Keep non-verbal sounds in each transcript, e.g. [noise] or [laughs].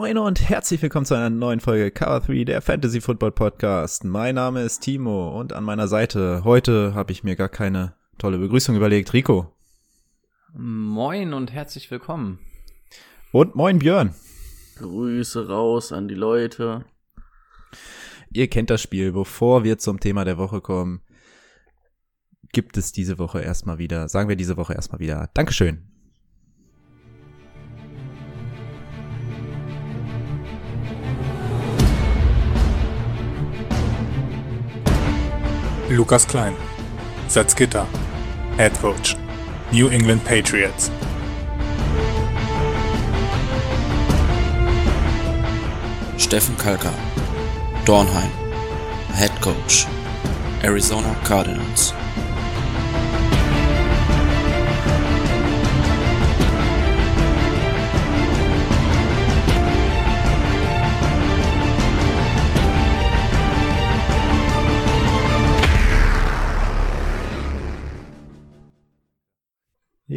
Moin und herzlich willkommen zu einer neuen Folge Cover 3 der Fantasy Football Podcast. Mein Name ist Timo und an meiner Seite heute habe ich mir gar keine tolle Begrüßung überlegt. Rico. Moin und herzlich willkommen. Und moin Björn. Grüße raus an die Leute. Ihr kennt das Spiel. Bevor wir zum Thema der Woche kommen, gibt es diese Woche erstmal wieder, sagen wir diese Woche erstmal wieder, Dankeschön. Lukas Klein, Salzgitter, Head Coach, New England Patriots. Steffen Kalka, Dornheim, Head Coach, Arizona Cardinals.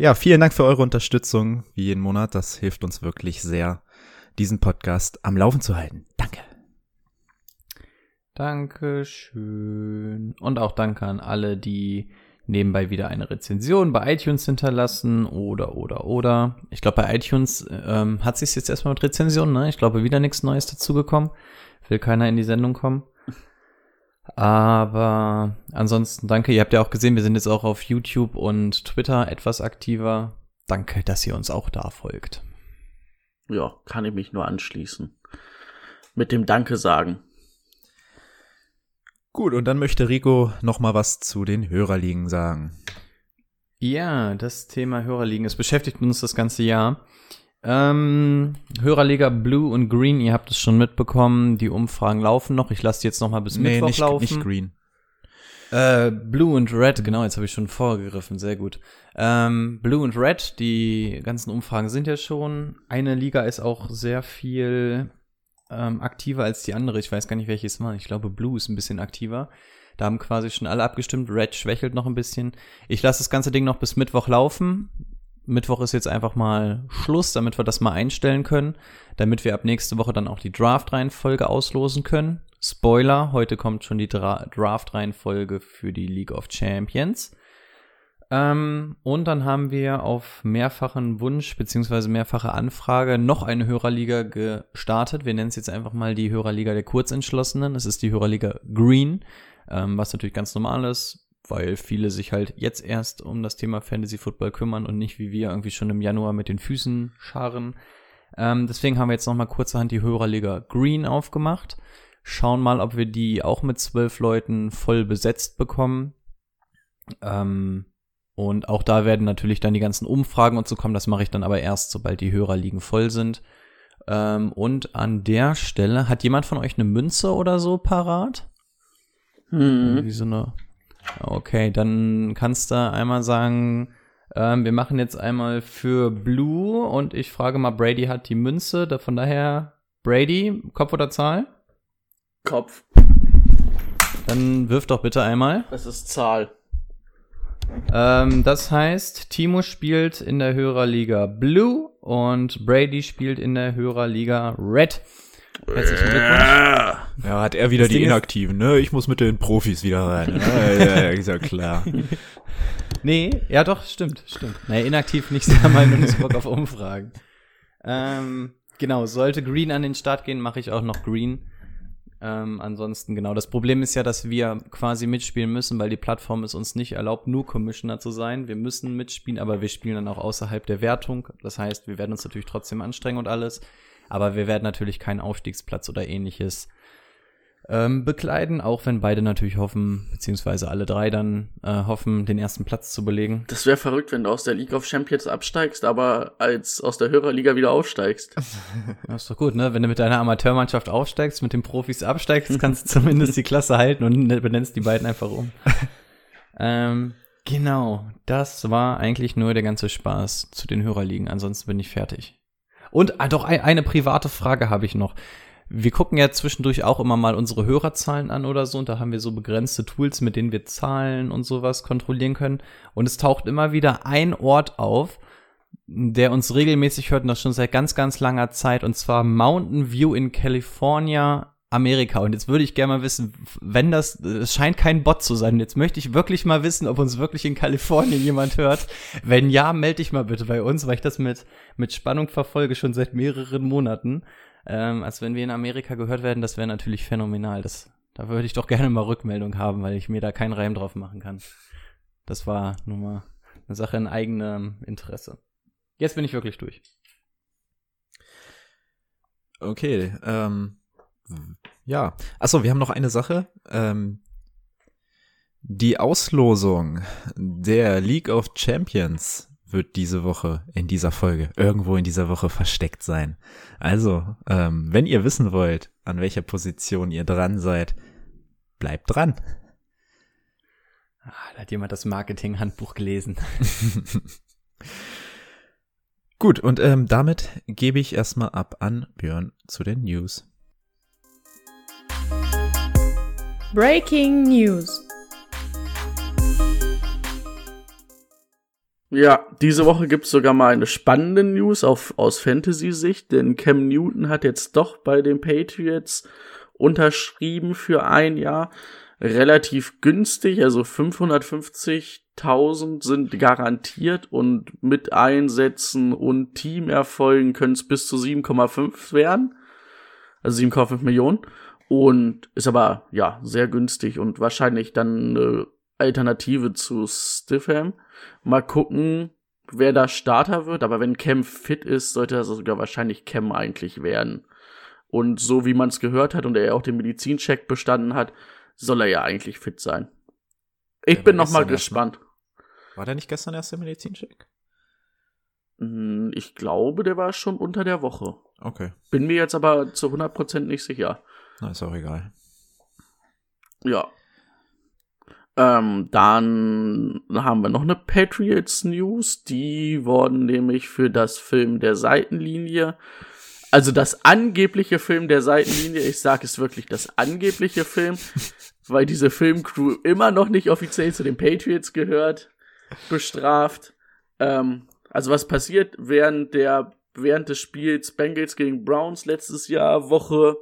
Ja, vielen Dank für eure Unterstützung, wie jeden Monat. Das hilft uns wirklich sehr, diesen Podcast am Laufen zu halten. Danke. Dankeschön. Und auch danke an alle, die nebenbei wieder eine Rezension bei iTunes hinterlassen oder, oder, oder. Ich glaube, bei iTunes ähm, hat sich jetzt erstmal mit Rezension, ne? Ich glaube, wieder nichts Neues dazugekommen. Will keiner in die Sendung kommen. Aber ansonsten danke. Ihr habt ja auch gesehen, wir sind jetzt auch auf YouTube und Twitter etwas aktiver. Danke, dass ihr uns auch da folgt. Ja, kann ich mich nur anschließen. Mit dem Danke sagen. Gut, und dann möchte Rico noch mal was zu den Hörerligen sagen. Ja, das Thema Hörerligen, es beschäftigt uns das ganze Jahr. Ähm, Hörerliga Blue und Green, ihr habt es schon mitbekommen, die Umfragen laufen noch. Ich lasse die jetzt noch mal bis nee, Mittwoch nicht, laufen. nicht Green. Äh, Blue und Red, genau, jetzt habe ich schon vorgegriffen, sehr gut. Ähm, Blue und Red, die ganzen Umfragen sind ja schon. Eine Liga ist auch sehr viel ähm, aktiver als die andere. Ich weiß gar nicht, welches war. Ich glaube, Blue ist ein bisschen aktiver. Da haben quasi schon alle abgestimmt. Red schwächelt noch ein bisschen. Ich lasse das ganze Ding noch bis Mittwoch laufen. Mittwoch ist jetzt einfach mal Schluss, damit wir das mal einstellen können, damit wir ab nächste Woche dann auch die Draft-Reihenfolge auslosen können. Spoiler, heute kommt schon die Dra Draft-Reihenfolge für die League of Champions. Ähm, und dann haben wir auf mehrfachen Wunsch beziehungsweise mehrfache Anfrage noch eine Hörerliga gestartet. Wir nennen es jetzt einfach mal die Hörerliga der Kurzentschlossenen. Es ist die Hörerliga Green, ähm, was natürlich ganz normal ist weil viele sich halt jetzt erst um das Thema Fantasy Football kümmern und nicht wie wir irgendwie schon im Januar mit den Füßen scharen. Ähm, deswegen haben wir jetzt noch mal kurzerhand die Hörerliga Green aufgemacht. Schauen mal, ob wir die auch mit zwölf Leuten voll besetzt bekommen. Ähm, und auch da werden natürlich dann die ganzen Umfragen und so kommen. Das mache ich dann aber erst, sobald die Hörerligen voll sind. Ähm, und an der Stelle, hat jemand von euch eine Münze oder so parat? Hm. Wie so eine Okay, dann kannst du einmal sagen, ähm, wir machen jetzt einmal für Blue und ich frage mal, Brady hat die Münze, da von daher Brady, Kopf oder Zahl? Kopf. Dann wirf doch bitte einmal. Das ist Zahl. Ähm, das heißt, Timo spielt in der Hörerliga Blue und Brady spielt in der Hörerliga Red. Herzlichen Glückwunsch. Ja, hat er wieder Das die Ding Inaktiven, ne? Ich muss mit den Profis wieder rein. [laughs] Ja, ja, ja, ist ja klar. [laughs] Nee, ja doch, stimmt, stimmt. Nee, inaktiv nicht, haben halt nur Bock auf Umfragen. Ähm, genau, sollte Green an den Start gehen, mache ich auch noch Green. Ähm, ansonsten, genau. Das Problem ist ja, dass wir quasi mitspielen müssen, weil die Plattform es uns nicht erlaubt, nur Commissioner zu sein. Wir müssen mitspielen, aber wir spielen dann auch außerhalb der Wertung. Das heißt, wir werden uns natürlich trotzdem anstrengen und alles. Aber wir werden natürlich keinen Aufstiegsplatz oder ähnliches ähm, bekleiden, auch wenn beide natürlich hoffen, beziehungsweise alle drei dann äh, hoffen, den ersten Platz zu belegen. Das wäre verrückt, wenn du aus der League of Champions absteigst, aber als aus der Hörerliga wieder aufsteigst. [laughs] Das ist doch gut, ne? Wenn du mit deiner Amateurmannschaft aufsteigst, mit den Profis absteigst, [laughs] kannst du zumindest die Klasse halten und ne, benennst die beiden einfach um. [laughs] ähm, genau, das war eigentlich nur der ganze Spaß zu den Hörerligen. Ansonsten bin ich fertig. Und ah, doch, ein, eine private Frage habe ich noch. Wir gucken ja zwischendurch auch immer mal unsere Hörerzahlen an oder so und da haben wir so begrenzte Tools, mit denen wir Zahlen und sowas kontrollieren können. Und es taucht immer wieder ein Ort auf, der uns regelmäßig hört und das schon seit ganz, ganz langer Zeit und zwar Mountain View in California, Amerika. Und jetzt würde ich gerne mal wissen, wenn das, es scheint kein Bot zu sein. Jetzt möchte ich wirklich mal wissen, ob uns wirklich in Kalifornien jemand hört. Wenn ja, melde dich mal bitte bei uns, weil ich das mit, mit Spannung verfolge schon seit mehreren Monaten ähm, als wenn wir in Amerika gehört werden, das wäre natürlich phänomenal. Das, da würde ich doch gerne mal Rückmeldung haben, weil ich mir da keinen Reim drauf machen kann. Das war nun mal eine Sache in eigenem Interesse. Jetzt bin ich wirklich durch. Okay, ähm, ja. Achso, wir haben noch eine Sache. Ähm, die Auslosung der League of Champions wird diese Woche in dieser Folge irgendwo in dieser Woche versteckt sein. Also, ähm, wenn ihr wissen wollt, an welcher Position ihr dran seid, bleibt dran. Ah, da hat jemand das Marketing-Handbuch gelesen. [laughs] Gut, und ähm, damit gebe ich erstmal ab an Björn zu den News. Breaking News. Ja, diese Woche gibt's sogar mal eine spannende News auf, aus Fantasy-Sicht, denn Cam Newton hat jetzt doch bei den Patriots unterschrieben für ein Jahr. Relativ günstig, also 550.000 sind garantiert und mit Einsätzen und Teamerfolgen können es bis zu 7,5 werden. Also 7,5 Millionen. Und ist aber, ja, sehr günstig und wahrscheinlich dann eine Alternative zu Stiffham. Mal gucken, wer da Starter wird. Aber wenn Cam fit ist, sollte das sogar wahrscheinlich Cam eigentlich werden. Und so wie man es gehört hat und er auch den Medizincheck bestanden hat, soll er ja eigentlich fit sein. Ich Der bin noch mal gespannt. War der nicht gestern erst der Medizincheck? Hm, Ich glaube, der war schon unter der Woche. Okay, Bin mir jetzt aber zu 100% nicht sicher. Na ist auch egal. Ja. Ähm, dann haben wir noch eine Patriots News. Die wurden nämlich für das Film der Seitenlinie, also das angebliche Film der Seitenlinie, ich sage es wirklich das angebliche Film, [laughs] weil diese Filmcrew immer noch nicht offiziell zu den Patriots gehört, bestraft. Ähm, also was passiert während der während des Spiels Bengals gegen Browns letztes Jahr Woche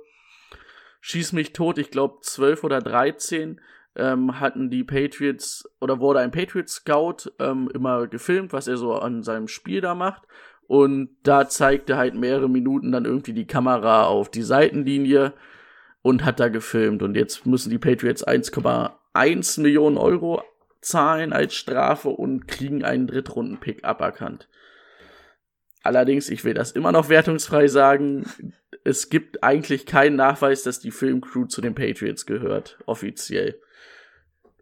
schieß mich tot, ich glaube 12 oder 13 ähm, hatten die Patriots oder wurde ein Patriots Scout ähm, immer gefilmt, was er so an seinem Spiel da macht. Und da zeigte halt mehrere Minuten dann irgendwie die Kamera auf die Seitenlinie und hat da gefilmt. Und jetzt müssen die Patriots 1,1 Millionen Euro zahlen als Strafe und kriegen einen Drittrunden-Pick aberkannt. Allerdings, ich will das immer noch wertungsfrei sagen, es gibt eigentlich keinen Nachweis, dass die Filmcrew zu den Patriots gehört, offiziell.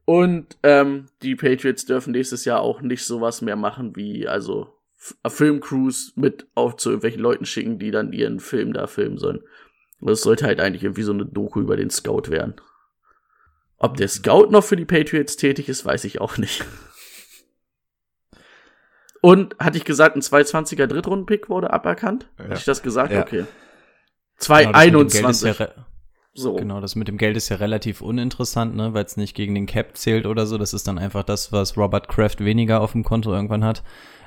Und ähm, die Patriots dürfen nächstes Jahr auch nicht sowas mehr machen wie, also F- Filmcrews mit auf zu irgendwelchen Leuten schicken, die dann ihren Film da filmen sollen. Das sollte halt eigentlich irgendwie so eine Doku über den Scout werden. Ob der Scout noch für die Patriots tätig ist, weiß ich auch nicht. Und hatte ich gesagt, ein 220er Drittrunden-Pick wurde aberkannt? Ja. Hatte ich das gesagt? Ja. Okay. Genau, das mit dem Geld ist ja 221. re- so. Genau, das mit dem Geld ist ja relativ uninteressant, ne, weil es nicht gegen den Cap zählt oder so. Das ist dann einfach das, was Robert Kraft weniger auf dem Konto irgendwann hat.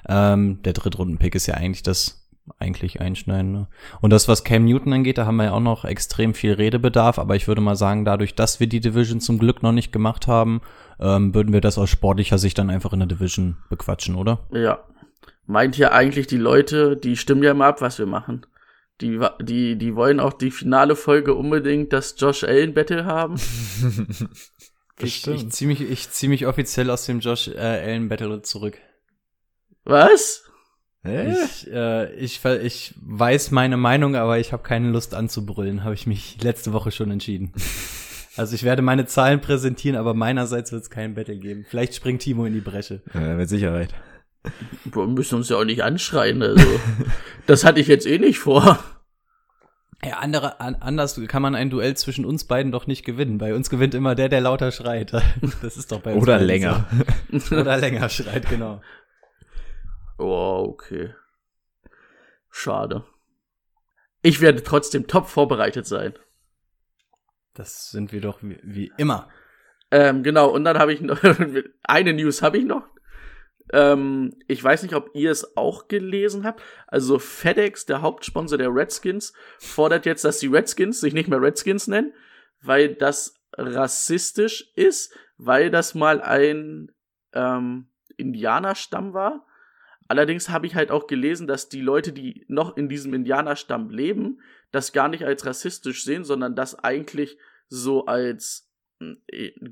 Ähm, der Drittrunden-Pick ist ja eigentlich das eigentlich Einschneidende. Und das, was Cam Newton angeht, da haben wir ja auch noch extrem viel Redebedarf, aber ich würde mal sagen, dadurch, dass wir die Division zum Glück noch nicht gemacht haben, ähm, würden wir das aus sportlicher Sicht dann einfach in der Division bequatschen, oder? Ja. Meint ja eigentlich die Leute, die stimmen ja immer ab, was wir machen. Die, wa- die, die wollen auch die finale Folge unbedingt das Josh Allen Battle haben. [laughs] Ich, ich ziehe mich, ich zieh mich offiziell aus dem Josh äh, Allen Battle zurück. Was? Hä? Ich, äh, ich, ich weiß meine Meinung, aber ich habe keine Lust anzubrüllen, habe ich mich letzte Woche schon entschieden. [laughs] Also ich werde meine Zahlen präsentieren, aber meinerseits wird es kein Battle geben. Vielleicht springt Timo in die Bresche. Äh, mit Sicherheit. Wir müssen uns ja auch nicht anschreien. Also, das hatte ich jetzt eh nicht vor. Ja, andere, an, anders kann man ein Duell zwischen uns beiden doch nicht gewinnen. Bei uns gewinnt immer der, der lauter schreit. [laughs] Das ist doch bei uns Oder länger. So. Oder länger schreit, genau. Oh, okay. Schade. Ich werde trotzdem top vorbereitet sein. Das sind wir doch wie, wie immer. Ähm, genau, und dann habe ich noch [laughs] eine News habe ich noch. Ähm, ich weiß nicht, ob ihr es auch gelesen habt. Also FedEx, der Hauptsponsor der Redskins, fordert jetzt, dass die Redskins sich nicht mehr Redskins nennen, weil das rassistisch ist, weil das mal ein ähm, Indianerstamm war. Allerdings habe ich halt auch gelesen, dass die Leute, die noch in diesem Indianerstamm leben, das gar nicht als rassistisch sehen, sondern das eigentlich so als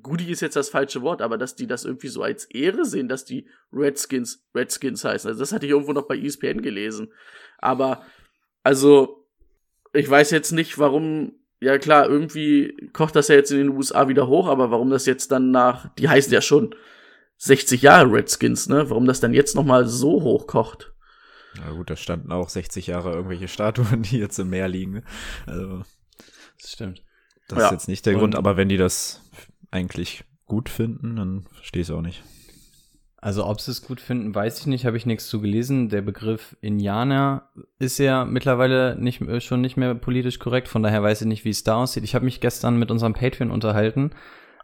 Goodie ist jetzt das falsche Wort, aber dass die das irgendwie so als Ehre sehen, dass die Redskins Redskins heißen. Also das hatte ich irgendwo noch bei ESPN gelesen. Aber also ich weiß jetzt nicht, warum. Ja klar, irgendwie kocht das ja jetzt in den USA wieder hoch, aber warum das jetzt dann nach, die heißen ja schon 60 Jahre Redskins, ne? Warum das dann jetzt noch mal so hoch kocht? Na gut, da standen auch 60 Jahre irgendwelche Statuen, die jetzt im Meer liegen. Also Das stimmt. Das Ja. ist jetzt nicht der Und- Grund, aber wenn die das eigentlich gut finden, dann verstehe ich es auch nicht. Also ob sie es gut finden, weiß ich nicht, habe ich nichts zu gelesen. Der Begriff Indianer ist ja mittlerweile nicht, äh, schon nicht mehr politisch korrekt, von daher weiß ich nicht, wie es da aussieht. Ich habe mich gestern mit unserem Patreon unterhalten.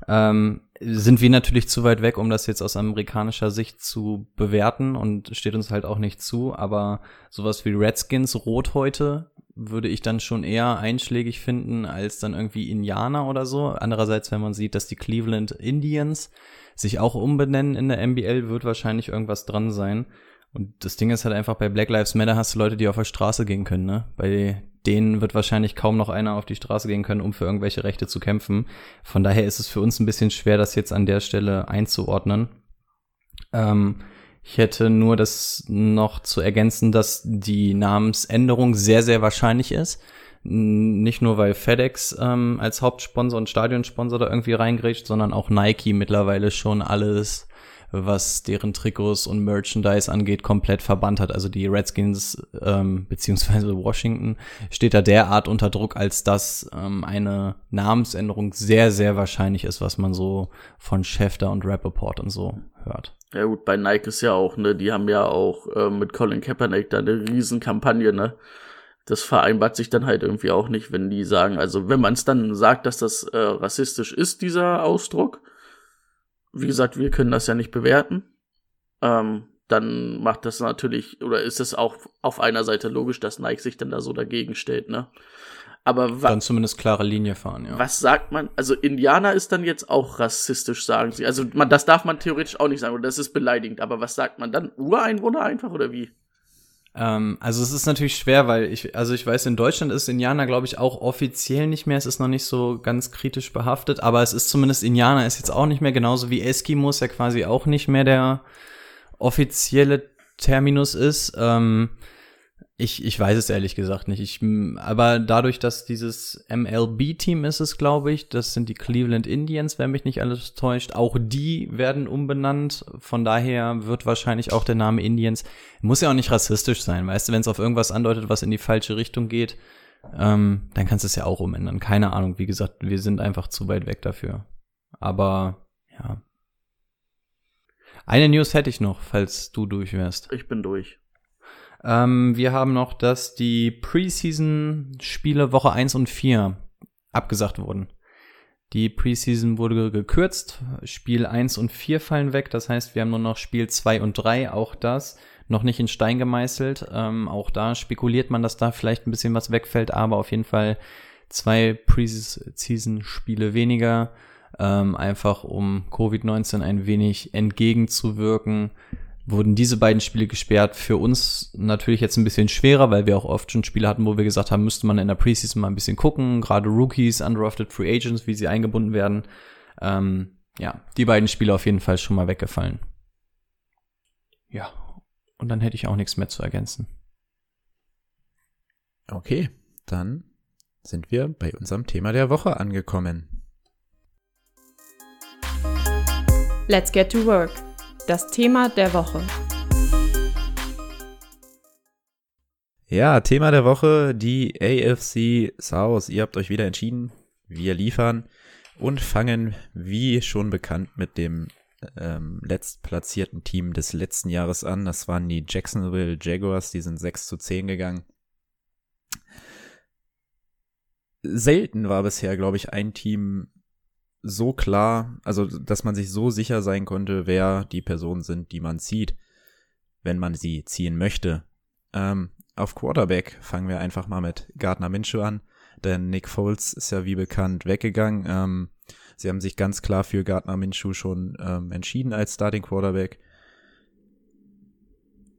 Ähm, sind wir natürlich zu weit weg, um das jetzt aus amerikanischer Sicht zu bewerten und steht uns halt auch nicht zu, aber sowas wie Redskins Rothäute würde ich dann schon eher einschlägig finden als dann irgendwie Indianer oder so. Andererseits, wenn man sieht, dass die Cleveland Indians sich auch umbenennen in der NBL, wird wahrscheinlich irgendwas dran sein. Und das Ding ist halt einfach, bei Black Lives Matter hast du Leute, die auf der Straße gehen können, ne? Bei denen wird wahrscheinlich kaum noch einer auf die Straße gehen können, um für irgendwelche Rechte zu kämpfen. Von daher ist es für uns ein bisschen schwer, das jetzt an der Stelle einzuordnen. Ähm, ich hätte nur das noch zu ergänzen, dass die Namensänderung sehr, sehr wahrscheinlich ist. Nicht nur, weil FedEx ähm, als Hauptsponsor und Stadionsponsor da irgendwie reingrätscht, sondern auch Nike mittlerweile schon alles, was deren Trikots und Merchandise angeht, komplett verbannt hat. Also die Redskins ähm, [laughs] beziehungsweise Washington steht da derart unter Druck, als dass ähm, eine Namensänderung sehr, sehr wahrscheinlich ist, was man so von Schäfter und Rappaport und so hört. Ja gut, bei Nike ist ja auch, ne, die haben ja auch äh, mit Colin Kaepernick da eine Riesenkampagne, ne. Das vereinbart sich dann halt irgendwie auch nicht, wenn die sagen, also wenn man es dann sagt, dass das äh, rassistisch ist, dieser Ausdruck, wie gesagt, wir können das ja nicht bewerten, ähm, dann macht das natürlich, oder ist es auch auf einer Seite logisch, dass Nike sich dann da so dagegen stellt, ne. Aber wa Dann zumindest klare Linie fahren, ja. was sagt man? Also Indianer ist dann jetzt auch rassistisch, sagen sie. Also man, das darf man theoretisch auch nicht sagen, oder das ist beleidigend. Aber was sagt man dann? Ureinwohner einfach oder wie? Ähm, also es ist natürlich schwer, weil ich, also ich weiß, in Deutschland ist Indianer, glaube ich, auch offiziell nicht mehr. Es ist noch nicht so ganz kritisch behaftet, aber es ist zumindest Indianer ist jetzt auch nicht mehr, genauso wie Eskimos ja quasi auch nicht mehr der offizielle Terminus ist. Ähm, ich, ich weiß es ehrlich gesagt nicht. Ich, aber dadurch, dass dieses MLB-Team ist es, glaube ich, das sind die Cleveland Indians, wenn mich nicht alles täuscht. Auch die werden umbenannt. Von daher wird wahrscheinlich auch der Name Indians, muss ja auch nicht rassistisch sein, weißt du, wenn es auf irgendwas andeutet, was in die falsche Richtung geht, ähm, dann kannst du es ja auch umändern. Keine Ahnung, wie gesagt, wir sind einfach zu weit weg dafür. Aber, ja. Eine News hätte ich noch, falls du durch wärst. Ich bin durch. Ähm, wir haben noch, dass die Preseason-Spiele Woche 1 und 4 abgesagt wurden. Die Preseason wurde gekürzt, Spiel 1 und 4 fallen weg, das heißt, wir haben nur noch Spiel 2 und 3, auch das noch nicht in Stein gemeißelt. Ähm, auch da spekuliert man, dass da vielleicht ein bisschen was wegfällt, aber auf jeden Fall zwei Preseason-Spiele weniger, ähm, einfach um Covid-19 ein wenig entgegenzuwirken wurden diese beiden Spiele gesperrt. Für uns natürlich jetzt ein bisschen schwerer, weil wir auch oft schon Spiele hatten, wo wir gesagt haben, müsste man in der Preseason mal ein bisschen gucken. Gerade Rookies, Undrafted Free Agents, wie sie eingebunden werden. Ähm, ja, die beiden Spiele auf jeden Fall schon mal weggefallen. Ja, und dann hätte ich auch nichts mehr zu ergänzen. Okay, dann sind wir bei unserem Thema der Woche angekommen. Let's get to work. Das Thema der Woche. Ja, Thema der Woche, die AFC South. Ihr habt euch wieder entschieden. Wir liefern und fangen, wie schon bekannt, mit dem ähm, letztplatzierten Team des letzten Jahres an. Das waren die Jacksonville Jaguars, die sind 6 zu 10 gegangen. Selten war bisher, glaube ich, ein Team so klar, also dass man sich so sicher sein konnte, wer die Personen sind, die man zieht, wenn man sie ziehen möchte. Ähm, auf Quarterback fangen wir einfach mal mit Gardner Minshew an, denn Nick Foles ist ja wie bekannt weggegangen. Ähm, sie haben sich ganz klar für Gardner Minshew schon ähm, entschieden als Starting Quarterback.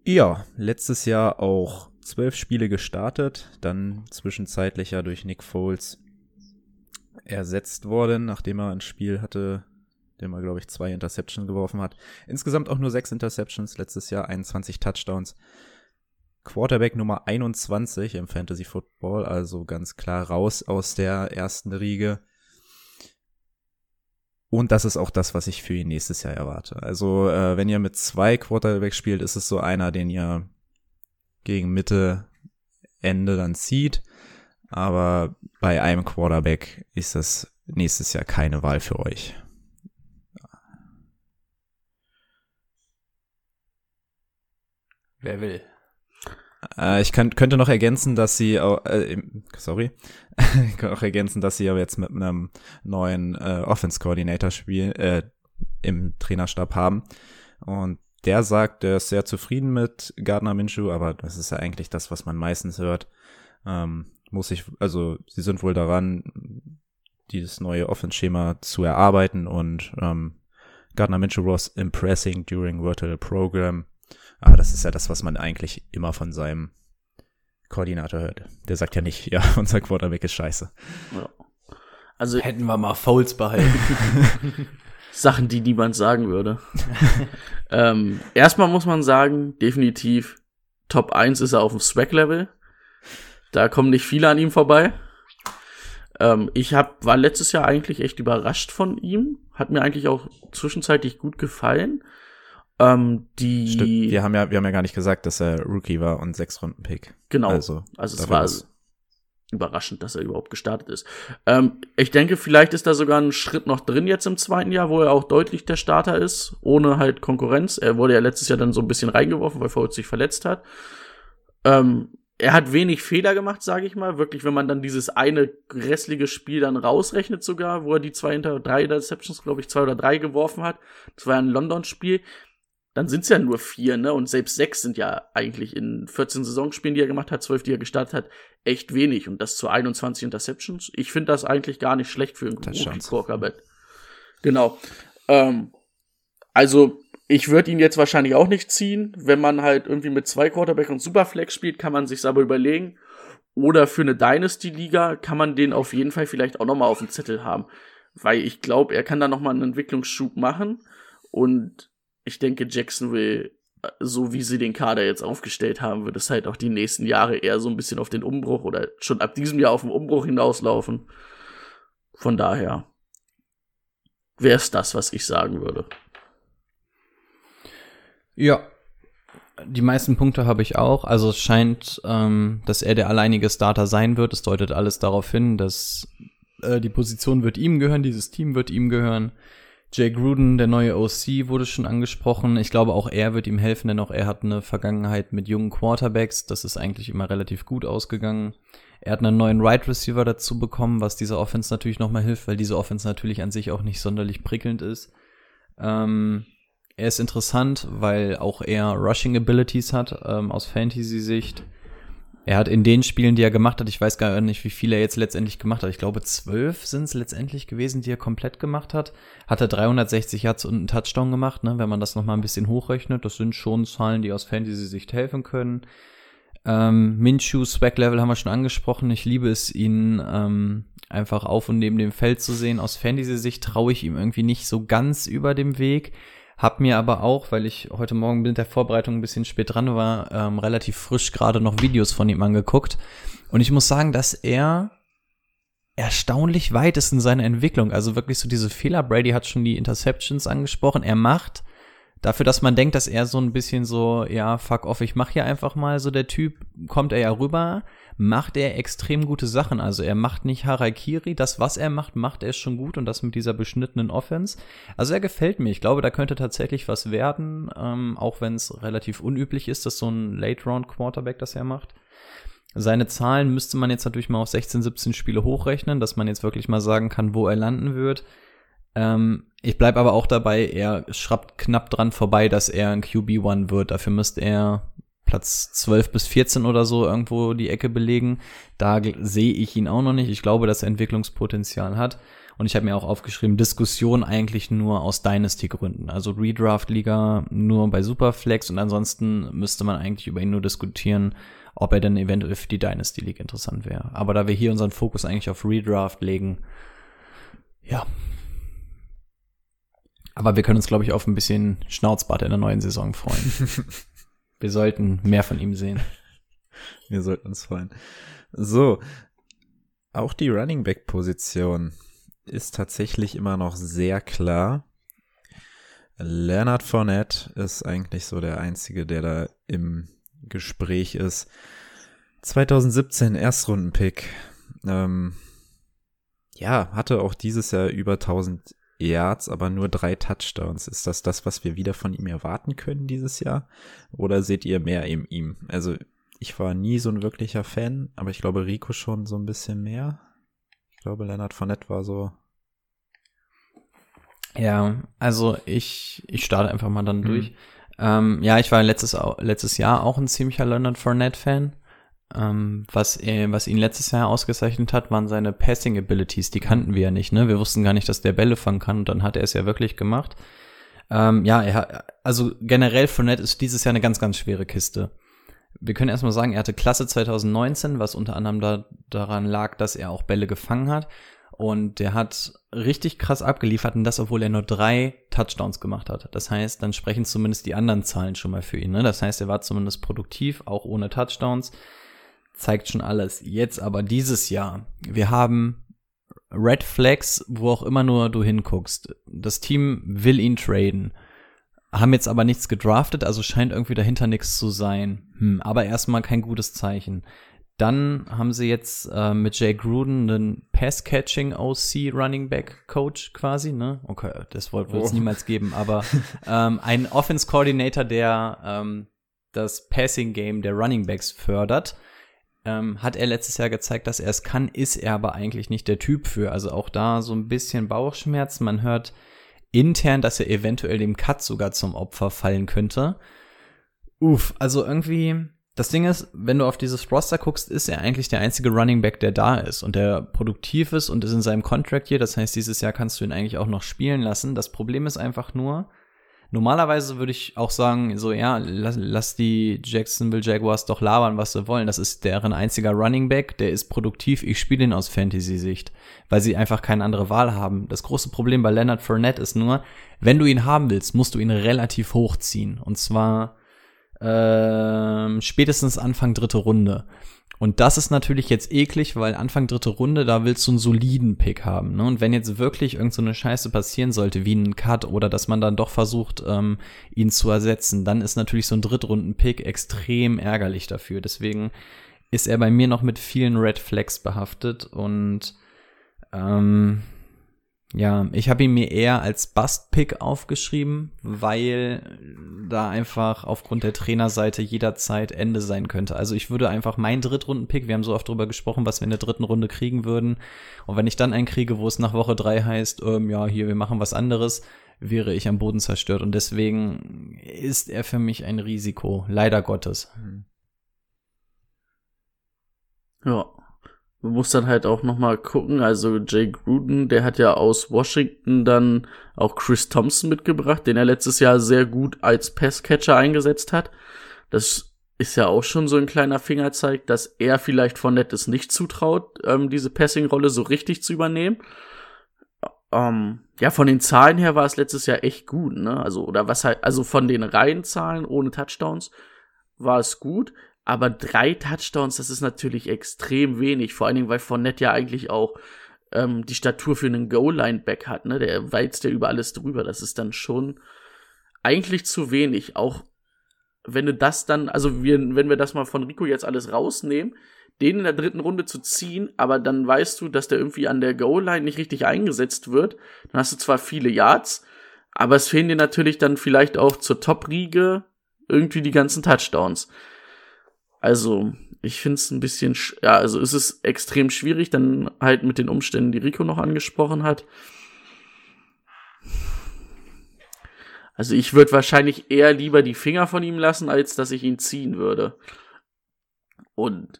Ja, letztes Jahr auch zwölf Spiele gestartet, dann zwischenzeitlich ja durch Nick Foles ersetzt worden, nachdem er ein Spiel hatte, dem er, glaube ich, zwei Interceptions geworfen hat. Insgesamt auch nur sechs Interceptions, letztes Jahr 21 Touchdowns. Quarterback Nummer 21 im Fantasy Football, also ganz klar raus aus der ersten Riege. Und das ist auch das, was ich für ihn nächstes Jahr erwarte. Also, äh, wenn ihr mit zwei Quarterbacks spielt, ist es so einer, den ihr gegen Mitte, Ende dann zieht. Aber bei einem Quarterback ist das nächstes Jahr keine Wahl für euch. Wer will? Äh, ich kann, könnte noch ergänzen, dass sie, äh, sorry, [laughs] ich kann auch ergänzen, dass sie aber jetzt mit einem neuen äh, Offense Coordinator spielen, äh, im Trainerstab haben. Und der sagt, er ist sehr zufrieden mit Gardner Minshew, aber das ist ja eigentlich das, was man meistens hört. Ähm, muss ich, also sie sind wohl daran, dieses neue Offense-Schema zu erarbeiten und ähm, Gardner Minshew was impressing during virtual program. Aber das ist ja das, was man eigentlich immer von seinem Koordinator hört. Der sagt ja nicht, ja, [laughs] unser Quarterback ist scheiße. Ja. Also hätten wir mal Fouls behalten. [laughs] Sachen, die niemand sagen würde. [laughs] ähm, erstmal muss man sagen, definitiv Top 1 ist er auf dem Swag-Level. Da kommen nicht viele an ihm vorbei. Ähm, ich hab, war letztes Jahr eigentlich echt überrascht von ihm. Hat mir eigentlich auch zwischenzeitlich gut gefallen. Ähm, die Stimmt, wir haben ja, wir haben ja gar nicht gesagt, dass er Rookie war und sechs Runden Pick. Genau. Also, also es war was. überraschend, dass er überhaupt gestartet ist. Ähm, ich denke, vielleicht ist da sogar ein Schritt noch drin jetzt im zweiten Jahr, wo er auch deutlich der Starter ist, ohne halt Konkurrenz. Er wurde ja letztes Jahr dann so ein bisschen reingeworfen, weil Foles sich verletzt hat. Ähm, er hat wenig Fehler gemacht, sage ich mal. Wirklich, wenn man dann dieses eine restliche Spiel dann rausrechnet sogar, wo er die zwei hinter drei Interceptions, glaube ich, zwei oder drei geworfen hat. Das war ja ein London-Spiel. Dann sind es ja nur vier, ne? Und selbst sechs sind ja eigentlich in 14 Saisonspielen, die er gemacht hat, zwölf, die er gestartet hat, echt wenig. Und das zu 21 Interceptions. Ich finde das eigentlich gar nicht schlecht für einen Quarterback. Genau. Ähm, also ich würde ihn jetzt wahrscheinlich auch nicht ziehen. Wenn man halt irgendwie mit zwei Quarterback und Superflex spielt, kann man sich's aber überlegen. Oder für eine Dynasty-Liga kann man den auf jeden Fall vielleicht auch nochmal auf dem Zettel haben. Weil ich glaube, er kann da nochmal einen Entwicklungsschub machen. Und ich denke, Jacksonville, so wie sie den Kader jetzt aufgestellt haben, wird es halt auch die nächsten Jahre eher so ein bisschen auf den Umbruch oder schon ab diesem Jahr auf den Umbruch hinauslaufen. Von daher wäre es das, was ich sagen würde. Ja. Die meisten Punkte habe ich auch. Also es scheint, ähm, dass er der alleinige Starter sein wird. Es deutet alles darauf hin, dass äh, die Position wird ihm gehören, dieses Team wird ihm gehören. Jay Gruden, der neue OC, wurde schon angesprochen. Ich glaube, auch er wird ihm helfen, denn auch er hat eine Vergangenheit mit jungen Quarterbacks. Das ist eigentlich immer relativ gut ausgegangen. Er hat einen neuen Right Receiver dazu bekommen, was dieser Offense natürlich nochmal hilft, weil diese Offense natürlich an sich auch nicht sonderlich prickelnd ist. Ähm, er ist interessant, weil auch er Rushing Abilities hat ähm, aus Fantasy-Sicht. Er hat in den Spielen, die er gemacht hat, ich weiß gar nicht, wie viele er jetzt letztendlich gemacht hat. Ich glaube, zwölf sind es letztendlich gewesen, die er komplett gemacht hat. Hat er 360 Yards und einen Touchdown gemacht, ne? wenn man das nochmal ein bisschen hochrechnet. Das sind schon Zahlen, die aus Fantasy-Sicht helfen können. Ähm, Minshew, Swag-Level haben wir schon angesprochen. Ich liebe es, ihn ähm, einfach auf und neben dem Feld zu sehen. Aus Fantasy-Sicht traue ich ihm irgendwie nicht so ganz über dem Weg. Hab mir aber auch, weil ich heute Morgen mit der Vorbereitung ein bisschen spät dran war, ähm, relativ frisch gerade noch Videos von ihm angeguckt. Und ich muss sagen, dass er erstaunlich weit ist in seiner Entwicklung. Also wirklich so diese Fehler. Brady hat schon die Interceptions angesprochen. Er macht dafür, dass man denkt, dass er so ein bisschen so, ja, fuck off, ich mach hier einfach mal so der Typ, kommt er ja rüber, macht er extrem gute Sachen. Also er macht nicht Harakiri, das, was er macht, macht er schon gut und das mit dieser beschnittenen Offense. Also er gefällt mir. Ich glaube, da könnte tatsächlich was werden, ähm, auch wenn es relativ unüblich ist, dass so ein Late-Round-Quarterback das er macht. Seine Zahlen müsste man jetzt natürlich mal auf 16, 17 Spiele hochrechnen, dass man jetzt wirklich mal sagen kann, wo er landen wird. Ähm, ich bleibe aber auch dabei, er schraubt knapp dran vorbei, dass er ein QB1 wird. Dafür müsste er Platz 12 bis 14 oder so irgendwo die Ecke belegen. Da sehe ich ihn auch noch nicht. Ich glaube, dass er Entwicklungspotenzial hat. Und ich habe mir auch aufgeschrieben, Diskussion eigentlich nur aus Dynasty-Gründen. Also Redraft-Liga nur bei Superflex und ansonsten müsste man eigentlich über ihn nur diskutieren, ob er denn eventuell für die Dynasty League interessant wäre. Aber da wir hier unseren Fokus eigentlich auf Redraft legen, ja, aber wir können uns, glaube ich, auf ein bisschen Schnauzbart in der neuen Saison freuen. [laughs] wir sollten mehr von ihm sehen. [laughs] Wir sollten uns freuen. So, auch die Running Back Position ist tatsächlich immer noch sehr klar. Leonard Fournette ist eigentlich so der einzige, der da im Gespräch ist. 2017 Erstrundenpick. Ähm, ja, hatte auch dieses Jahr über 1000 Yards, aber nur drei Touchdowns. Ist das das, was wir wieder von ihm erwarten können dieses Jahr? Oder seht ihr mehr in ihm? Also, ich war nie so ein wirklicher Fan, aber ich glaube Rico schon so ein bisschen mehr. Ich glaube, Leonard Fournette war so. Ja, also ich, ich starte einfach mal dann mhm. durch. Ähm, ja, ich war letztes, letztes Jahr auch ein ziemlicher Leonard Fournette-Fan. Ähm, was, er, was ihn letztes Jahr ausgezeichnet hat, waren seine Passing Abilities. Die kannten wir ja nicht, ne? Wir wussten gar nicht, dass der Bälle fangen kann und dann hat er es ja wirklich gemacht. Ähm, ja, er also generell Fournette ist dieses Jahr eine ganz, ganz schwere Kiste. Wir können erstmal sagen, er hatte Klasse 2019, was unter anderem da, daran lag, dass er auch Bälle gefangen hat. Und der hat richtig krass abgeliefert und das, obwohl er nur drei Touchdowns gemacht hat. Das heißt, dann sprechen zumindest die anderen Zahlen schon mal für ihn. Ne? Das heißt, er war zumindest produktiv, auch ohne Touchdowns zeigt schon alles. Jetzt aber dieses Jahr, wir haben Red Flags, wo auch immer nur du hinguckst. Das Team will ihn traden, haben jetzt aber nichts gedraftet, also scheint irgendwie dahinter nichts zu sein. Hm, aber erstmal kein gutes Zeichen. Dann haben sie jetzt äh, mit Jay Gruden einen Pass-Catching OC Running Back Coach quasi, ne? Okay, das wird es oh. niemals geben, aber [laughs] ähm, ein Offense Coordinator, der ähm, das Passing Game der Running Backs fördert ähm, hat er letztes Jahr gezeigt, dass er es kann, ist er aber eigentlich nicht der Typ für. Also auch da so ein bisschen Bauchschmerzen. Man hört intern, dass er eventuell dem Cut sogar zum Opfer fallen könnte. Uff, also irgendwie, das Ding ist, wenn du auf dieses Roster guckst, ist er eigentlich der einzige Running Back, der da ist und der produktiv ist und ist in seinem Contract hier. Das heißt, dieses Jahr kannst du ihn eigentlich auch noch spielen lassen. Das Problem ist einfach nur, Normalerweise würde ich auch sagen, so ja, lass, lass, die Jacksonville Jaguars doch labern, was sie wollen. Das ist deren einziger Running Back, der ist produktiv. Ich spiele ihn aus Fantasy-Sicht, weil sie einfach keine andere Wahl haben. Das große Problem bei Leonard Fournette ist nur, wenn du ihn haben willst, musst du ihn relativ hochziehen. Und zwar ähm, spätestens Anfang dritte Runde. Und das ist natürlich jetzt eklig, weil Anfang dritte Runde, da willst du einen soliden Pick haben. Ne? Und wenn jetzt wirklich irgend so eine Scheiße passieren sollte, wie ein Cut oder dass man dann doch versucht, ähm, ihn zu ersetzen, dann ist natürlich so ein Drittrunden-Pick extrem ärgerlich dafür. Deswegen ist er bei mir noch mit vielen Red Flags behaftet und ähm, ja, ich habe ihn mir eher als Bust-Pick aufgeschrieben, weil da einfach aufgrund der Trainerseite jederzeit Ende sein könnte. Also ich würde einfach meinen Drittrunden-Pick, wir haben so oft drüber gesprochen, was wir in der dritten Runde kriegen würden. Und wenn ich dann einen kriege, wo es nach Woche drei heißt, ähm, ja, hier, wir machen was anderes, wäre ich am Boden zerstört. Und deswegen ist er für mich ein Risiko, leider Gottes. Ja, man muss dann halt auch noch mal gucken, also Jay Gruden, der hat ja aus Washington dann auch Chris Thompson mitgebracht, den er letztes Jahr sehr gut als Passcatcher eingesetzt hat. Das ist ja auch schon so ein kleiner Fingerzeig, dass er vielleicht von Nettes nicht zutraut, ähm, diese Passing-Rolle so richtig zu übernehmen. Ähm, ja, von den Zahlen her war es letztes Jahr echt gut, ne? Also, oder was halt, also von den Reihenzahlen ohne Touchdowns war es gut. Aber drei Touchdowns, das ist natürlich extrem wenig. Vor allen Dingen, weil Fournette ja eigentlich auch ähm, die Statur für einen Goal-Line-Back hat, ne? Der weizt ja über alles drüber. Das ist dann schon eigentlich zu wenig. Auch wenn du das dann, also wir, wenn wir das mal von Rico jetzt alles rausnehmen, den in der dritten Runde zu ziehen, aber dann weißt du, dass der irgendwie an der Goal-Line nicht richtig eingesetzt wird, dann hast du zwar viele Yards, aber es fehlen dir natürlich dann vielleicht auch zur Top-Riege irgendwie die ganzen Touchdowns. Also, ich finde es ein bisschen, ja, also es ist extrem schwierig, dann halt mit den Umständen, die Rico noch angesprochen hat. Also ich würde wahrscheinlich eher lieber die Finger von ihm lassen, als dass ich ihn ziehen würde. Und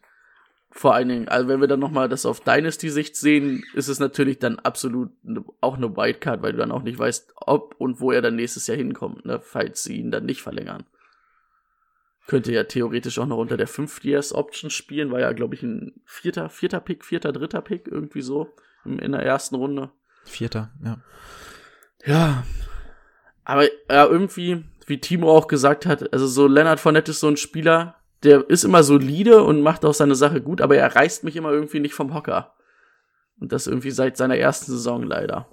vor allen Dingen, also wenn wir dann nochmal das auf Dynasty-Sicht sehen, ist es natürlich dann absolut ne, auch eine Wildcard, weil du dann auch nicht weißt, ob und wo er dann nächstes Jahr hinkommt, ne, falls sie ihn dann nicht verlängern. Könnte ja theoretisch auch noch unter der 5 Years Option spielen, war ja, glaube ich, ein vierter, vierter Pick, vierter, dritter Pick, irgendwie so in der ersten Runde. Vierter, ja. Ja. Aber ja, irgendwie, wie Timo auch gesagt hat, also so Leonard Fournette ist so ein Spieler, der ist immer solide und macht auch seine Sache gut, aber er reißt mich immer irgendwie nicht vom Hocker. Und das irgendwie seit seiner ersten Saison leider.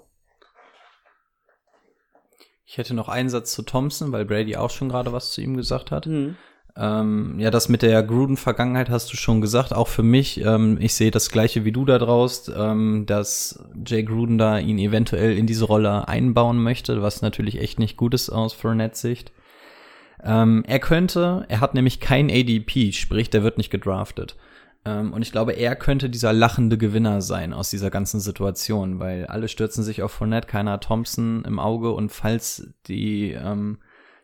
Ich hätte noch einen Satz zu Thompson, weil Brady auch schon gerade was zu ihm gesagt hat. Mhm. Ähm, ja, das mit der Gruden-Vergangenheit hast du schon gesagt, auch für mich. Ähm, ich sehe das gleiche wie du da draus, ähm, dass Jay Gruden da ihn eventuell in diese Rolle einbauen möchte, was natürlich echt nicht gut ist aus Fournettes Sicht. Ähm, er könnte, er hat nämlich kein ADP, sprich, der wird nicht gedraftet. Ähm, und ich glaube, er könnte dieser lachende Gewinner sein aus dieser ganzen Situation, weil alle stürzen sich auf Fournette, keiner hat Thompson im Auge und falls die ähm,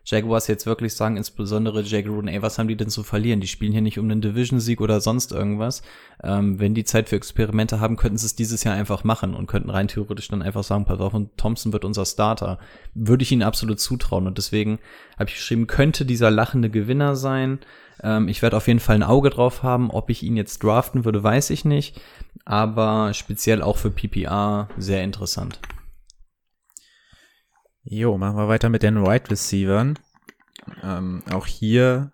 Jaguars jetzt wirklich sagen, insbesondere Jay Gruden, ey, was haben die denn zu verlieren? Die spielen hier nicht um einen Division-Sieg oder sonst irgendwas. Ähm, wenn die Zeit für Experimente haben, könnten sie es dieses Jahr einfach machen und könnten rein theoretisch dann einfach sagen, pass auf, und Thompson wird unser Starter. Würde ich ihnen absolut zutrauen. Und deswegen habe ich geschrieben, könnte dieser lachende Gewinner sein. Ähm, ich werde auf jeden Fall ein Auge drauf haben. Ob ich ihn jetzt draften würde, weiß ich nicht. Aber speziell auch für PPR sehr interessant. Jo, machen wir weiter mit den Wide right Receivern. Ähm, auch hier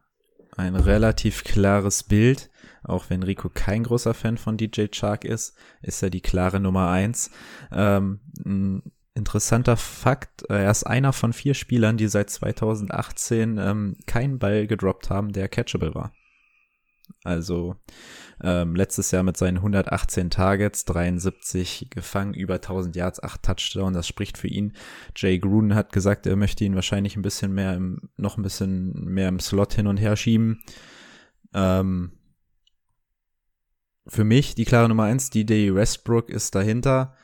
ein relativ klares Bild. Auch wenn Rico kein großer Fan von DJ Chark ist, ist er die klare Nummer eins. Ähm, ein interessanter Fakt, äh, er ist einer von vier Spielern, die seit 2018 ähm, keinen Ball gedroppt haben, der catchable war. Also ähm, letztes Jahr mit seinen 118 Targets, 73 gefangen, über 1000 Yards, 8 Touchdowns, das spricht für ihn. Jay Gruden hat gesagt, er möchte ihn wahrscheinlich ein bisschen mehr im, noch ein bisschen mehr im Slot hin und her schieben. Ähm, für mich die klare Nummer eins, DJ Westbrook ist dahinter,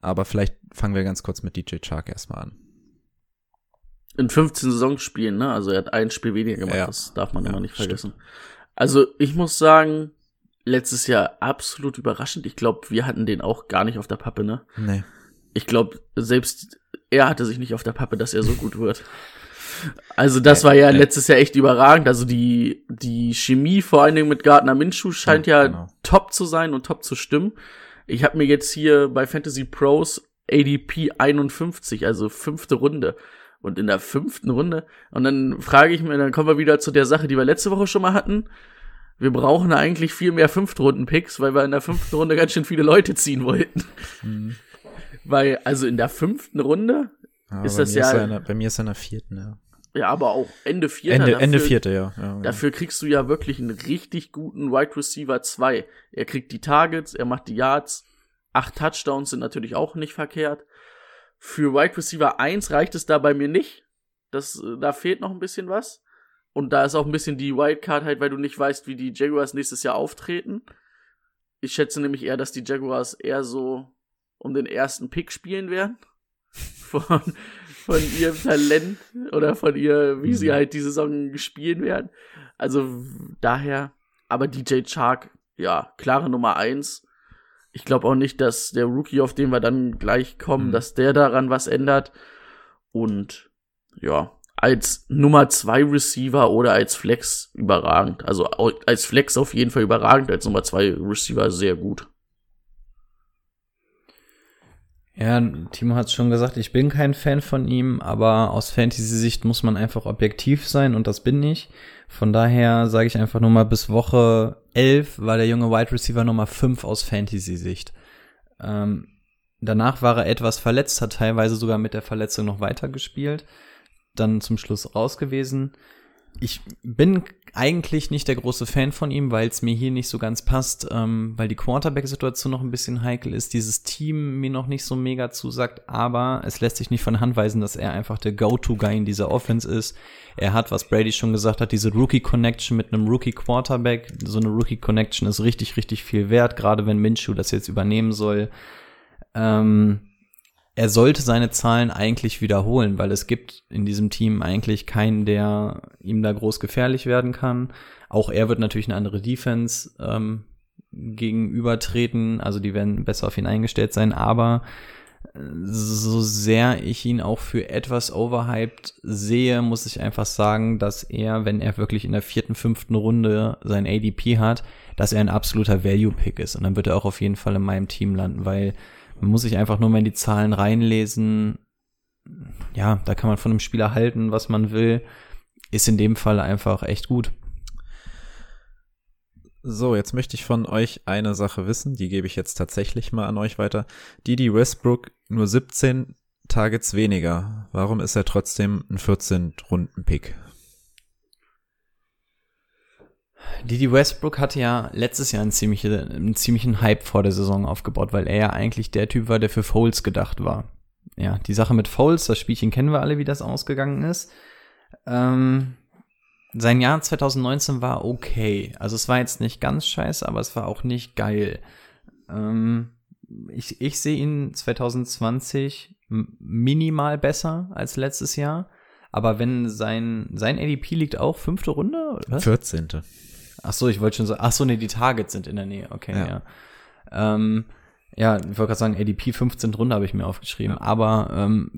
aber vielleicht fangen wir ganz kurz mit DJ Chark erstmal an. In 15 Saisonspielen, ne? Also er hat ein Spiel weniger gemacht, ja. das darf man ja, immer nicht vergessen. Stimmt. Also ich muss sagen, letztes Jahr absolut überraschend. Ich glaube, wir hatten den auch gar nicht auf der Pappe, ne? Nee. Ich glaube, selbst er hatte sich nicht auf der Pappe, dass er so gut wird. Also das war ja letztes Jahr echt überragend. Also die, die Chemie vor allen Dingen mit Gardner Minshew scheint ja, ja genau. top zu sein und top zu stimmen. Ich habe mir jetzt hier bei Fantasy Pros ADP 51, also fünfte Runde. Und in der fünften Runde, und dann frage ich mir, dann kommen wir wieder zu der Sache, die wir letzte Woche schon mal hatten wir brauchen eigentlich viel mehr Fünftrunden-Picks, weil wir in der fünften Runde ganz schön viele Leute ziehen wollten. Mhm. Weil, also in der fünften Runde ja, ist das ja. Ist eine, bei mir ist er in der vierten, ja. Ja, aber auch Ende vierter. Ende, dafür, Ende vierte, ja. ja. Genau. Dafür kriegst du ja wirklich einen richtig guten Wide Receiver 2. Er kriegt die Targets, er macht die Yards. Acht Touchdowns sind natürlich auch nicht verkehrt. Für Wide Receiver 1 reicht es da bei mir nicht. Das, da fehlt noch ein bisschen was. Und da ist auch ein bisschen die Wildcard halt, weil du nicht weißt, wie die Jaguars nächstes Jahr auftreten. Ich schätze nämlich eher, dass die Jaguars eher so um den ersten Pick spielen werden. [laughs] Von, von ihrem Talent oder von ihr, wie sie halt die Saison spielen werden. Also daher, aber DJ Chark, ja, klare Nummer eins. Ich glaube auch nicht, dass der Rookie, auf den wir dann gleich kommen, mhm. dass der daran was ändert. Und ja, als Nummer zwei Receiver oder als Flex überragend. Also als Flex auf jeden Fall überragend, als Nummer zwei Receiver sehr gut. Ja, Timo hat es schon gesagt, ich bin kein Fan von ihm, aber aus Fantasy-Sicht muss man einfach objektiv sein und das bin ich. Von daher sage ich einfach nur mal, bis Woche 11 war der junge Wide Receiver Nummer 5 aus Fantasy-Sicht. Ähm, danach war er etwas verletzt, hat teilweise sogar mit der Verletzung noch weitergespielt, dann zum Schluss raus gewesen. Ich bin eigentlich nicht der große Fan von ihm, weil es mir hier nicht so ganz passt, ähm, weil die Quarterback-Situation noch ein bisschen heikel ist, dieses Team mir noch nicht so mega zusagt, aber es lässt sich nicht von Hand weisen, dass er einfach der Go-To-Guy in dieser Offense ist. Er hat, was Brady schon gesagt hat, diese Rookie-Connection mit einem Rookie-Quarterback. So eine Rookie-Connection ist richtig, richtig viel wert, gerade wenn Minshew das jetzt übernehmen soll. Ähm, er sollte seine Zahlen eigentlich wiederholen, weil es gibt in diesem Team eigentlich keinen, der ihm da groß gefährlich werden kann. Auch er wird natürlich eine andere Defense ähm, gegenübertreten, also die werden besser auf ihn eingestellt sein, aber äh, so sehr ich ihn auch für etwas overhyped sehe, muss ich einfach sagen, dass er, wenn er wirklich in der vierten, fünften Runde sein ADP hat, dass er ein absoluter Value-Pick ist. Und dann wird er auch auf jeden Fall in meinem Team landen, weil man muss sich einfach nur mal in die Zahlen reinlesen. Ja, da kann man von einem Spieler halten, was man will. Ist in dem Fall einfach echt gut. So, jetzt möchte ich von euch eine Sache wissen, die gebe ich jetzt tatsächlich mal an euch weiter. Didi Westbrook nur 17 Targets weniger. Warum ist er trotzdem ein 14-Runden-Pick? Didi Westbrook hatte ja letztes Jahr einen, ziemliche, einen ziemlichen Hype vor der Saison aufgebaut, weil er ja eigentlich der Typ war, der für Foles gedacht war. Ja, die Sache mit Foles, das Spielchen kennen wir alle, wie das ausgegangen ist. Ähm, sein Jahr 2019 war okay. Also es war jetzt nicht ganz scheiße, aber es war auch nicht geil. Ähm, ich, ich sehe ihn 2020 minimal besser als letztes Jahr. Aber wenn sein, sein ADP liegt auch fünfte Runde, oder? 14. Ach so, ich wollte schon sagen, ach so, nee, die Targets sind in der Nähe, okay, ja. Ja, ähm, ja ich wollte gerade sagen, ADP 15 Runde habe ich mir aufgeschrieben, ja. aber ähm,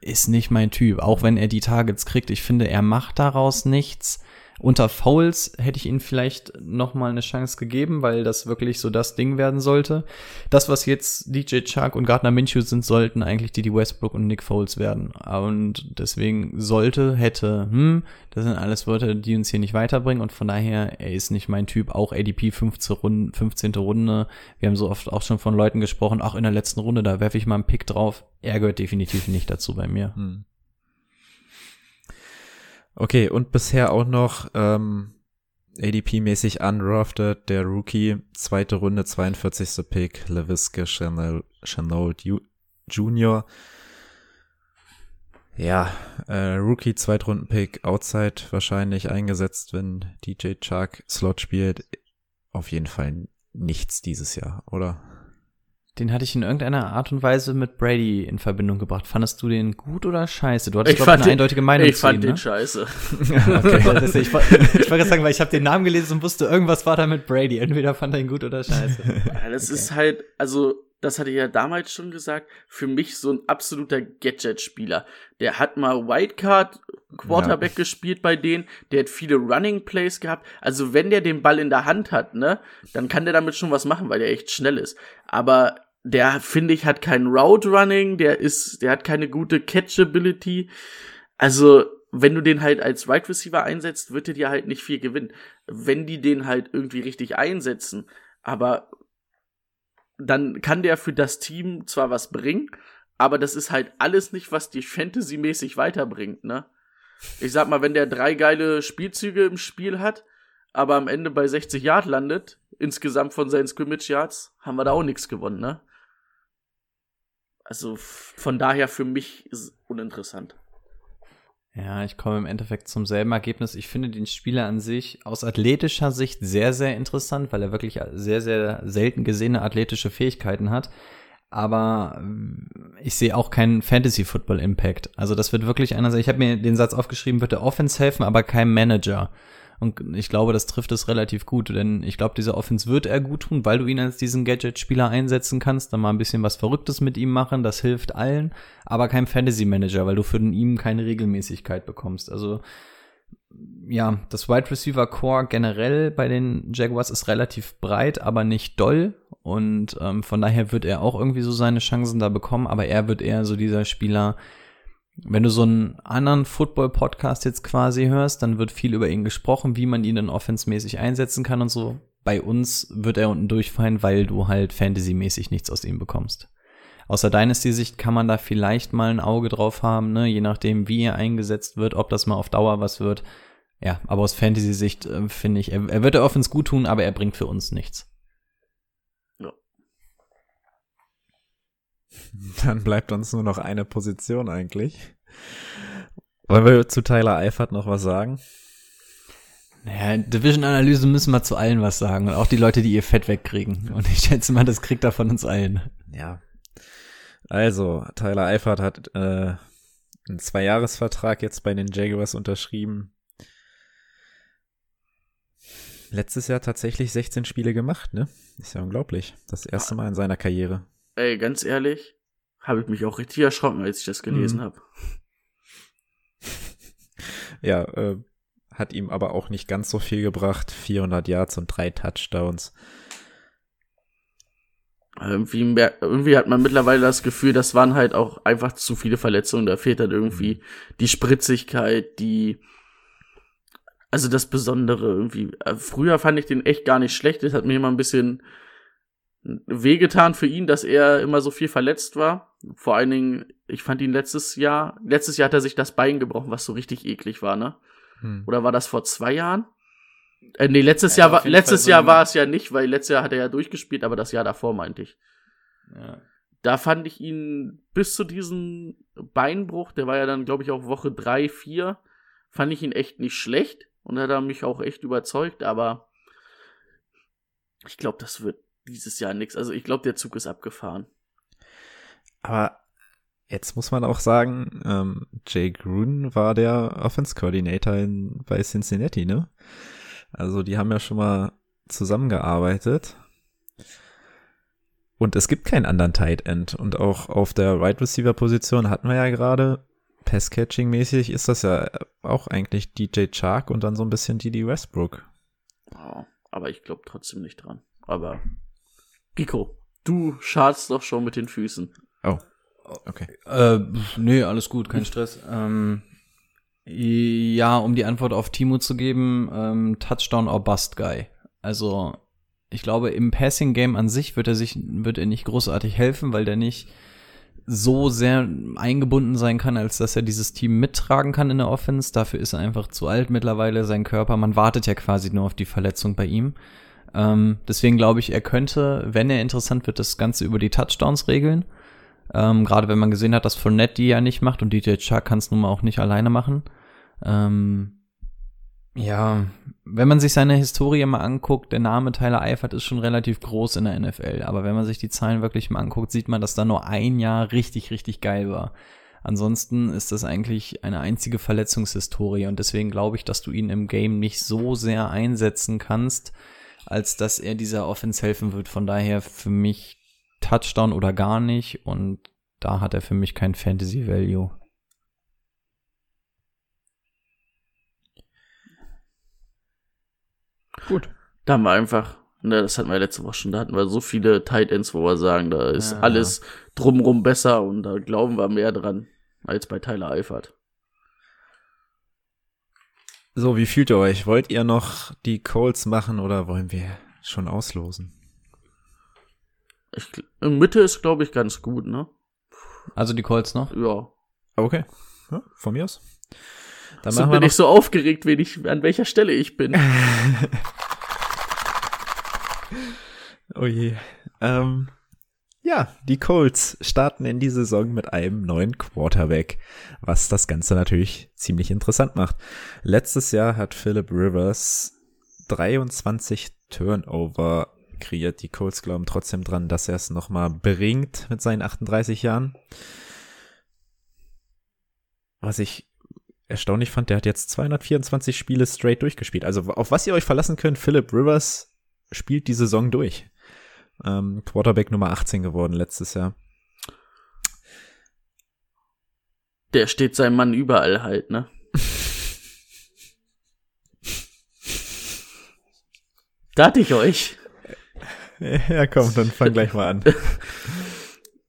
ist nicht mein Typ, auch wenn er die Targets kriegt. Ich finde, er macht daraus nichts. Unter Fouls hätte ich ihnen vielleicht noch mal eine Chance gegeben, weil das wirklich so das Ding werden sollte. Das, was jetzt DJ Chuck und Gardner Minshew sind, sollten eigentlich die, die Westbrook und Nick Foles werden. Und deswegen sollte, hätte, hm, das sind alles Wörter, die uns hier nicht weiterbringen und von daher, er ist nicht mein Typ. Auch ADP 15. Runde, 15. Runde. Wir haben so oft auch schon von Leuten gesprochen, auch in der letzten Runde, da werfe ich mal einen Pick drauf. Er gehört definitiv nicht dazu bei mir. Hm. Okay, und bisher auch noch ähm, ADP-mäßig undrafted, der Rookie, zweite Runde, 42. Pick, LaVisca Chanel, Chanel Jr. Ja, äh, Rookie, Zweitrunden-Pick, Outside wahrscheinlich eingesetzt, wenn DJ Chuck Slot spielt. Auf jeden Fall nichts dieses Jahr, oder? Den hatte ich in irgendeiner Art und Weise mit Brady in Verbindung gebracht. Fandest du den gut oder scheiße? Du hattest, glaube ich, eine den, eindeutige Meinung Ich fand ihn, den ne? scheiße. [laughs] okay, [laughs] ich wollte gerade sagen, weil ich habe den Namen gelesen und wusste, irgendwas war da mit Brady. Entweder fand er ihn gut oder scheiße. Ja, das okay. ist halt, also, das hatte ich ja damals schon gesagt, für mich so ein absoluter Gadget-Spieler. Der hat mal Wildcard Quarterback ja. gespielt bei denen, der hat viele Running Plays gehabt. Also wenn der den Ball in der Hand hat, ne, dann kann der damit schon was machen, weil der echt schnell ist. Aber der finde ich hat kein Route Running, der ist, der hat keine gute Catchability. Also, wenn du den halt als Wide Receiver einsetzt, wird er dir halt nicht viel gewinnen. Wenn die den halt irgendwie richtig einsetzen, aber dann kann der für das Team zwar was bringen, aber das ist halt alles nicht, was die Fantasy-mäßig weiterbringt, ne? Ich sag mal, wenn der drei geile Spielzüge im Spiel hat, aber am Ende bei 60 Yard landet, insgesamt von seinen Scrimmage Yards, haben wir da auch nichts gewonnen, ne? Also von daher für mich ist uninteressant. Ja, ich komme im Endeffekt zum selben Ergebnis. Ich finde den Spieler an sich aus athletischer Sicht sehr, sehr interessant, weil er wirklich sehr, sehr selten gesehene athletische Fähigkeiten hat. Aber äh, ich sehe auch keinen Fantasy-Football-Impact. Also das wird wirklich einer sein. Ich habe mir den Satz aufgeschrieben, wird der Offense helfen, aber kein Manager. Und ich glaube, das trifft es relativ gut, denn ich glaube, dieser Offense wird er gut tun, weil du ihn als diesen Gadget-Spieler einsetzen kannst, dann mal ein bisschen was Verrücktes mit ihm machen, das hilft allen, aber kein Fantasy-Manager, weil du für ihn keine Regelmäßigkeit bekommst. Also, ja, das Wide Receiver Core generell bei den Jaguars ist relativ breit, aber nicht doll. Und ähm, von daher wird er auch irgendwie so seine Chancen da bekommen, aber er wird eher so dieser Spieler, wenn du so einen anderen Football-Podcast jetzt quasi hörst, dann wird viel über ihn gesprochen, wie man ihn dann offensmäßig einsetzen kann und so. Bei uns wird er unten durchfallen, weil du halt Fantasy-mäßig nichts aus ihm bekommst. Aus der Dynasty-Sicht kann man da vielleicht mal ein Auge drauf haben, ne? je nachdem, wie er eingesetzt wird, ob das mal auf Dauer was wird. Ja, aber aus Fantasy-Sicht äh, finde ich, er, er wird der Offense gut tun, aber er bringt für uns nichts. [laughs] Dann bleibt uns nur noch eine Position eigentlich. Wollen wir zu Tyler Eifert noch was sagen? Naja, Division-Analyse müssen wir zu allen was sagen. Und auch die Leute, die ihr Fett wegkriegen. Und ich schätze mal, das kriegt er von uns allen. Ja. Also, Tyler Eifert hat äh, einen Zweijahresvertrag jetzt bei den Jaguars unterschrieben. Letztes Jahr tatsächlich 16 Spiele gemacht, ne? Ist ja unglaublich. Das erste Mal in seiner Karriere. Ey, ganz ehrlich, habe ich mich auch richtig erschrocken, als ich das gelesen Mhm. habe. [laughs] Ja, äh, hat ihm aber auch nicht ganz so viel gebracht. 400 Yards und drei Touchdowns. Irgendwie, mer- irgendwie hat man mittlerweile das Gefühl, das waren halt auch einfach zu viele Verletzungen. Da fehlt halt irgendwie die Spritzigkeit, die, also das Besondere irgendwie. Äh, Früher fand ich den echt gar nicht schlecht. Das hat mir immer ein bisschen wehgetan für ihn, dass er immer so viel verletzt war. Vor allen Dingen, ich fand ihn letztes Jahr, letztes Jahr hat er sich das Bein gebrochen, was so richtig eklig war, ne? Hm. Oder war das vor zwei Jahren? Äh, nee, letztes Ja, Jahr war, letztes Fall so Jahr ein- war es ja nicht, weil letztes Jahr hat er ja durchgespielt, aber das Jahr davor meinte ich. Ja. Da fand ich ihn bis zu diesem Beinbruch, der war ja dann, glaube ich, auch Woche drei, vier, fand ich ihn echt nicht schlecht und hat er mich auch echt überzeugt, aber ich glaube, das wird dieses Jahr nix. Also ich glaube, der Zug ist abgefahren. Aber jetzt muss man auch sagen, ähm, Jay Gruden war der Offense Coordinator in, bei Cincinnati, ne? Also die haben ja schon mal zusammengearbeitet. Und es gibt keinen anderen Tight End. Und auch auf der Wide right Receiver Position hatten wir ja gerade, Pass-Catching mäßig ist das ja auch eigentlich DJ Chark und dann so ein bisschen Didi Westbrook. Ja, aber ich glaube trotzdem nicht dran. Aber Giko, du schadst doch schon mit den Füßen. Oh, okay. Äh, nee, alles gut, kein Stress. Ähm, ja, um die Antwort auf Timo zu geben, ähm, Touchdown or Bust Guy. Also, ich glaube, im Passing Game an sich wird er sich, wird er nicht großartig helfen, weil der nicht so sehr eingebunden sein kann, als dass er dieses Team mittragen kann in der Offense. Dafür ist er einfach zu alt mittlerweile, sein Körper. Man wartet ja quasi nur auf die Verletzung bei ihm. Ähm, deswegen glaube ich, er könnte, wenn er interessant wird, das Ganze über die Touchdowns regeln. Ähm, Gerade wenn man gesehen hat, dass Fournette die ja nicht macht und DJ Chuck kann es nun mal auch nicht alleine machen. Ähm, ja, wenn man sich seine Historie mal anguckt, der Name Tyler Eifert ist schon relativ groß in der NFL, aber wenn man sich die Zahlen wirklich mal anguckt, sieht man, dass da nur ein Jahr richtig, richtig geil war. Ansonsten ist das eigentlich eine einzige Verletzungshistorie und deswegen glaube ich, dass du ihn im Game nicht so sehr einsetzen kannst, als dass er dieser Offense helfen wird. Von daher für mich Touchdown oder gar nicht und da hat er für mich kein Fantasy Value. Gut. Da haben wir einfach, ne, das hatten wir letzte Woche schon, da hatten wir so viele Tight Ends, wo wir sagen, da ist Ja. alles drumrum besser und da glauben wir mehr dran als bei Tyler Eifert. So, wie fühlt ihr euch? Wollt ihr noch die Colts machen oder wollen wir schon auslosen? Ich, Mitte ist, glaube ich, ganz gut, ne? Also die Colts noch? Ja. Okay. Ja, von mir aus. Dann So machen bin ich so aufgeregt, wen ich, an welcher Stelle ich bin. [laughs] Oh je. Ähm, ja, die Colts starten in die Saison mit einem neuen Quarterback, was das Ganze natürlich ziemlich interessant macht. Letztes Jahr hat Philip Rivers 23 Turnover kreiert. Die Colts glauben trotzdem dran, dass er es nochmal bringt mit seinen 38 Jahren. Was ich erstaunlich fand, der hat jetzt 224 Spiele straight durchgespielt. Also auf was ihr euch verlassen könnt, Philip Rivers spielt die Saison durch. Ähm, Quarterback Nummer 18 geworden letztes Jahr. Der steht seinem Mann überall halt, ne? da hatte ich euch. [laughs] Ja, komm, dann fang gleich mal an. [laughs]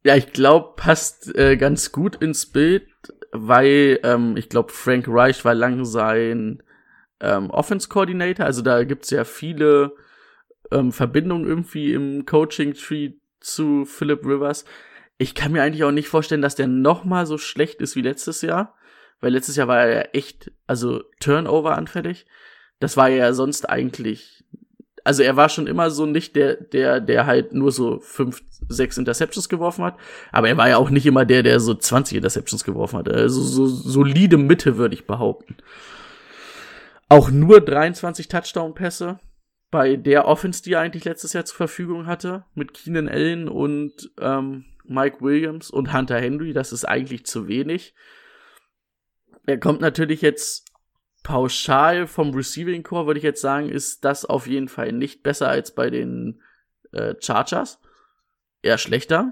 Ja, ich glaube, passt äh, ganz gut ins Bild, weil ähm, ich glaube, Frank Reich war lang sein ähm, Offense Coordinator. Also da gibt's ja viele ähm, Verbindungen irgendwie im Coaching Tree zu Philip Rivers. ich kann mir eigentlich auch nicht vorstellen, dass der noch mal so schlecht ist wie letztes Jahr, weil letztes Jahr war er ja echt, also Turnover anfällig. Das war ja sonst eigentlich, also er war schon immer so nicht der, der, der halt nur so fünf, sechs Interceptions geworfen hat, aber er war ja auch nicht immer der, der so 20 Interceptions geworfen hat. Also so solide Mitte würde ich behaupten. Auch nur 23 Touchdown-Pässe bei der Offense, die er eigentlich letztes Jahr zur Verfügung hatte, mit Keenan Allen und ähm, Mike Williams und Hunter Henry, das ist eigentlich zu wenig. Er kommt natürlich jetzt pauschal vom Receiving Core, würde ich jetzt sagen, ist das auf jeden Fall nicht besser als bei den äh, Chargers. Eher schlechter.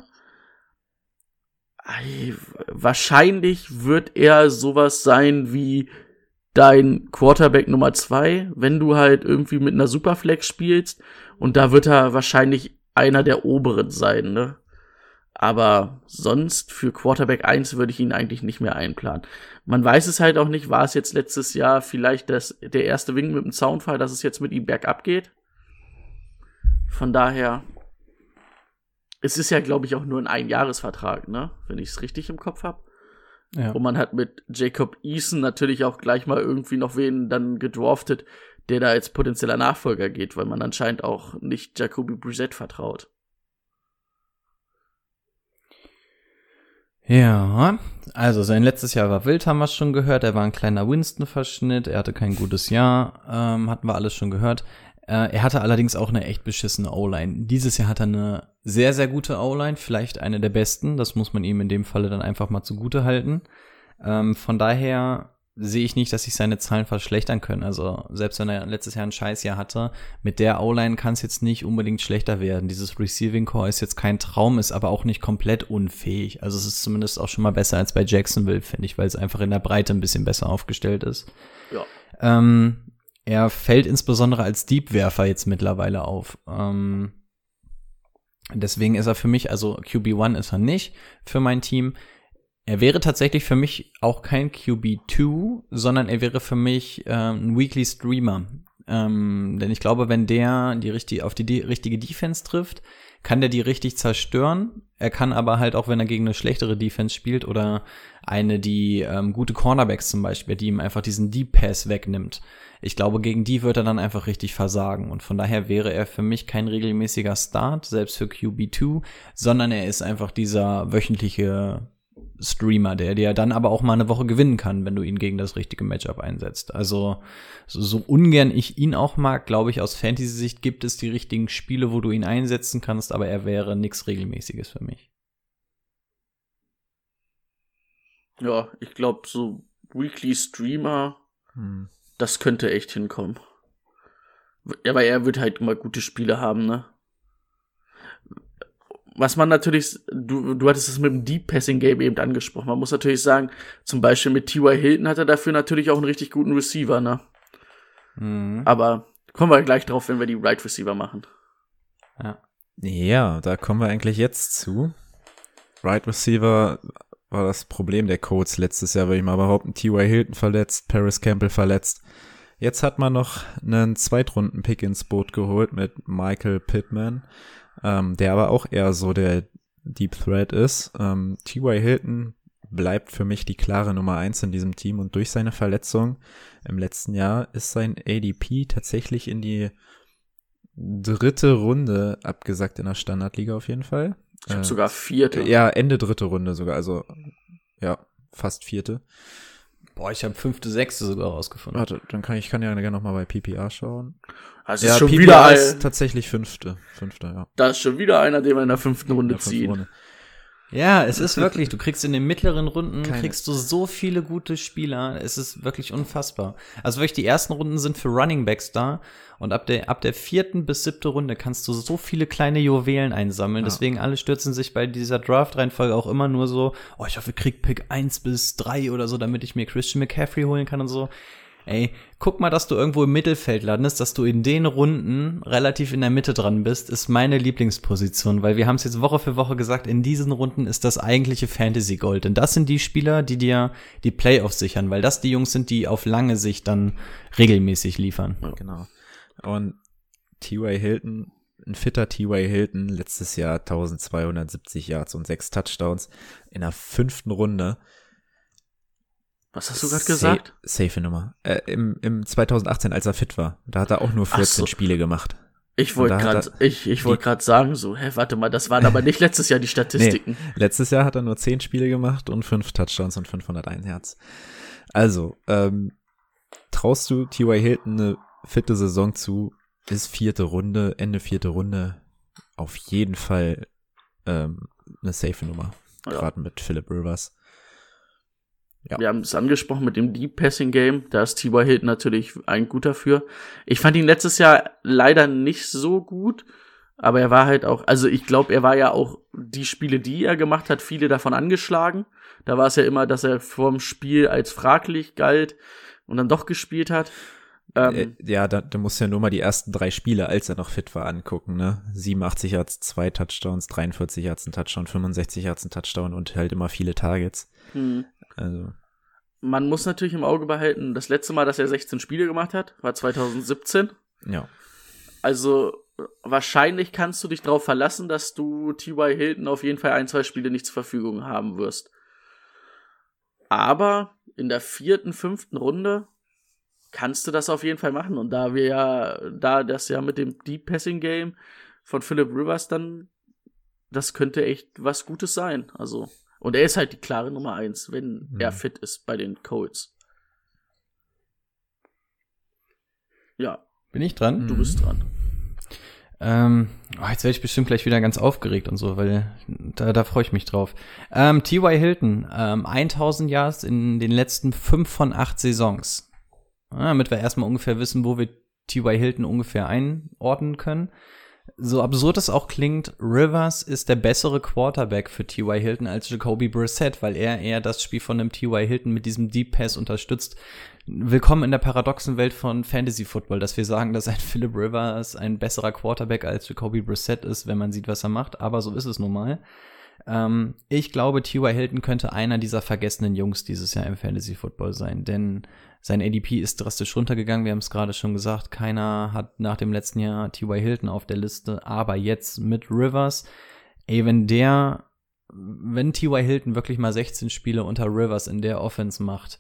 Ei, wahrscheinlich wird er sowas sein wie dein Quarterback Nummer zwei, wenn du halt irgendwie mit einer Superflex spielst. Und da wird er wahrscheinlich einer der oberen sein, ne? Aber sonst für Quarterback 1 würde ich ihn eigentlich nicht mehr einplanen. Man weiß es halt auch nicht, war es jetzt letztes Jahr vielleicht das, der erste Wink mit dem Zaunfall, dass es jetzt mit ihm bergab geht. Von daher, es ist ja, glaube ich, auch nur ein Einjahresvertrag, ne? Wenn ich es richtig im Kopf habe. Ja. Und man hat mit Jacob Eason natürlich auch gleich mal irgendwie noch wen dann gedraftet, der da als potenzieller Nachfolger geht, weil man anscheinend auch nicht Jacoby Brissett vertraut. Ja, also sein letztes Jahr war wild, haben wir schon gehört. Er war ein kleiner Winston-Verschnitt, er hatte kein gutes Jahr, ähm, hatten wir alles schon gehört. Äh, er hatte allerdings auch eine echt beschissene O-Line. Dieses Jahr hat er eine sehr, sehr gute O-Line, vielleicht eine der besten. Das muss man ihm in dem Falle dann einfach mal zugute halten. Ähm, von daher sehe ich nicht, dass sich seine Zahlen verschlechtern können. Also selbst wenn er letztes Jahr ein Scheißjahr hatte, mit der O-Line kann es jetzt nicht unbedingt schlechter werden. Dieses Receiving Core ist jetzt kein Traum, ist aber auch nicht komplett unfähig. Also es ist zumindest auch schon mal besser als bei Jacksonville, finde ich, weil es einfach in der Breite ein bisschen besser aufgestellt ist. Ja. Ähm, er fällt insbesondere als Deep-Werfer jetzt mittlerweile auf. Ähm, deswegen ist er für mich, also QB1 ist er nicht für mein Team. Er wäre tatsächlich für mich auch kein QB2, sondern er wäre für mich äh, ein Weekly Streamer. Ähm, denn ich glaube, wenn der die richtig, auf die de richtige Defense trifft, kann der die richtig zerstören. Er kann aber halt auch, wenn er gegen eine schlechtere Defense spielt oder eine, die ähm, gute Cornerbacks zum Beispiel, die ihm einfach diesen Deep Pass wegnimmt. Ich glaube, gegen die wird er dann einfach richtig versagen. Und von daher wäre er für mich kein regelmäßiger Start, selbst für QB2, sondern er ist einfach dieser wöchentliche Streamer, der dir dann aber auch mal eine Woche gewinnen kann, wenn du ihn gegen das richtige Matchup einsetzt. Also so, so ungern ich ihn auch mag, glaube ich, aus Fantasy-Sicht gibt es die richtigen Spiele, wo du ihn einsetzen kannst, aber er wäre nichts Regelmäßiges für mich. Ja, ich glaube, so Weekly Streamer, hm. Das könnte echt hinkommen. Aber er wird halt immer gute Spiele haben, ne? was man natürlich, du, du hattest es mit dem Deep Passing Game eben angesprochen. Man muss natürlich sagen, zum Beispiel mit T.Y. Hilton hat er dafür natürlich auch einen richtig guten Receiver, ne? Mhm. Aber kommen wir gleich drauf, wenn wir die Right Receiver machen. Ja. Ja, da kommen wir eigentlich jetzt zu. Right Receiver war das Problem der Colts letztes Jahr, würde ich mal behaupten. T.Y. Hilton verletzt, Paris Campbell verletzt. Jetzt hat man noch einen Zweitrunden-Pick ins Boot geholt mit Michael Pittman ähm, der aber auch eher so der Deep Threat ist. Ähm, T.Y. Hilton bleibt für mich die klare Nummer eins in diesem Team und durch seine Verletzung im letzten Jahr ist sein ADP tatsächlich in die dritte Runde abgesagt in der Standardliga auf jeden Fall. Ich äh, sogar vierte. Ja, Ende dritte Runde sogar, also ja, fast vierte. Boah, ich habe fünfte, sechste sogar rausgefunden. Warte, dann kann ich kann ja gerne noch mal bei PPR schauen. Also ja, ist schon PPR wieder ist tatsächlich fünfte, fünfte, ja. Da ist schon wieder einer, den wir in der fünften Runde der ziehen. Runde. Ja, es ist wirklich, du kriegst in den mittleren Runden, Keine. kriegst du so viele gute Spieler, es ist wirklich unfassbar. Also wirklich, die ersten Runden sind für Running Backs da und ab der, ab der vierten bis siebte Runde kannst du so viele kleine Juwelen einsammeln, ja. deswegen alle stürzen sich bei dieser Draft-Reihenfolge auch immer nur so, oh, ich hoffe, ich krieg Pick eins bis drei oder so, damit ich mir Christian McCaffrey holen kann und so ey, guck mal, dass du irgendwo im Mittelfeld landest, dass du in den Runden relativ in der Mitte dran bist, ist meine Lieblingsposition, weil wir haben es jetzt Woche für Woche gesagt, in diesen Runden ist das eigentliche Fantasy Gold. Denn das sind die Spieler, die dir die Playoffs sichern, weil das die Jungs sind, die auf lange Sicht dann regelmäßig liefern. Genau. Und T.Y. Hilton ein fitter T.Y. Hilton, letztes Jahr 1270 Yards und sechs Touchdowns in der fünften Runde. Was hast du gerade gesagt? Safe Nummer. Äh, im, Im 2018, als er fit war. Da hat er auch nur 14 so. Spiele gemacht. Ich wollte gerade ich, ich gerade sagen, so, hä, warte mal, das waren aber nicht letztes Jahr die Statistiken. Nee, letztes Jahr hat er nur 10 Spiele gemacht und 5 Touchdowns und 501 Herz. Also, ähm, traust du T.Y. Hilton eine fitte Saison zu? Ist vierte Runde, Ende vierte Runde auf jeden Fall ähm, eine safe Nummer. Ja. Gerade mit Philip Rivers. Ja. Wir haben es angesprochen mit dem Deep Passing Game. Da ist T.Y. Hilton natürlich ein guter für. Ich fand ihn letztes Jahr leider nicht so gut. Aber er war halt auch, also ich glaube, er war ja auch die Spiele, die er gemacht hat, viele davon angeschlagen. Da war es ja immer, dass er vorm Spiel als fraglich galt und dann doch gespielt hat. Ähm, äh, ja, da, da musst du ja nur mal die ersten drei Spiele, als er noch fit war, angucken, ne? 87 Yards, zwei Touchdowns, 43 Yards ein Touchdown, 65 Yards ein Touchdown und halt immer viele Targets. Hm. Also. Man muss natürlich im Auge behalten, das letzte Mal, dass er 16 Spiele gemacht hat, war 2017. Ja. Also wahrscheinlich kannst du dich darauf verlassen, dass du T.Y. Hilton auf jeden Fall ein, zwei Spiele nicht zur Verfügung haben wirst. Aber in der vierten, fünften Runde kannst du das auf jeden Fall machen. Und da wir ja, da das ja mit dem Deep Passing Game von Philip Rivers dann, das könnte echt was Gutes sein. Also, und er ist halt die klare Nummer eins, wenn mhm. er fit ist bei den Colts. Ja. Bin ich dran? Du bist dran. Ähm, oh, jetzt werde ich bestimmt gleich wieder ganz aufgeregt und so, weil da, da freue ich mich drauf. Ähm, T.Y. Hilton, ähm, 1000 Yards in den letzten fünf von acht Saisons. Ja, damit wir erstmal ungefähr wissen, wo wir T.Y. Hilton ungefähr einordnen können. So absurd es auch klingt, Rivers ist der bessere Quarterback für T.Y. Hilton als Jacoby Brissett, weil er eher das Spiel von einem T.Y. Hilton mit diesem Deep Pass unterstützt, willkommen in der paradoxen Welt von Fantasy Football, dass wir sagen, dass ein [laughs] Philip Rivers ein besserer Quarterback als Jacoby Brissett ist, wenn man sieht, was er macht. Aber so ist es nun mal. Ähm, ich glaube, T.Y. Hilton könnte einer dieser vergessenen Jungs dieses Jahr im Fantasy Football sein, denn sein ADP ist drastisch runtergegangen. Wir haben es gerade schon gesagt. Keiner hat nach dem letzten Jahr T.Y. Hilton auf der Liste, aber jetzt mit Rivers. Ey, wenn der, wenn T.Y. Hilton wirklich mal 16 Spiele unter Rivers in der Offense macht,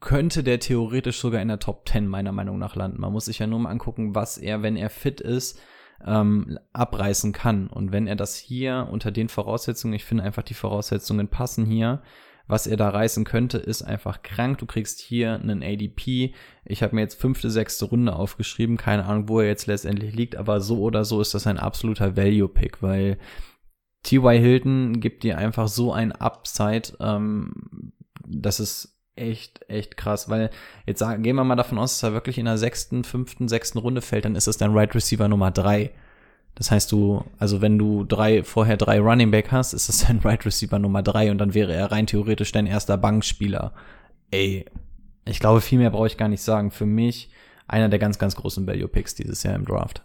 könnte der theoretisch sogar in der Top 10 meiner Meinung nach landen. Man muss sich ja nur mal angucken, was er, wenn er fit ist, ähm, abreißen kann. Und wenn er das hier unter den Voraussetzungen, ich finde einfach die Voraussetzungen passen hier, was er da reißen könnte, ist einfach krank. Du kriegst hier einen ADP. Ich habe mir jetzt fünfte, sechste Runde aufgeschrieben. Keine Ahnung, wo er jetzt letztendlich liegt, aber so oder so ist das ein absoluter Value-Pick, weil T.Y. Hilton gibt dir einfach so ein Upside, ähm, das ist echt, echt krass, weil jetzt sagen, gehen wir mal davon aus, dass er wirklich in der sechsten, fünften, sechsten Runde fällt, dann ist es dein Right Receiver Nummer drei. Das heißt, du, also wenn du drei, vorher drei Running Back hast, ist es dein [laughs] Right Receiver Nummer drei und dann wäre er rein theoretisch dein erster Bankspieler. Ey, ich glaube, viel mehr brauche ich gar nicht sagen. Für mich einer der ganz, ganz großen Value Picks dieses Jahr im Draft.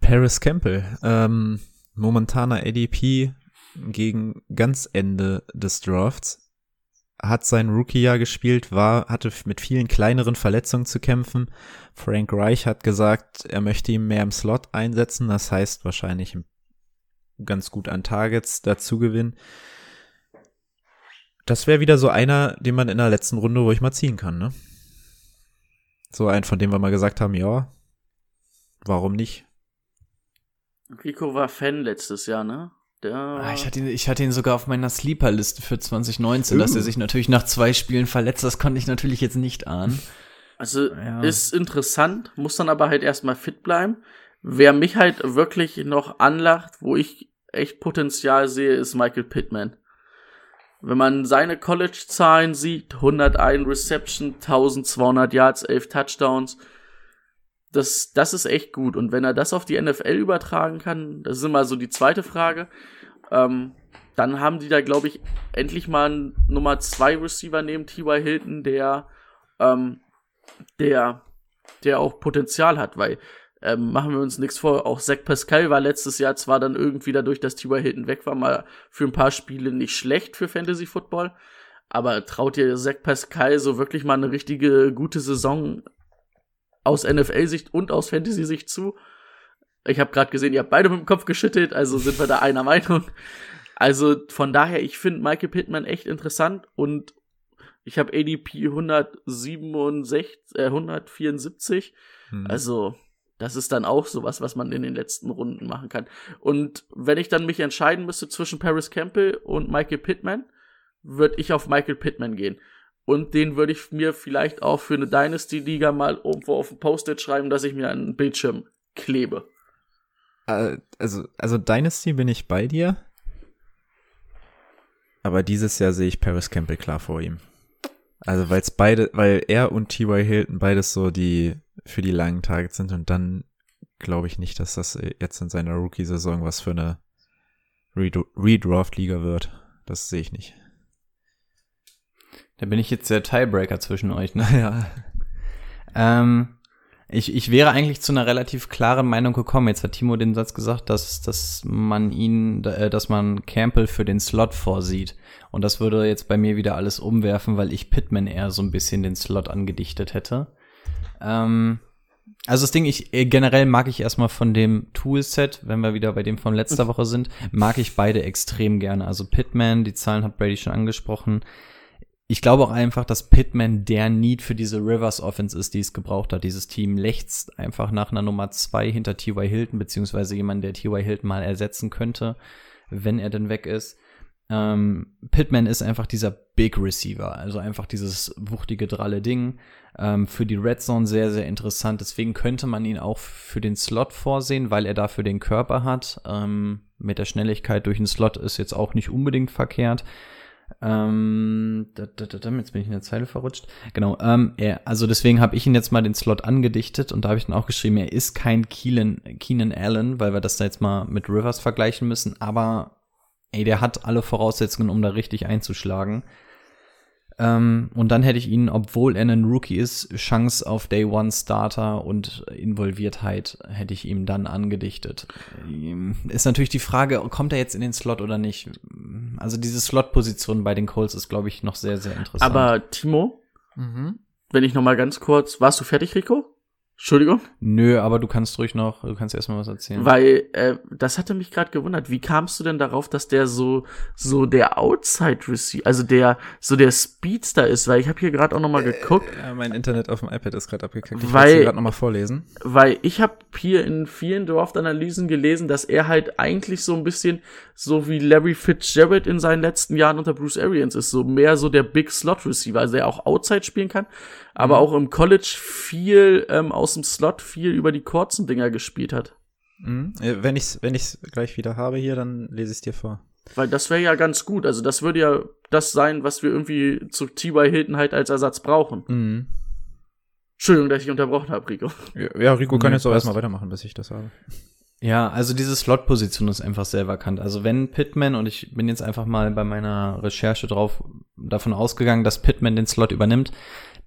Paris Campbell, ähm, momentaner ADP gegen ganz Ende des Drafts, hat sein Rookie-Jahr gespielt, war, hatte mit vielen kleineren Verletzungen zu kämpfen. Frank Reich hat gesagt, er möchte ihn mehr im Slot einsetzen, das heißt wahrscheinlich ganz gut an Targets dazu gewinnen. Das wäre wieder so einer, den man in der letzten Runde ruhig mal ziehen kann, ne? So ein, von dem wir mal gesagt haben, ja, warum nicht? Rico war Fan letztes Jahr, ne? Ah, ich, hatte ihn, ich hatte ihn sogar auf meiner Sleeper-Liste für 2019, uh. dass er uh. sich natürlich nach zwei Spielen verletzt. Das konnte ich natürlich jetzt nicht ahnen. Also ja. ist interessant, muss dann aber halt erstmal fit bleiben. Wer mich halt wirklich noch anlacht, wo ich echt Potenzial sehe, ist Michael Pittman. Wenn man seine College-Zahlen sieht, 101 Reception, 1200 Yards, 11 Touchdowns, das, das ist echt gut. Und wenn er das auf die NFL übertragen kann, das ist immer so die zweite Frage, ähm, dann haben die da, glaube ich, endlich mal einen Nummer 2 Receiver neben T.Y. Hilton, der, ähm, der, der auch Potenzial hat, weil ähm, machen wir uns nichts vor, auch Zach Pascal war letztes Jahr zwar dann irgendwie dadurch, dass T.Y. Hilton weg war, mal für ein paar Spiele nicht schlecht für Fantasy Football, aber traut dir Zach Pascal so wirklich mal eine richtige gute Saison aus NFL-Sicht und aus Fantasy-Sicht zu. Ich habe gerade gesehen, ihr habt beide mit dem Kopf geschüttelt, also sind wir da einer Meinung. Also von daher, ich finde Michael Pittman echt interessant und ich habe ADP 167, äh, 174. Hm. Also das ist dann auch sowas, was man in den letzten Runden machen kann. Und wenn ich dann mich entscheiden müsste zwischen Paris Campbell und Michael Pittman, würde ich auf Michael Pittman gehen. Und den würde ich mir vielleicht auch für eine Dynasty-Liga mal irgendwo auf ein Post-it schreiben, dass ich mir einen Bildschirm klebe. Äh, also, also Dynasty bin ich bei dir. Aber dieses Jahr sehe ich Paris Campbell klar vor ihm. Also weil es beide, weil er und T.Y. Hilton beides so die für die langen Targets sind und dann glaube ich nicht, dass das jetzt in seiner Rookie-Saison was für eine Redraft-Liga wird. Das sehe ich nicht. Da bin ich jetzt der Tiebreaker zwischen euch, ne? [laughs] Ja. ähm, ich, ich wäre eigentlich zu einer relativ klaren Meinung gekommen. Jetzt hat Timo den Satz gesagt, dass, dass man ihn, äh, dass man Campbell für den Slot vorsieht. Und das würde jetzt bei mir wieder alles umwerfen, weil ich Pittman eher so ein bisschen den Slot angedichtet hätte. Ähm, also das Ding, ich äh, generell mag ich erstmal von dem Toolset, wenn wir wieder bei dem von letzter [laughs] Woche sind, mag ich beide extrem gerne. Also Pittman, die Zahlen hat Brady schon angesprochen ich glaube auch einfach, dass Pittman der Need für diese Rivers Offense ist, die es gebraucht hat. Dieses Team lechzt einfach nach einer Nummer zwei hinter T.Y. Hilton, beziehungsweise jemand, der T.Y. Hilton mal ersetzen könnte, wenn er denn weg ist. Ähm, Pittman ist einfach dieser Big Receiver, also einfach dieses wuchtige, dralle Ding. Ähm, für die Red Zone sehr, sehr interessant. Deswegen könnte man ihn auch für den Slot vorsehen, weil er dafür den Körper hat. Ähm, mit der Schnelligkeit durch den Slot ist jetzt auch nicht unbedingt verkehrt. Ähm, da, da, da, jetzt bin ich in der Zeile verrutscht. Genau, ähm, er, also deswegen habe ich ihn jetzt mal den Slot angedichtet und da habe ich dann auch geschrieben, er ist kein Keenan, Keenan Allen, weil wir das da jetzt mal mit Rivers vergleichen müssen, aber ey, der hat alle Voraussetzungen, um da richtig einzuschlagen. Ähm, und dann hätte ich ihn, obwohl er ein Rookie ist, Chance auf Day One Starter und Involviertheit hätte ich ihm dann angedichtet. Ähm, ist natürlich die Frage, kommt er jetzt in den Slot oder nicht? Also diese Slot-Position bei den Colts ist, glaube ich, noch sehr, sehr interessant. Aber Timo, mhm. wenn ich noch mal ganz kurz, warst du fertig, Rico? Entschuldigung? Nö, aber du kannst ruhig noch, du kannst erstmal was erzählen. Weil, äh, das hatte mich gerade gewundert. Wie kamst du denn darauf, dass der so, so der Outside Receiver, also der, so der Speedster ist? Weil ich habe hier gerade auch noch mal geguckt. Äh, mein Internet auf dem iPad ist gerade abgekackt. Ich weil, gerade noch mal vorlesen. Weil ich habe hier in vielen Draft-Analysen gelesen, dass er halt eigentlich so ein bisschen so wie Larry Fitzgerald in seinen letzten Jahren unter Bruce Arians ist. So mehr so der Big Slot Receiver, also der auch Outside spielen kann, aber mhm. auch im College viel ähm, aus dem Slot, viel über die kurzen Dinger gespielt hat. Mhm. Wenn ich es wenn ich's gleich wieder habe hier, dann lese ich es dir vor. Weil das wäre ja ganz gut. Also das würde ja das sein, was wir irgendwie zu T.Y. Hilton halt als Ersatz brauchen. Mhm. Entschuldigung, dass ich unterbrochen habe, Rico. Ja, ja Rico kann jetzt auch erstmal weitermachen, bis ich das habe. Ja, also diese Slot-Position ist einfach sehr vakant. Also wenn Pittman, und ich bin jetzt einfach mal bei meiner Recherche drauf davon ausgegangen, dass Pittman den Slot übernimmt,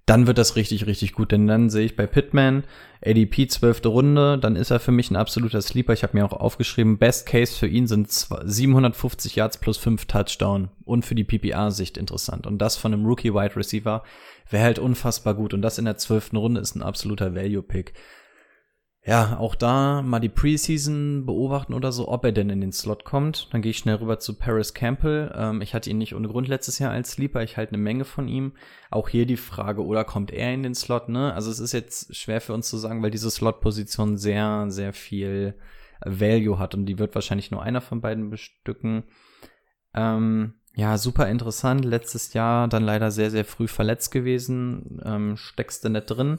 dann wird das richtig, richtig gut. Denn dann sehe ich bei Pittman ADP zwölfte Runde, dann ist er für mich ein absoluter Sleeper. Ich habe mir auch aufgeschrieben, Best Case für ihn sind 750 Yards plus 5 Touchdown und für die PPR-Sicht interessant. Und das von einem Rookie-Wide Receiver wäre halt unfassbar gut. Und das in der zwölften Runde ist ein absoluter Value-Pick ja, auch da mal die Preseason beobachten oder so, ob er denn in den Slot kommt. Dann gehe ich schnell rüber zu Paris Campbell. Ähm, ich hatte ihn nicht ohne Grund letztes Jahr als Sleeper. Ich halte eine Menge von ihm. Auch hier die Frage, oder kommt er in den Slot, ne? Also es ist jetzt schwer für uns zu sagen, weil diese Slot-Position sehr, sehr viel Value hat und die wird wahrscheinlich nur einer von beiden bestücken. Ähm, ja, super interessant. Letztes Jahr dann leider sehr, sehr früh verletzt gewesen. Ähm, steckste nicht drin.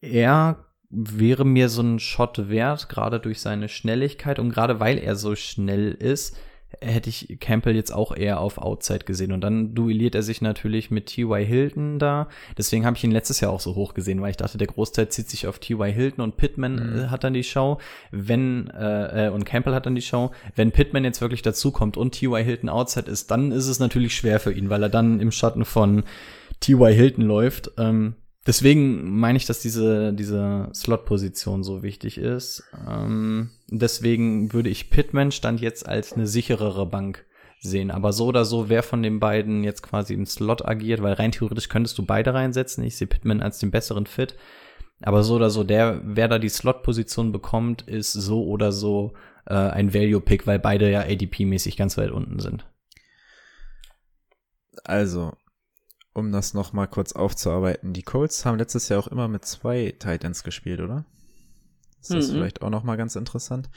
Er wäre mir so ein Shot wert, gerade durch seine Schnelligkeit und gerade weil er so schnell ist, hätte ich Campbell jetzt auch eher auf Outside gesehen. Und dann duelliert er sich natürlich mit T.Y. Hilton da. Deswegen habe ich ihn letztes Jahr auch so hoch gesehen, weil ich dachte, der Großteil zieht sich auf T.Y. Hilton und Pittman mhm. äh, hat dann die Show. Wenn, äh, äh, und Campbell hat dann die Show. Wenn Pittman jetzt wirklich dazukommt und T.Y. Hilton Outside ist, dann ist es natürlich schwer für ihn, weil er dann im Schatten von T.Y. Hilton läuft. Ähm, Deswegen meine ich, dass diese, diese Slot-Position so wichtig ist. Ähm, deswegen würde ich Pittman stand jetzt als eine sicherere Bank sehen. Aber so oder so, wer von den beiden jetzt quasi im Slot agiert, weil rein theoretisch könntest du beide reinsetzen. Ich sehe Pittman als den besseren Fit. Aber so oder so, der, wer da die Slot-Position bekommt, ist so oder so äh, ein Value-Pick, weil beide ja ADP-mäßig ganz weit unten sind. Also, um das noch mal kurz aufzuarbeiten, die Colts haben letztes Jahr auch immer mit zwei Titans gespielt, oder? Ist das Mhm. vielleicht auch noch mal ganz interessant?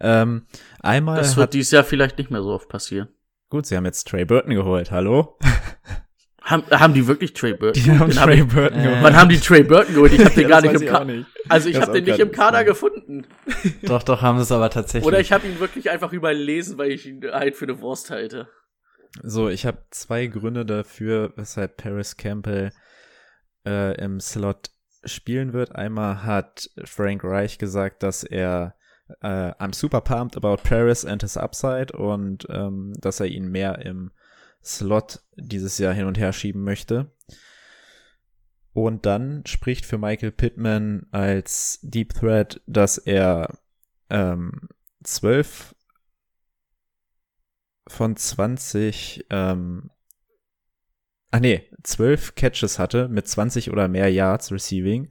Ähm, einmal Das hat, wird dieses Jahr vielleicht nicht mehr so oft passieren. gut, sie haben jetzt Trey Burton geholt, hallo? [laughs] Haben, haben die wirklich Trey Burton? Die haben Den Trey hab ich, Burton Äh, geholt. wann haben die Trey Burton geholt? Ich habe [laughs] den Ja, gar nicht weiß im Kader. Also ich habe auch den nicht im Kader nicht. gefunden. Doch, doch, haben sie es aber tatsächlich. Oder ich habe ihn wirklich einfach überlesen, weil ich ihn halt für eine Wurst halte. So, ich habe zwei Gründe dafür, weshalb Paris Campbell äh, im Slot spielen wird. Einmal hat Frank Reich gesagt, dass er äh, I'm super pumped about Paris and his upside und ähm, dass er ihn mehr im Slot dieses Jahr hin und her schieben möchte. Und dann spricht für Michael Pittman als Deep Threat, dass er ähm, 12 von 20, ähm, ach nee, 12 Catches hatte mit 20 oder mehr Yards Receiving.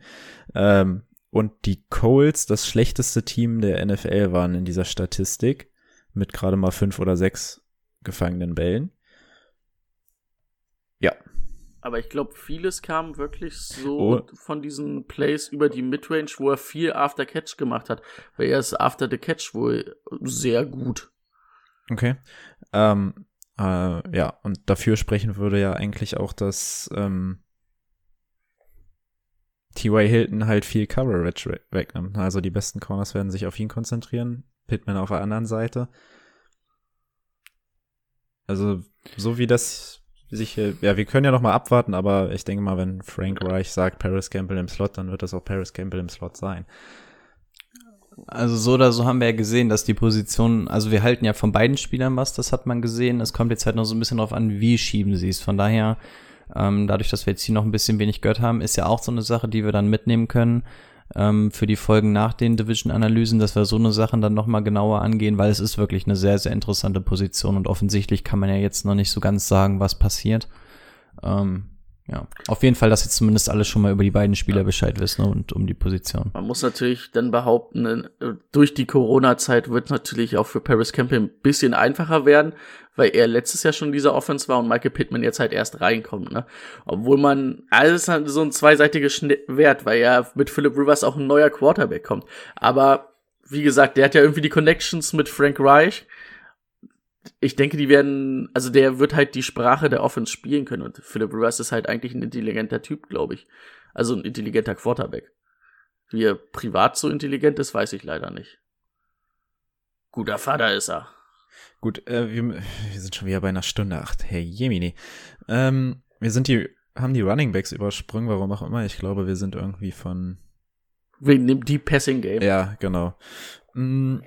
Ähm, und die Coles das schlechteste Team der NFL waren in dieser Statistik mit gerade mal fünf oder sechs gefangenen Bällen. Ja, Aber ich glaube, vieles kam wirklich so Oh. von diesen Plays über die Midrange, wo er viel After Catch gemacht hat. Weil er ist After the Catch wohl sehr gut. Okay. Ähm, äh, ja, und dafür sprechen würde ja eigentlich auch, dass ähm, T.Y. Hilton halt viel Coverage we- wegnimmt. Also die besten Corners werden sich auf ihn konzentrieren. Pittman auf der anderen Seite. Also, so wie das sich, hier- ja, wir können ja noch mal abwarten, aber ich denke mal, wenn Frank Reich sagt Paris Campbell im Slot, dann wird das auch Paris Campbell im Slot sein. Also so oder so haben wir ja gesehen, dass die Position, also wir halten ja von beiden Spielern was, das hat man gesehen. Es kommt jetzt halt noch so ein bisschen drauf an, wie schieben sie es. Von daher, ähm, dadurch, dass wir jetzt hier noch ein bisschen wenig gehört haben, ist ja auch so eine Sache, die wir dann mitnehmen können ähm, für die Folgen nach den Division-Analysen, dass wir so eine Sachen dann nochmal genauer angehen, weil es ist wirklich eine sehr, sehr interessante Position und offensichtlich kann man ja jetzt noch nicht so ganz sagen, was passiert. Ähm, ja, auf jeden Fall, dass jetzt zumindest alle schon mal über die beiden Spieler Bescheid wissen und um die Position. Man muss natürlich dann behaupten, äh, durch die Corona-Zeit wird natürlich auch für Paris Campbell ein bisschen einfacher werden, weil er letztes Jahr schon in dieser Offense war und Michael Pittman jetzt halt erst reinkommt, ne? Obwohl man, alles ist halt so ein zweiseitiges Schwert, weil ja mit Philip Rivers auch ein neuer Quarterback kommt. Aber, wie gesagt, der hat ja irgendwie die Connections mit Frank Reich. Ich denke, die werden, also der wird halt die Sprache der Offense spielen können und Philip Rivers ist halt eigentlich ein intelligenter Typ, glaube ich. Also ein intelligenter Quarterback. Wie er privat so intelligent ist, weiß ich leider nicht. Guter Vater ist er. Gut, äh, wir, wir sind schon wieder bei einer Stunde. Ach, Herr Jemini. Ähm, wir sind die, haben die Running Backs übersprungen, warum auch immer. Ich glaube, wir sind irgendwie von Wegen dem Deep Passing Game. Ja, genau. Mm,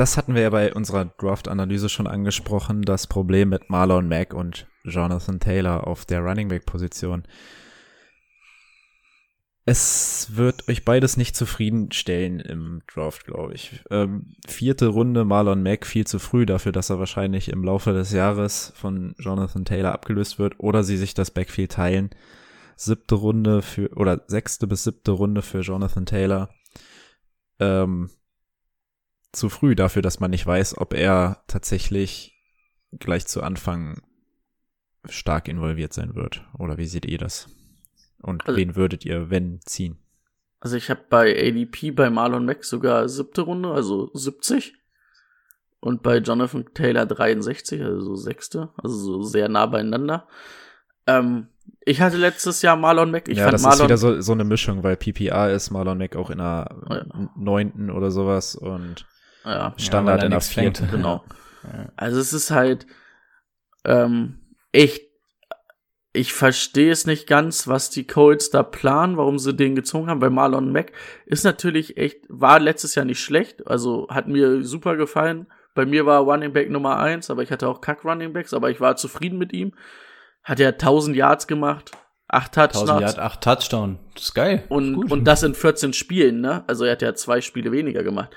Das hatten wir ja bei unserer Draft-Analyse schon angesprochen, das Problem mit Marlon Mack und Jonathan Taylor auf der Running Back-Position. Es wird euch beides nicht zufriedenstellen im Draft, glaube ich. Ähm, vierte Runde Marlon Mack viel zu früh dafür, dass er wahrscheinlich im Laufe des Jahres von Jonathan Taylor abgelöst wird oder sie sich das Backfield teilen. Siebte Runde für, oder sechste bis siebte Runde für Jonathan Taylor. Ähm, zu früh dafür, dass man nicht weiß, ob er tatsächlich gleich zu Anfang stark involviert sein wird. Oder wie seht ihr das? Und Also- wen würdet ihr, wenn, ziehen? Also ich habe bei ADP bei Marlon Mack sogar siebte Runde, also 70. Und bei Jonathan Taylor 63, also so sechste, also so sehr nah beieinander. Ähm, ich hatte letztes Jahr Marlon Mack. Ich ja, fand das Marlon ist wieder so, so eine Mischung, weil PPR ist Marlon Mack auch in der Ja. neunten oder sowas und ja, Standard er in der vierten. [laughs] genau. Ja. Also es ist halt ähm, echt, ich verstehe es nicht ganz, was die Colts da planen, warum sie den gezogen haben, weil Marlon Mack ist natürlich echt, war letztes Jahr nicht schlecht, also hat mir super gefallen. Bei mir war Running Back Nummer eins, aber ich hatte auch Kack Running Backs, aber ich war zufrieden mit ihm. Hat er 1000 Yards gemacht, acht 1000 Touchdowns Yard, 8 Touchdown. Das ist geil. und, Gut. und das in 14 Spielen, ne? Also er hat ja zwei Spiele weniger gemacht.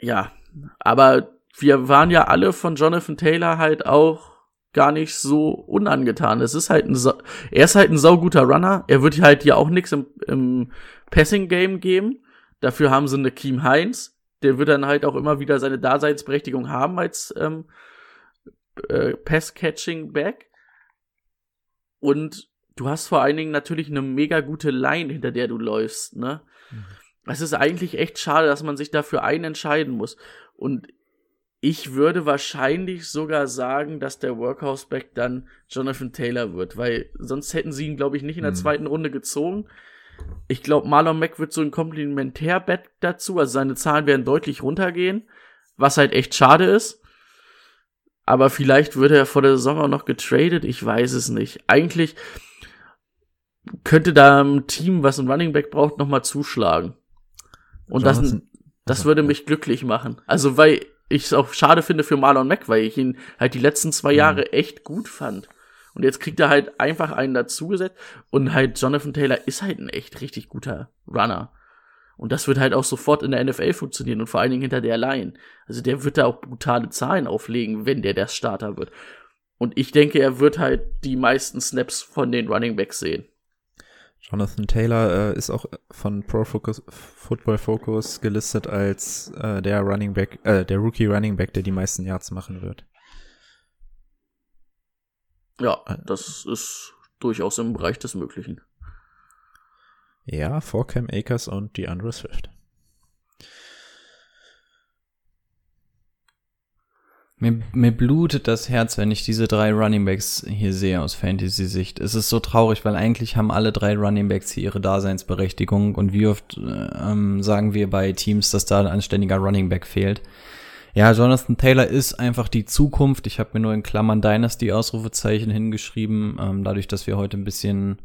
Ja, aber wir waren ja alle von Jonathan Taylor halt auch gar nicht so unangetan. Es ist halt ein, er ist halt ein sauguter Runner. Er wird halt ja auch nichts im, im Passing-Game geben. Dafür haben sie eine Keem Heinz. Der wird dann halt auch immer wieder seine Daseinsberechtigung haben als ähm, äh, Pass-Catching-Back. Und du hast vor allen Dingen natürlich eine mega gute Line, hinter der du läufst, ne? Mhm. Es ist eigentlich echt schade, dass man sich dafür einen entscheiden muss. Und ich würde wahrscheinlich sogar sagen, dass der Workhouse-Back dann Jonathan Taylor wird, weil sonst hätten sie ihn, glaube ich, nicht in der mhm. zweiten Runde gezogen. Ich glaube, Marlon Mack wird so ein Komplementär-Back dazu, also seine Zahlen werden deutlich runtergehen, was halt echt schade ist. Aber vielleicht würde er vor der Saison auch noch getradet, ich weiß es nicht. Eigentlich könnte da ein Team, was ein Running Back braucht, nochmal zuschlagen. Und das, das würde mich glücklich machen. Also, weil ich es auch schade finde für Marlon Mack, weil ich ihn halt die letzten zwei mhm. Jahre echt gut fand. Und jetzt kriegt er halt einfach einen dazugesetzt und halt Jonathan Taylor ist halt ein echt richtig guter Runner. Und das wird halt auch sofort in der NFL funktionieren und vor allen Dingen hinter der Line. Also der wird da auch brutale Zahlen auflegen, wenn der der Starter wird. Und ich denke, er wird halt die meisten Snaps von den Running Backs sehen. Jonathan Taylor äh, ist auch von Pro Focus, Football Focus gelistet als äh, der Running Back, äh, der Rookie Running Back, der die meisten Yards machen wird. Ja, das ist durchaus im Bereich des Möglichen. Ja, vor Cam Akers und die Andrew Swift. Mir, mir blutet das Herz, wenn ich diese drei Runningbacks hier sehe aus Fantasy-Sicht. Es ist so traurig, weil eigentlich haben alle drei Runningbacks hier ihre Daseinsberechtigung und wie oft äh, ähm, sagen wir bei Teams, dass da ein anständiger Runningback fehlt. Ja, Jonathan Taylor ist einfach die Zukunft. Ich habe mir nur in Klammern Dynasty Ausrufezeichen hingeschrieben. Ähm, dadurch, dass wir heute ein bisschen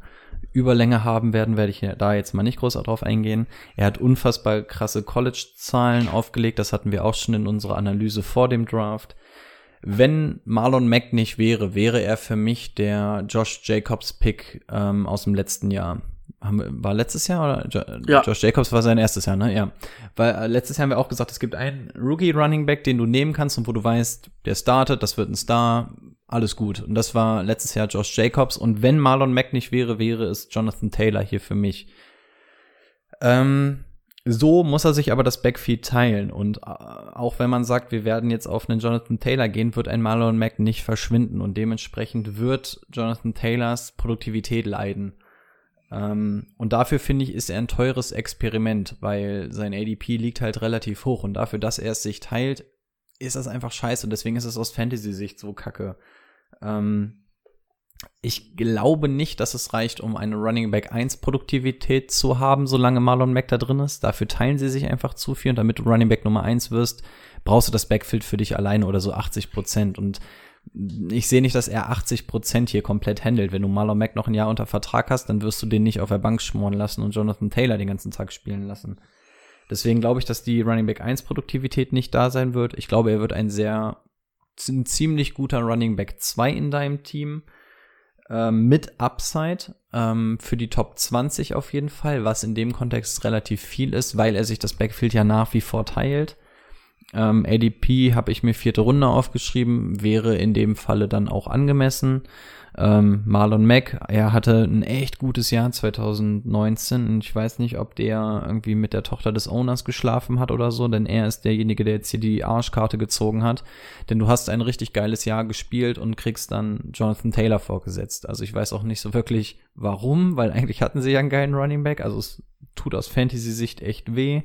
Überlänge haben werden, werde ich da jetzt mal nicht groß drauf eingehen. Er hat unfassbar krasse College-Zahlen aufgelegt. Das hatten wir auch schon in unserer Analyse vor dem Draft. Wenn Marlon Mack nicht wäre, wäre er für mich der Josh Jacobs Pick ähm, aus dem letzten Jahr. war letztes Jahr oder jo ja. Josh Jacobs war sein erstes Jahr, ne? Ja. Weil äh, letztes Jahr haben wir auch gesagt, es gibt einen Rookie Running Back, den du nehmen kannst und wo du weißt, der startet, das wird ein Star, alles gut. Und das war letztes Jahr Josh Jacobs. Und wenn Marlon Mack nicht wäre, wäre es Jonathan Taylor hier für mich. Ähm, so muss er sich aber das Backfeed teilen. Und äh, auch wenn man sagt, wir werden jetzt auf einen Jonathan Taylor gehen, wird ein Marlon Mack nicht verschwinden. Und dementsprechend wird Jonathan Taylors Produktivität leiden. Ähm, und dafür finde ich, ist er ein teures Experiment, weil sein ADP liegt halt relativ hoch. Und dafür, dass er es sich teilt, ist das einfach scheiße. Und deswegen ist es aus Fantasy-Sicht so kacke. Ähm, ich glaube nicht, dass es reicht, um eine Running Back 1 Produktivität zu haben, solange Marlon Mack da drin ist. Dafür teilen sie sich einfach zu viel und damit du Running Back Nummer 1 wirst, brauchst du das Backfield für dich alleine oder so 80 Prozent. Und ich sehe nicht, dass er 80 Prozent hier komplett handelt. Wenn du Marlon Mack noch ein Jahr unter Vertrag hast, dann wirst du den nicht auf der Bank schmoren lassen und Jonathan Taylor den ganzen Tag spielen lassen. Deswegen glaube ich, dass die Running Back 1 Produktivität nicht da sein wird. Ich glaube, er wird ein sehr, ein ziemlich guter Running Back 2 in deinem Team ähm, mit Upside ähm, für die Top 20 auf jeden Fall, was in dem Kontext relativ viel ist, weil er sich das Backfield ja nach wie vor teilt. Ähm, ADP habe ich mir vierte Runde aufgeschrieben, wäre in dem Falle dann auch angemessen. Ähm, Marlon Mack, er hatte ein echt gutes Jahr 2019 und ich weiß nicht, ob der irgendwie mit der Tochter des Owners geschlafen hat oder so, denn er ist derjenige, der jetzt hier die Arschkarte gezogen hat. Denn du hast ein richtig geiles Jahr gespielt und kriegst dann Jonathan Taylor vorgesetzt. Also ich weiß auch nicht so wirklich warum, weil eigentlich hatten sie ja einen geilen Running Back, also es tut aus Fantasy-Sicht echt weh.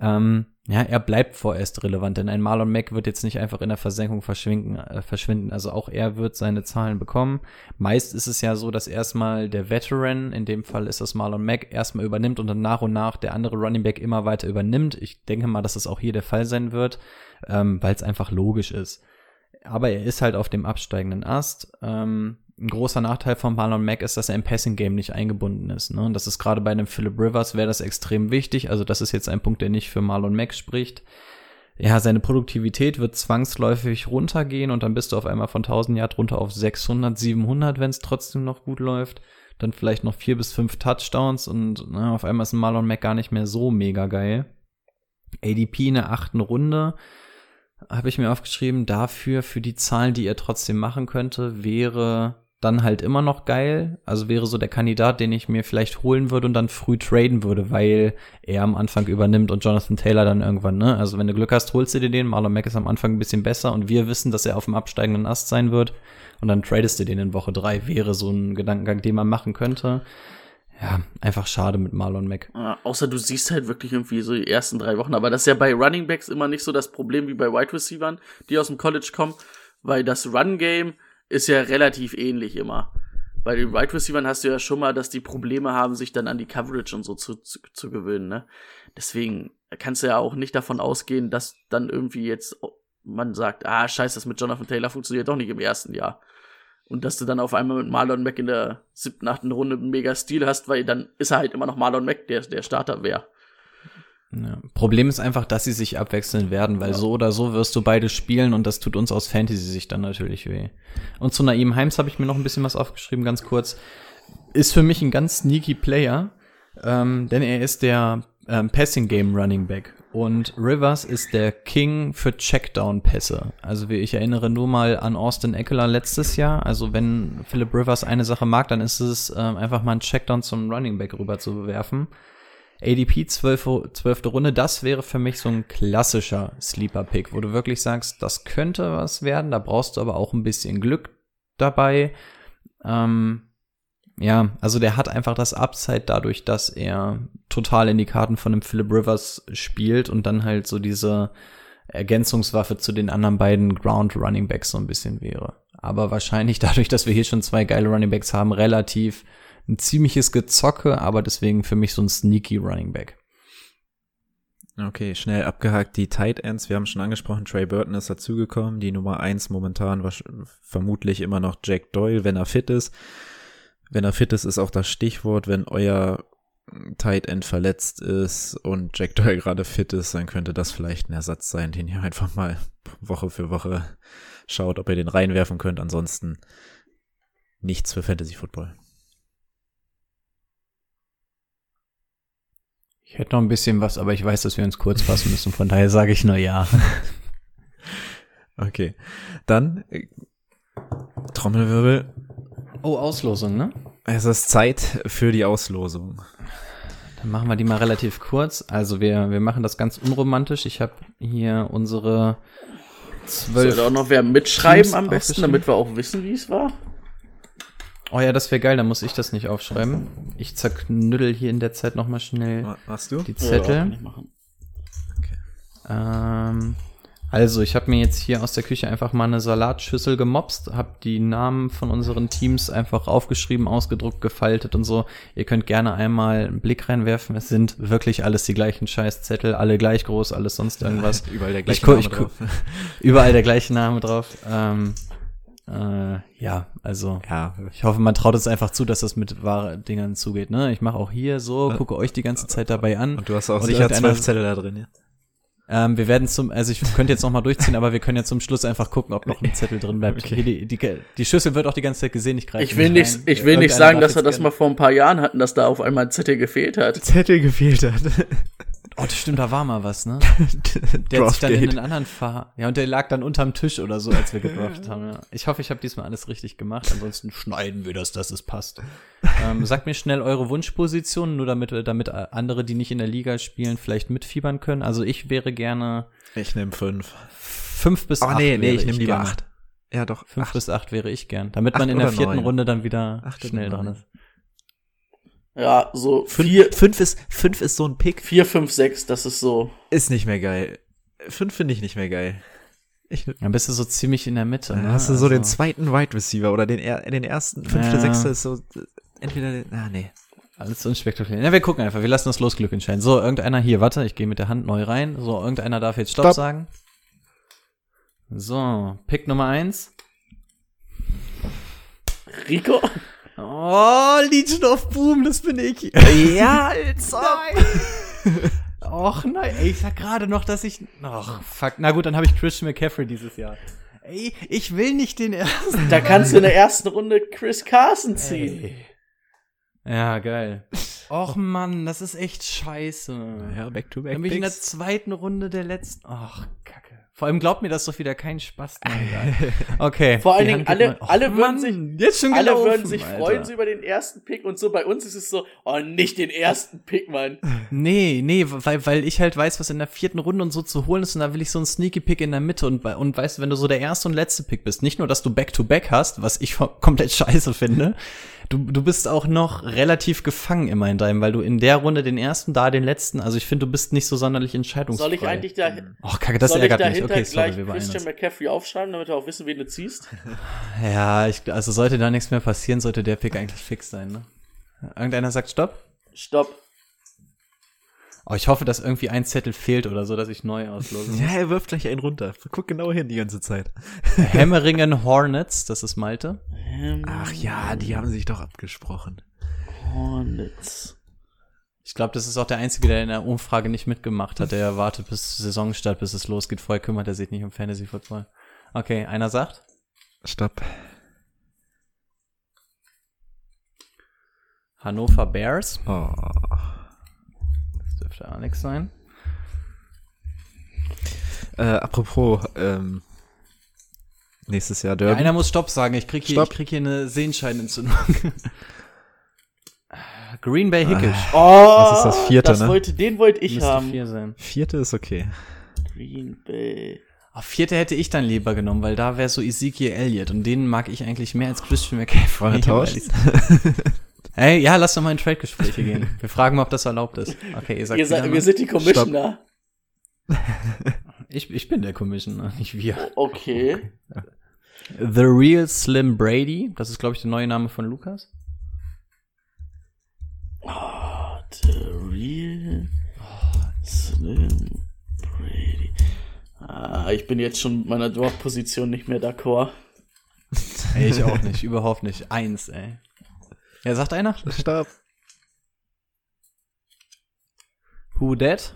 Ähm, ja, er bleibt vorerst relevant, denn ein Marlon Mack wird jetzt nicht einfach in der Versenkung verschwinden, äh, verschwinden. Also auch er wird seine Zahlen bekommen. Meist ist es ja so, dass erstmal der Veteran, in dem Fall ist das Marlon Mack, erstmal übernimmt und dann nach und nach der andere Running Back immer weiter übernimmt. Ich denke mal, dass das auch hier der Fall sein wird, ähm, weil es einfach logisch ist. Aber er ist halt auf dem absteigenden Ast. Ähm, ein großer Nachteil von Marlon Mack ist, dass er im Passing-Game nicht eingebunden ist. Ne? Und das ist gerade bei einem Philip Rivers wäre das extrem wichtig. Also das ist jetzt ein Punkt, der nicht für Marlon Mack spricht. Ja, seine Produktivität wird zwangsläufig runtergehen und dann bist du auf einmal von 1000 Yard runter auf 600, 700, wenn es trotzdem noch gut läuft. Dann vielleicht noch vier bis fünf Touchdowns und na, ne, auf einmal ist ein Marlon Mack gar nicht mehr so mega geil. ADP in der achten Runde habe ich mir aufgeschrieben, dafür, für die Zahlen, die er trotzdem machen könnte, wäre dann halt immer noch geil. Also wäre so der Kandidat, den ich mir vielleicht holen würde und dann früh traden würde, weil er am Anfang übernimmt und Jonathan Taylor dann irgendwann, ne? Also wenn du Glück hast, holst du dir den. Marlon Mack ist am Anfang ein bisschen besser und wir wissen, dass er auf dem absteigenden Ast sein wird. Und dann tradest du den in Woche drei. Wäre so ein Gedankengang, den man machen könnte. Ja, einfach schade mit Marlon Mack. Ja, außer du siehst halt wirklich irgendwie so die ersten drei Wochen. Aber das ist ja bei Running Backs immer nicht so das Problem wie bei Wide Receivern, die aus dem College kommen, weil das Run-Game ist ja relativ ähnlich immer. Bei den Wide Receivern hast du ja schon mal, dass die Probleme haben, sich dann an die Coverage und so zu, zu, zu gewöhnen, ne? Deswegen kannst du ja auch nicht davon ausgehen, dass dann irgendwie jetzt man sagt, ah, scheiße, das mit Jonathan Taylor funktioniert doch nicht im ersten Jahr. Und dass du dann auf einmal mit Marlon Mack in der siebten, achten Runde einen mega Stil hast, weil dann ist er halt immer noch Marlon Mack, der, der Starter wäre. Ja. Problem ist einfach, dass sie sich abwechseln werden, weil ja. so oder so wirst du beide spielen und das tut uns aus Fantasy-Sicht dann natürlich weh. Und zu Naim Heims habe ich mir noch ein bisschen was aufgeschrieben, ganz kurz. Ist für mich ein ganz sneaky Player, ähm, denn er ist der ähm, Passing Game Running Back. Und Rivers ist der King für Checkdown-Pässe. Also wie ich erinnere nur mal an Austin Eckler letztes Jahr. Also wenn Philip Rivers eine Sache mag, dann ist es ähm, einfach mal einen Checkdown zum Running Back rüber zu bewerfen. ADP 12, 12. Runde, das wäre für mich so ein klassischer Sleeper-Pick, wo du wirklich sagst, das könnte was werden, da brauchst du aber auch ein bisschen Glück dabei. Ähm, ja, also der hat einfach das Upside dadurch, dass er total in die Karten von dem Philip Rivers spielt und dann halt so diese Ergänzungswaffe zu den anderen beiden Ground Running Backs so ein bisschen wäre. Aber wahrscheinlich [laughs] dadurch, dass wir hier schon zwei geile Running Backs haben, relativ ein ziemliches Gezocke, aber deswegen für mich so ein sneaky Running Back. Okay, schnell abgehakt. Die Tight Ends, wir haben schon angesprochen, Trey Burton ist dazugekommen. Die Nummer eins momentan war vermutlich immer noch Jack Doyle, wenn er fit ist. Wenn er fit ist, ist auch das Stichwort. Wenn euer Tight End verletzt ist und Jack Doyle gerade fit ist, dann könnte das vielleicht ein Ersatz sein, den ihr einfach mal Woche für Woche schaut, ob ihr den reinwerfen könnt. Ansonsten nichts für Fantasy Football. Ich hätte noch ein bisschen was, aber ich weiß, dass wir uns kurz fassen müssen. Von daher sage ich nur ja. [laughs] okay. Dann äh, Trommelwirbel. Oh, Auslosung, ne? Es ist Zeit für die Auslosung. Dann machen wir die mal relativ kurz. Also wir, wir machen das ganz unromantisch. Ich habe hier unsere zwölf. Soll auch noch wer mitschreiben am besten, damit wir auch wissen, wie es war? Oh ja, das wäre geil, dann muss ich das nicht aufschreiben. Ich zerknüttel hier in der Zeit nochmal schnell Machst du? die Zettel. Ja, okay. ähm, also, ich habe mir jetzt hier aus der Küche einfach mal eine Salatschüssel gemopst, habe die Namen von unseren Teams einfach aufgeschrieben, ausgedruckt, gefaltet und so. Ihr könnt gerne einmal einen Blick reinwerfen. Es sind wirklich alles die gleichen Scheißzettel, alle gleich groß, alles sonst irgendwas. [laughs] überall der gleiche Name drauf. [laughs] überall der gleiche Name drauf. Ähm, äh, ja, also ja. ich hoffe, man traut es einfach zu, dass das mit wahren Dingern zugeht. Ne? Ich mache auch hier so, gucke euch die ganze Zeit dabei an. Und du hast auch sicher zwölf Zettel da drin, ja? Ähm, wir werden zum, also ich könnte jetzt noch mal durchziehen, aber wir können ja zum Schluss einfach gucken, ob noch ein Zettel drin bleibt. Okay. Die, die, die, Schüssel wird auch die ganze Zeit gesehen, ich greife Ich will nicht, rein. ich will nicht sagen, dass wir das mal vor ein paar Jahren hatten, dass da auf einmal ein Zettel gefehlt hat. Zettel gefehlt hat. Oh, das stimmt, da war mal was, ne? [laughs] der hat sich dann in einen anderen Fahr. Ja, und der lag dann unterm Tisch oder so, als wir gedraftet haben. Ja. Ich hoffe, ich habe diesmal alles richtig gemacht. Ansonsten schneiden wir das, dass es passt. ähm, sagt mir schnell eure Wunschpositionen, nur damit, damit andere, die nicht in der Liga spielen, vielleicht mitfiebern können. Also ich wäre gerne. Ich nehme fünf. Fünf bis oh, acht. Nee, nee, ich nehme lieber acht. Ja, doch. Fünf acht. bis acht wäre ich gern. Damit man in der vierten neun. Runde dann wieder acht schnell dran ist. Ja, so fünf, vier, fünf ist fünf ist so ein Pick. Vier, fünf, sechs, das ist so. Ist nicht mehr geil. Fünf finde ich nicht mehr geil. Ich, dann bist du so ziemlich in der Mitte. Dann ne? hast du so also. den zweiten Wide Receiver oder den, den ersten, fünfte, ja. sechste ist so entweder ah nee. Alles unspektakulär. Ja, wir gucken einfach, wir lassen das Losglück entscheiden. So, irgendeiner hier, warte, ich gehe mit der Hand neu rein. So, irgendeiner darf jetzt Stopp, Stopp. sagen. So, Pick Nummer eins. Rico? Oh, Legion of Boom, das bin ich. Ja, [laughs] Alter. Nein. Och nein, ey, ich sag gerade noch, dass ich. Ach, fuck. Na gut, dann habe ich Christian McCaffrey dieses Jahr. Ey, ich will nicht den ersten. Da kannst du in der ersten Runde Chris Carson ziehen. Ey. Ja, geil. Och Mann, das ist echt scheiße. Ja, back to back. Dann bin ich in der zweiten Runde der letzten. Ach, Kacke. Vor allem glaubt mir das doch wieder kein Spaß. [laughs] Okay. Vor allen Dingen, alle, mal- Och, alle, würden sich, jetzt schon alle gelaufen, würden sich Alter. freuen so über den ersten Pick und so bei uns ist es so, oh, nicht den ersten Pick, Mann. Nee, nee, weil, weil ich halt weiß, was in der vierten Runde und so zu holen ist und da will ich so einen Sneaky Pick in der Mitte und, und weißt du, wenn du so der erste und letzte Pick bist, nicht nur, dass du Back-to-Back hast, was ich [laughs] komplett scheiße finde, du, du bist auch noch relativ gefangen immer in deinem, weil du in der Runde den ersten, da den letzten, also ich finde, du bist nicht so sonderlich entscheidungsfrei. Soll ich eigentlich da, Och, kacke, das ärgert mich. Okay, sorry, gleich Christian. McCaffrey aufschreiben, damit wir auch wissen, wen du ziehst? [laughs] Ja, ich, also sollte da nichts mehr passieren, sollte der Pick eigentlich fix sein, ne? Irgendeiner sagt Stopp? Stopp. Oh, ich hoffe, dass irgendwie ein Zettel fehlt oder so, dass ich neu auslose. [laughs] Ja, er wirft gleich einen runter. Guck genau hin die ganze Zeit. [laughs] Hammeringen Hornets, das ist Malte. Ach ja, die haben sich doch abgesprochen. Hornets. Ich glaube, das ist auch der Einzige, der in der Umfrage nicht mitgemacht hat. Der wartet bis Saisonstart, bis es losgeht. Vorher kümmert er sich nicht um Fantasy Football. Okay, einer sagt. Stopp. Hannover Bears. Oh. Das dürfte Alex sein. Äh, apropos, ähm, nächstes Jahr Ja, Derby. einer muss Stopp sagen. Ich krieg hier, Stopp. ich krieg hier eine Sehenscheidenentzündung. [laughs] Green Bay Hickish. Oh, Das ist das vierte, das ne? wollte, den wollte ich Müsste haben. vier sein. Vierte ist okay. Green Bay. Auf vierte hätte ich dann lieber genommen, weil da wäre so Ezekiel Elliott und den mag ich eigentlich mehr als Christian McCaffrey. [laughs] Hey, ja, lass doch mal in Trade-Gespräche gehen. Wir fragen mal, ob das erlaubt ist. Okay, ihr sagt Ihr seid, mal. wir sind die Commissioner. ich, ich bin der Commissioner, nicht wir. Okay. The Real Slim Brady, das ist, glaube ich, der neue Name von Lukas. Oh, the real Slim Brady. Ah, ich bin jetzt schon mit meiner Draft-Position nicht mehr d'accord. Ey, ich auch nicht, überhaupt nicht. Eins, ey. Ja, sagt einer? Stopp. Who that?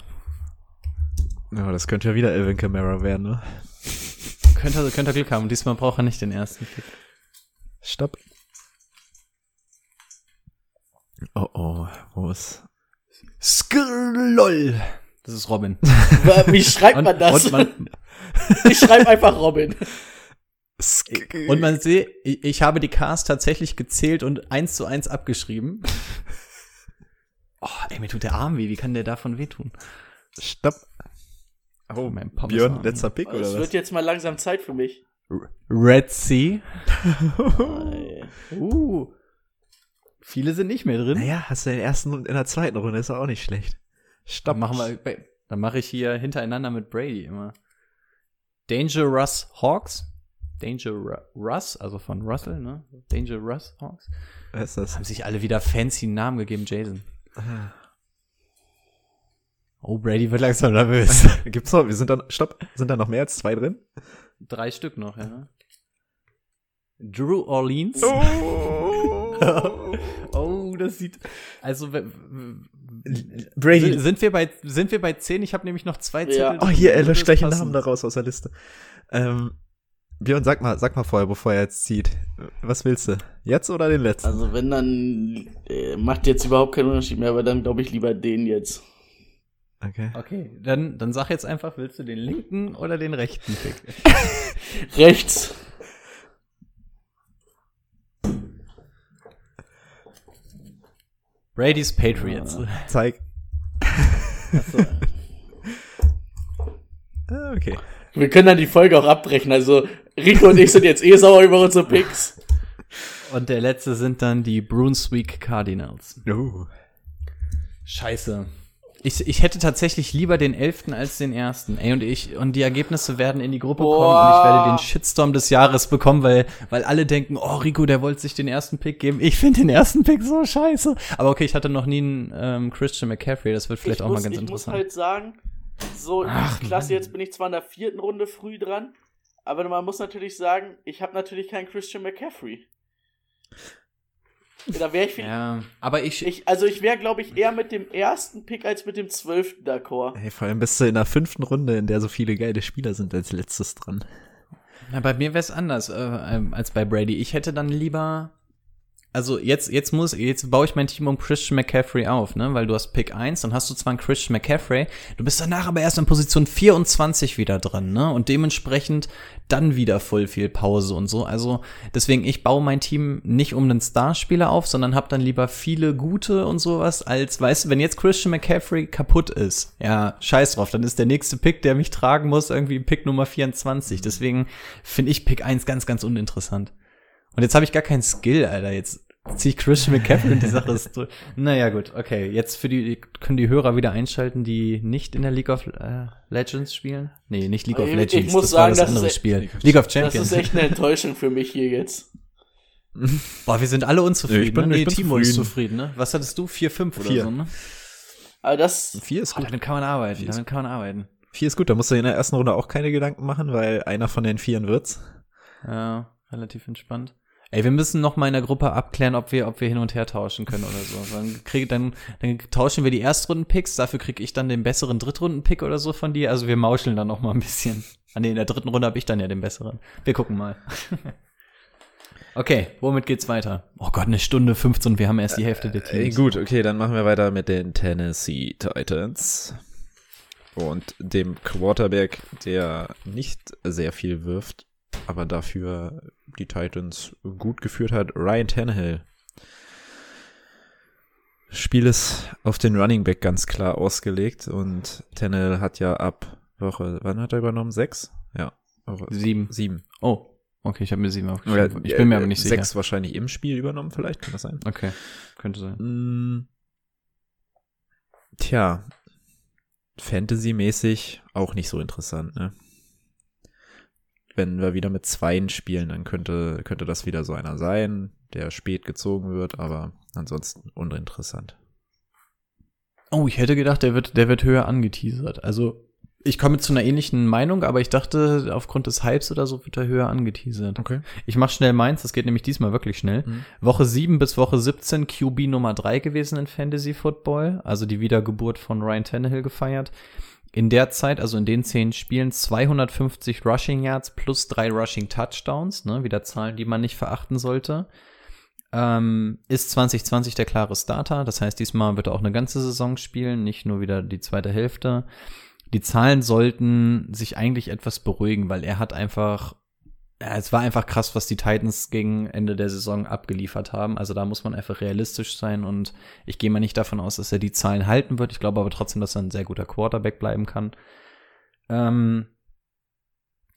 Ja, das könnte ja wieder Elvin Kamara werden, ne? Könnte, er- könnte Glück haben. Diesmal braucht er nicht den ersten Pick. Stopp. Oh oh, wo ist? Skrlol. Das ist Robin. [laughs] Wie schreibt man das? Und man, [laughs] ich schreibe einfach Robin. und man sieht, ich, ich habe die Cars tatsächlich gezählt und eins zu eins abgeschrieben. Oh, ey, mir tut der Arm weh. Wie kann der davon wehtun? Stopp. Oh, mein Papa. Björn, letzter Pick Es oder wird was? jetzt mal langsam Zeit für mich. Red Sea. [laughs] Ey. Uh. Viele sind nicht mehr drin. Naja, hast du den ersten und in der zweiten Runde, ist auch nicht schlecht. Stopp. Dann machen wir, dann mache ich hier hintereinander mit Brady immer. Dangerous Hawks. Danger Russ, also von Russell, ne? Danger Russ Hawks. Wer ist das? Haben sich alle wieder fancy Namen gegeben, Jason. Oh, Brady wird langsam nervös. [laughs] Gibt's noch, wir sind da, stopp, sind da noch mehr als zwei drin? Drei Stück noch, ja. Drew Orleans. [laughs] oh, das sieht. Also Brady. Sind, wir bei sind wir bei zehn? Ich habe nämlich noch zwei Zettel. Ja. Oh, hier, er löscht gleich einen. Namen da raus aus der Liste. Ähm, Björn, sag mal, sag mal vorher, bevor er jetzt zieht. Was willst du? Jetzt oder den letzten? Also wenn dann äh, macht jetzt überhaupt keinen Unterschied mehr, aber dann glaube ich lieber den jetzt. Okay. Okay, dann, dann sag jetzt einfach, willst du den linken oder den rechten Pick? [laughs] Rechts. Brady's Patriots. [laughs] Zeig. [laughs] Ah, okay. Wir können dann die Folge auch abbrechen. Also Rico und ich sind jetzt eh sauer über unsere Picks. Und der letzte sind dann die Brunswick Cardinals. Oh. Scheiße. Ich, ich hätte tatsächlich lieber den elften als den ersten. Ey, und ich, und die Ergebnisse werden in die Gruppe Boah. kommen und ich werde den Shitstorm des Jahres bekommen, weil, weil alle denken, oh, Rico, der wollte sich den ersten Pick geben. Ich finde den ersten Pick so scheiße. Aber okay, ich hatte noch nie einen ähm, Christian McCaffrey, das wird vielleicht ich auch muss, mal ganz ich muss interessant. halt sagen, so klasse, jetzt bin ich zwar in der vierten Runde früh dran, aber man muss natürlich sagen, ich habe natürlich keinen Christian McCaffrey. Da wäre ich, viel- ja, aber ich, ich, also ich wäre, glaube ich, eher mit dem ersten Pick als mit dem zwölften d'accord. Hey, vor allem bist du in der fünften Runde, in der so viele geile Spieler sind, als letztes dran. Ja, bei mir wäre es anders äh, ähm, als bei Brady. Ich hätte dann lieber also jetzt, jetzt muss, jetzt baue ich mein Team um Christian McCaffrey auf, ne? Weil du hast Pick 1, dann hast du zwar einen Christian McCaffrey, du bist danach aber erst in Position 24 wieder dran, ne? Und dementsprechend dann wieder voll viel Pause und so. Also deswegen, ich baue mein Team nicht um einen Starspieler auf, sondern hab dann lieber viele gute und sowas, als, weißt du, wenn jetzt Christian McCaffrey kaputt ist, ja, scheiß drauf, dann ist der nächste Pick, der mich tragen muss, irgendwie Pick Nummer 24. Deswegen finde ich Pick 1 ganz, ganz uninteressant. Und jetzt habe ich gar keinen Skill, Alter. Jetzt ziehe ich Christian McCaffrey und die Sache ist [laughs] durch. Naja, gut, okay. Jetzt für die, können die Hörer wieder einschalten, die nicht in der League of äh, Legends spielen? Nee, nicht League of Ich- Legends. ich muss das sagen, war das das andere ist- Spiel. League of Das Champions. ist echt eine Enttäuschung für mich hier jetzt. [laughs] Boah, wir sind alle unzufrieden. Ich bin- ne? ich Nee, bin Timo ist zufrieden. zufrieden, ne? Was hattest du? 4, 5 oder Vier. so, ne? Aber das, Vier ist Oh, gut. damit kann man arbeiten. Vier ist Damit kann man arbeiten. Vier ist gut, da musst du in der ersten Runde auch keine Gedanken machen, weil einer von den Vieren wird's. Ja, relativ entspannt. Ey, wir müssen noch mal in der Gruppe abklären, ob wir, ob wir hin und her tauschen können oder so. Dann, krieg, dann, dann tauschen wir die Erstrunden-Picks, dafür krieg ich dann den besseren Drittrunden-Pick oder so von dir. Also wir mauscheln dann noch mal ein bisschen. Ah nee, in der dritten Runde habe ich dann ja den besseren. Wir gucken mal. [laughs] okay, womit geht's weiter? Oh Gott, eine Stunde 15, wir haben erst die Hälfte der Ey, Teams. gut, okay, dann machen wir weiter mit den Tennessee Titans. Und dem Quarterback, der nicht sehr viel wirft, aber dafür die Titans gut geführt hat, Ryan Tannehill. Spiel ist auf den Running Back ganz klar ausgelegt und Tannehill hat ja ab Woche, wann hat er übernommen? Sechs? Ja. Sieben. Sieben. Oh, okay, ich habe mir sieben Oder, aufgeschrieben. Ich bin mir äh, aber nicht sicher. Sechs wahrscheinlich im Spiel übernommen, vielleicht, kann das sein? Okay, könnte sein. Mm, Tja, Fantasy-mäßig auch nicht so interessant, ne? Wenn wir wieder mit Zweien spielen, dann könnte, könnte das wieder so einer sein, der spät gezogen wird, aber ansonsten uninteressant. Oh, ich hätte gedacht, der wird, der wird höher angeteasert. Also, ich komme zu einer ähnlichen Meinung, aber ich dachte, aufgrund des Hypes oder so wird er höher angeteasert. Okay. Ich mach schnell meins, das geht nämlich diesmal wirklich schnell. Mhm. Woche 7 bis Woche 17 QB Nummer 3 gewesen in Fantasy Football, also die Wiedergeburt von Ryan Tannehill gefeiert. In der Zeit, also in den zehn Spielen, 250 Rushing Yards plus drei Rushing Touchdowns, ne, wieder Zahlen, die man nicht verachten sollte. Ähm, ist 2020 der klare Starter, das heißt, diesmal wird er auch eine ganze Saison spielen, nicht nur wieder die zweite Hälfte. Die Zahlen sollten sich eigentlich etwas beruhigen, weil er hat einfach es war einfach krass, was die Titans gegen Ende der Saison abgeliefert haben. Also da muss man einfach realistisch sein und ich gehe mal nicht davon aus, dass er die Zahlen halten wird. Ich glaube aber trotzdem, dass er ein sehr guter Quarterback bleiben kann. Ähm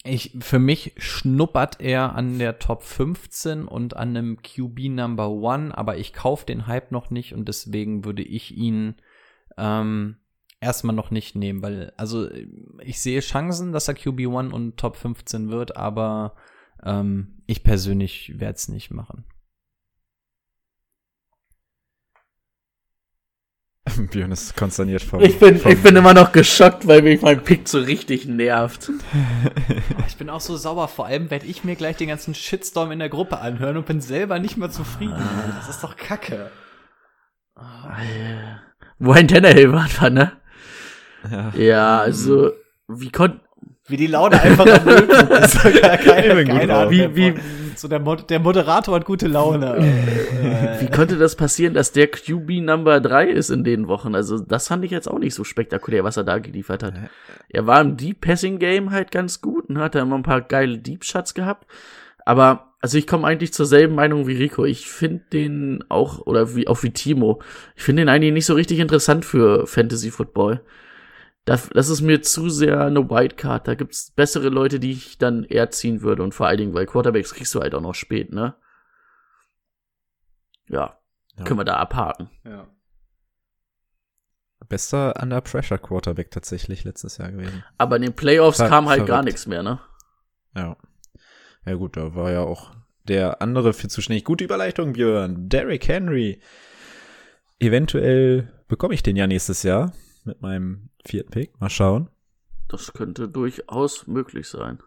ich, für mich schnuppert er an der Top 15 und an einem QB Number One, aber ich kaufe den Hype noch nicht und deswegen würde ich ihn ähm, erstmal noch nicht nehmen, weil, also ich sehe Chancen, dass er QB1 und Top 15 wird, aber ähm, ich persönlich werde es nicht machen. [laughs] Björn ist konsterniert vom. ich bin, vom ich bin immer noch geschockt, weil mich mein Pick so richtig nervt. [laughs] Ich bin auch so sauer, vor allem werde ich mir gleich den ganzen Shitstorm in der Gruppe anhören und bin selber nicht mehr zufrieden. Das ist doch kacke. Wo ein Tannehill war, ne? ja. Ja, also, wie konnte, Wie die Laune einfach am Null ist. [laughs] Keine, bin. Ahnung. Wie- wie- so der, Mod der Moderator hat gute Laune. wie konnte das passieren, dass der QB Number 3 ist in den Wochen? Also, das fand ich jetzt auch nicht so spektakulär, was er da geliefert hat. Er war im Deep Passing Game halt ganz gut und hat da immer ein paar geile Deep Shots gehabt. Aber, also ich komme eigentlich zur selben Meinung wie Rico. Ich finde den auch, oder wie, auch wie Timo, ich finde den eigentlich nicht so richtig interessant für Fantasy Football. Das, das ist mir zu sehr eine Wildcard. Da gibt's bessere Leute, die ich dann eher ziehen würde. Und vor allen Dingen, weil Quarterbacks kriegst du halt auch noch spät, ne? Ja, Ja. können wir da abhaken. Ja. Bester Under Pressure Quarterback tatsächlich letztes Jahr gewesen. Aber in den Playoffs Ver- kam halt gar verrückt. nichts mehr, ne? Ja. Ja gut, da war ja auch der andere für zuständig. Gute Überleitung, Björn. Derrick Henry. Eventuell bekomme ich den ja nächstes Jahr mit meinem vierten Pick. Mal schauen. Das könnte durchaus möglich sein.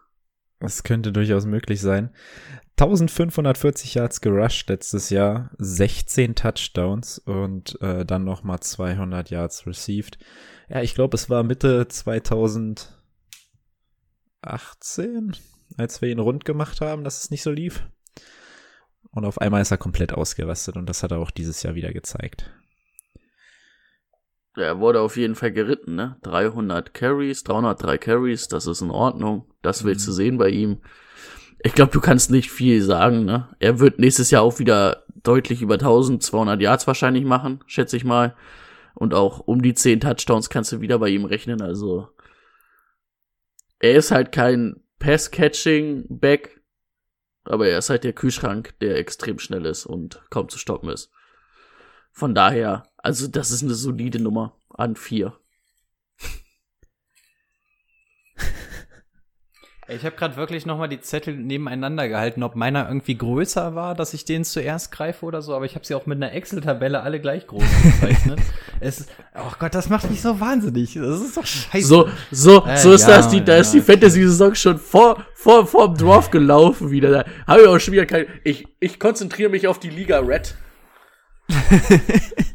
Das könnte durchaus möglich sein. 1540 Yards gerusht letztes Jahr, 16 Touchdowns und äh, dann noch mal 200 Yards received. Ja, ich glaube, es war Mitte 2018, als wir ihn rund gemacht haben, dass es nicht so lief. Und auf einmal ist er komplett ausgerastet und das hat er auch dieses Jahr wieder gezeigt. Er wurde auf jeden Fall geritten, ne? 300 Carries, 303 Carries, das ist in Ordnung. Das willst du sehen bei ihm. Ich glaube, du kannst nicht viel sagen, ne? Er wird nächstes Jahr auch wieder deutlich über 1200 Yards wahrscheinlich machen, schätze ich mal. Und auch um die 10 Touchdowns kannst du wieder bei ihm rechnen, also er ist halt kein Pass-Catching-Back, aber er ist halt der Kühlschrank, der extrem schnell ist und kaum zu stoppen ist. Von daher, also das ist eine solide Nummer an vier. Ich habe gerade wirklich noch mal die Zettel nebeneinander gehalten, ob meiner irgendwie größer war, dass ich den zuerst greife oder so, aber ich habe sie auch mit einer Excel-Tabelle alle gleich groß [laughs] gezeichnet. es, oh Gott, das macht mich so wahnsinnig. Das ist doch scheiße. So, so, Äh, so ist ja, das, die, da ja. ist die Fantasy-Saison schon vor, vor, vor dem Draft gelaufen wieder. Da habe ich auch schon wieder kein, ich, ich konzentriere mich auf die Liga Red. [laughs]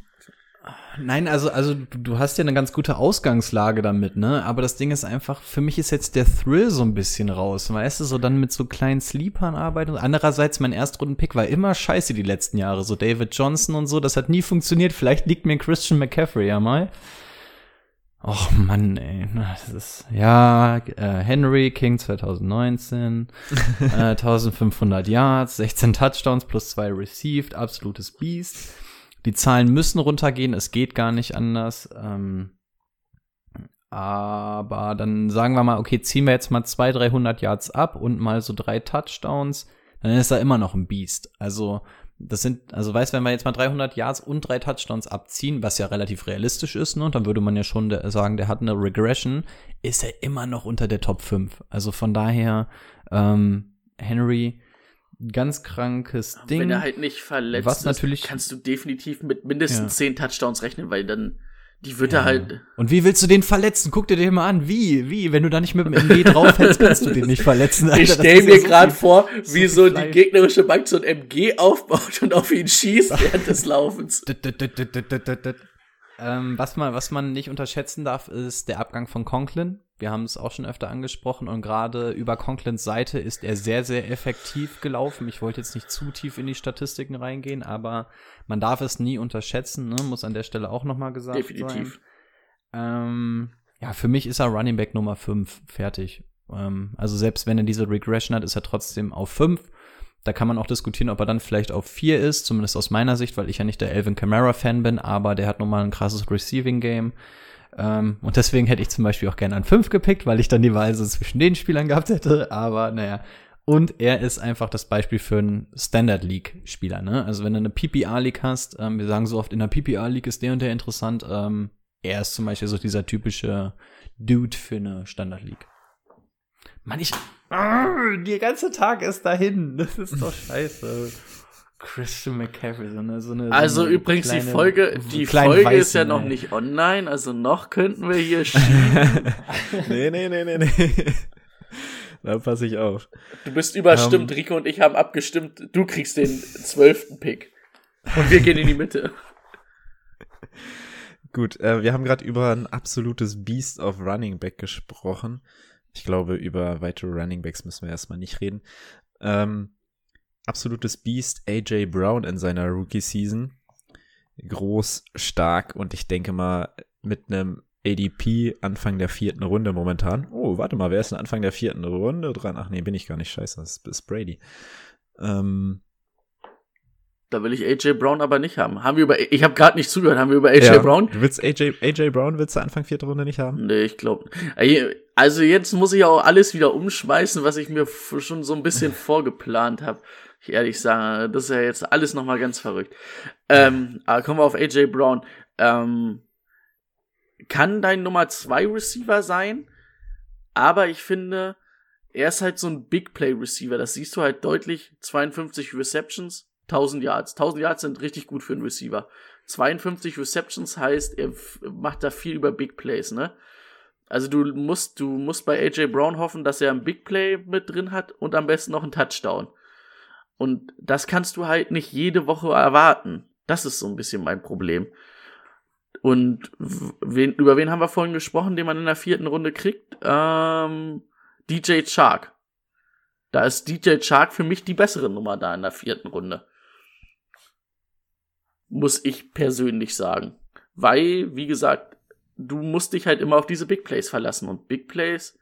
Nein, also, also du, hast ja eine ganz gute Ausgangslage damit, ne? Aber das Ding ist einfach, für mich ist jetzt der Thrill so ein bisschen raus. Weißt du, so dann mit so kleinen Sleepern arbeiten. Andererseits, mein Erstrunden-Pick war immer scheiße die letzten Jahre. So David Johnson und so, das hat nie funktioniert. Vielleicht liegt mir Christian McCaffrey ja mal. Och Mann, ey. Das ist, ja, äh, Henry King 2019, [laughs] äh, 1500 Yards, 16 Touchdowns plus 2 received, absolutes Biest. Die Zahlen müssen runtergehen, es geht gar nicht anders. Ähm, aber dann sagen wir mal, okay, ziehen wir jetzt mal 200, 300 Yards ab und mal so drei Touchdowns, dann ist er immer noch ein Biest. Also, das sind, also weißt, wenn wir jetzt mal 300 Yards und drei Touchdowns abziehen, was ja relativ realistisch ist, ne, dann würde man ja schon de- sagen, der hat eine Regression, ist er immer noch unter der Top 5. Also von daher, ähm, Henry, ganz krankes Ding. Wenn er halt nicht verletzt Was ist, natürlich- kannst du definitiv mit mindestens Ja. 10 Touchdowns rechnen, weil dann, die wird Ja. er halt, Und wie willst du den verletzen? Guck dir den mal an. Wie? Wie? Wenn du da nicht mit dem MG draufhältst, kannst du den nicht verletzen. Alter, ich ja mir so gerade vor, so wie viel so die gegnerische Bank so ein MG aufbaut und auf ihn schießt [laughs] während des Laufens. Ähm, was, man, was man nicht unterschätzen darf, ist der Abgang von Conklin. Wir haben es auch schon öfter angesprochen und gerade über Conklins Seite ist er sehr, sehr effektiv gelaufen. Ich wollte jetzt nicht zu tief in die Statistiken reingehen, aber man darf es nie unterschätzen, ne? muss an der Stelle auch nochmal gesagt Definitiv. sein. Ähm, ja, für mich ist er Running Back Nummer 5, fertig. Ähm, also selbst wenn er diese Regression hat, ist er trotzdem auf 5. Da kann man auch diskutieren, ob er dann vielleicht auf 4 ist, zumindest aus meiner Sicht, weil ich ja nicht der Alvin Kamara Fan bin, aber der hat nochmal ein krasses Receiving Game. Ähm, und deswegen hätte ich zum Beispiel auch gerne an 5 gepickt, weil ich dann die Wahl so zwischen den Spielern gehabt hätte, aber naja. Und er ist einfach das Beispiel für einen Standard League Spieler, ne? Also wenn du eine PPR League hast, ähm, wir sagen so oft in der PPR League ist der und der interessant, ähm, er ist zum Beispiel so dieser typische Dude für eine Standard League. Mann, ich. Ah, der ganze Tag ist dahin. Das ist doch [laughs] scheiße. Christian McCaffrey, so eine, so eine. Also so eine übrigens, die kleine- Folge, die Folge ist ja Weißen, noch ey. nicht online, also noch könnten wir hier [laughs] schieben. nee, nee, nee, nee, nee. Da passe ich auf. Du bist überstimmt, Ähm. Rico und ich haben abgestimmt, du kriegst den zwölften Pick. Und wir gehen in die Mitte. Gut, äh, wir haben gerade über ein absolutes Beast of Running Back gesprochen. Ich glaube, über weitere Running Backs müssen wir erstmal nicht reden. Ähm, absolutes Beast, AJ Brown in seiner Rookie-Season. Groß, stark und ich denke mal mit einem ADP Anfang der vierten Runde momentan. Oh, warte mal, wer ist denn Anfang der vierten Runde dran? Ach nee, bin ich gar nicht. Scheiße, das ist Brady. Ähm, Da will ich AJ Brown aber nicht haben. Haben wir über, ich habe gerade nicht zugehört, haben wir über AJ ja, Brown? Du willst AJ, AJ Brown willst du Anfang vierte Runde nicht haben? Nee, ich glaube. Also jetzt muss ich auch alles wieder umschmeißen, was ich mir schon so ein bisschen [laughs] vorgeplant habe. Ich ehrlich sagen, das ist ja jetzt alles nochmal ganz verrückt. Ähm, aber kommen wir auf AJ Brown. Ähm, kann dein Nummer zwei Receiver sein, aber ich finde, er ist halt so ein Big Play Receiver. Das siehst du halt deutlich. 52 Receptions, 1000 Yards. 1000 Yards sind richtig gut für einen Receiver. 52 Receptions heißt, er macht da viel über Big Plays, ne? Also du musst, du musst bei AJ Brown hoffen, dass er ein Big Play mit drin hat und am besten noch einen Touchdown. Und das kannst du halt nicht jede Woche erwarten. Das ist so ein bisschen mein Problem. Und wen, über wen haben wir vorhin gesprochen, den man in der vierten Runde kriegt? Ähm, DJ Chark. Da ist DJ Chark für mich die bessere Nummer da in der vierten Runde. Muss ich persönlich sagen. Weil, wie gesagt, du musst dich halt immer auf diese Big Plays verlassen. Und Big Plays,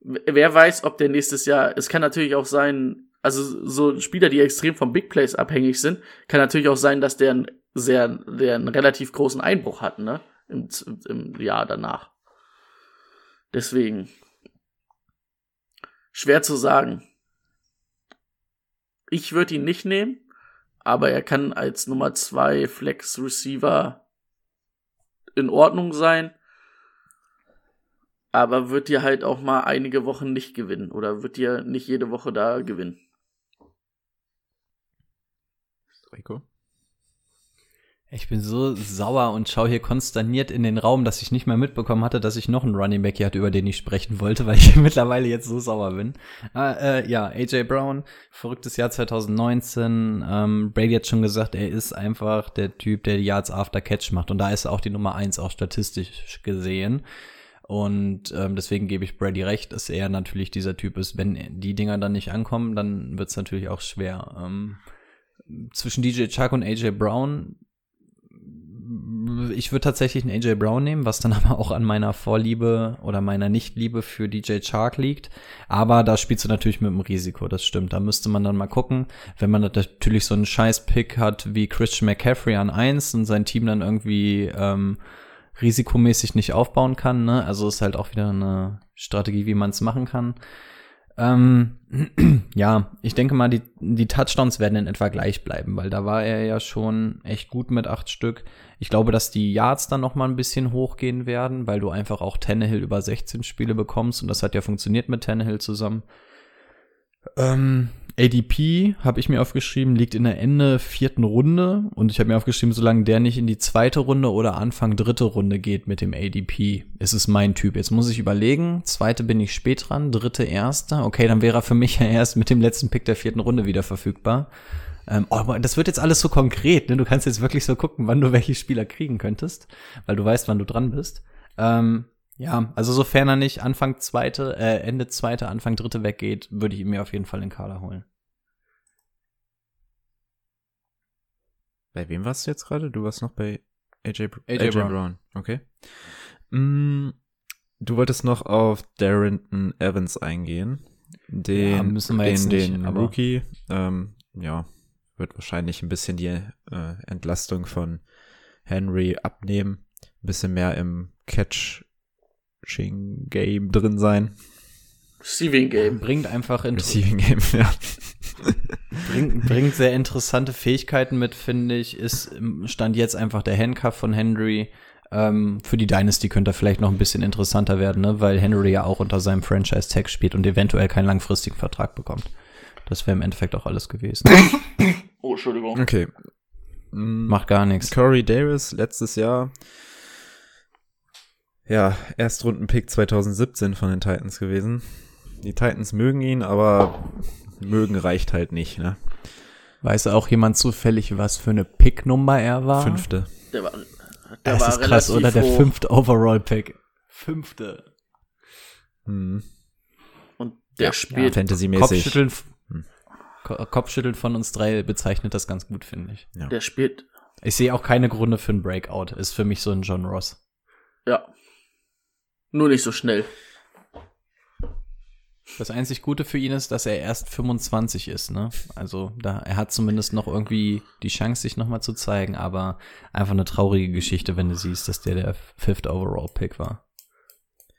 wer weiß, ob der nächstes Jahr, es kann natürlich auch sein, also so Spieler, die extrem von Big Plays abhängig sind, kann natürlich auch sein, dass der einen sehr, der einen relativ großen Einbruch hat, ne? Im, im Jahr danach. Deswegen. Schwer zu sagen. Ich würde ihn nicht nehmen, aber er kann als Nummer zwei Flex Receiver in Ordnung sein. Aber wird dir halt auch mal einige Wochen nicht gewinnen oder wird dir nicht jede Woche da gewinnen. Rico? Ich bin so sauer und schaue hier konsterniert in den Raum, dass ich nicht mehr mitbekommen hatte, dass ich noch einen Running Back hier hatte, über den ich sprechen wollte, [laughs] weil ich mittlerweile jetzt so sauer bin. Äh, äh, ja, AJ Brown, verrücktes Jahr 2019. Ähm, Brady hat schon gesagt, er ist einfach der Typ, der die Yards after Catch macht. Und da ist er auch die Nummer eins, auch statistisch gesehen. Und ähm, deswegen gebe ich Brady recht, dass er natürlich dieser Typ ist. Wenn die Dinger dann nicht ankommen, dann wird es natürlich auch schwer. Ähm, zwischen DJ Chuck und AJ Brown ich würde tatsächlich einen AJ Brown nehmen, was dann [laughs] aber auch an meiner Vorliebe oder meiner Nichtliebe für DJ Chark liegt. Aber da spielst du natürlich mit dem Risiko, das stimmt. Da müsste man dann mal gucken. Wenn man natürlich so einen Scheiß-Pick hat wie Christian McCaffrey an eins und sein Team dann irgendwie ähm, risikomäßig nicht aufbauen kann, ne? Also ist halt auch wieder eine Strategie, wie man es machen kann. Ähm, [clears throat] ja, ich denke mal, die, die Touchdowns werden in etwa gleich bleiben, weil da war er ja schon echt gut mit acht Stück. Ich glaube, dass die Yards dann noch mal ein bisschen hochgehen werden, weil du einfach auch Tannehill über 16 Spiele bekommst und das hat ja funktioniert mit Tannehill zusammen. Ähm, ADP habe ich mir aufgeschrieben, liegt in der Ende vierten Runde und ich habe mir aufgeschrieben, solange der nicht in die zweite Runde oder Anfang dritte Runde geht mit dem ADP, ist es mein Typ. Jetzt muss ich überlegen, zweite bin ich spät dran, dritte erste, okay, dann wäre er für mich [laughs] ja erst mit dem letzten Pick der vierten Runde wieder verfügbar. Ähm, oh, das wird jetzt alles so konkret, ne? Du kannst jetzt wirklich so gucken, wann du [laughs] welche Spieler kriegen könntest, weil du weißt, wann du dran bist. Ähm, ja, also sofern er nicht Anfang zweite, äh, Ende zweite, Anfang dritte weggeht, würde ich ihn mir auf jeden Fall in Kader holen. Bei wem warst du jetzt gerade? Du warst noch bei AJ, AJ, AJ Brown. Brown. Okay. Mm, du wolltest noch auf Darrington Evans eingehen. Den, ja, müssen wir den, jetzt nicht, den Rookie. Ähm, ja, wird wahrscheinlich ein bisschen die äh, Entlastung von Henry abnehmen. Ein bisschen mehr im Catch Catching Game drin sein. Receiving Game. Bringt einfach in Receiving Game, ja. bringt, bringt sehr interessante Fähigkeiten mit, finde ich. Ist stand jetzt einfach der Handcuff von Henry. Ähm, für die Dynasty könnte er vielleicht noch ein bisschen interessanter werden, ne? weil Henry ja auch unter seinem Franchise-Tag spielt und eventuell keinen langfristigen Vertrag bekommt. Das wäre im Endeffekt auch alles gewesen. oh, Entschuldigung. Okay. Macht gar nichts. Corey Davis letztes Jahr ja, Erstrunden-Pick 2017 von den Titans gewesen. Die Titans mögen ihn, aber mögen reicht halt nicht, ne? Weiß auch jemand zufällig, was für eine Pick-Nummer er war? Fünfte. Der war, der das war ist krass, oder? Der fünfte Overall-Pick. Fünfte. Hm. Und der ja, spielt ja, Fantasy-mäßig. Kopfschütteln, hm. Kopfschütteln von uns drei bezeichnet das ganz gut, finde ich. Ja. Der spielt. Ich sehe auch keine Gründe für einen Breakout. Ist für mich so ein John Ross. Ja. Nur nicht so schnell. Das einzig Gute für ihn ist, dass er erst 25 ist, ne? Also da er hat zumindest noch irgendwie die Chance, sich nochmal zu zeigen, aber einfach eine traurige Geschichte, wenn du siehst, dass der der Fifth Overall Pick war.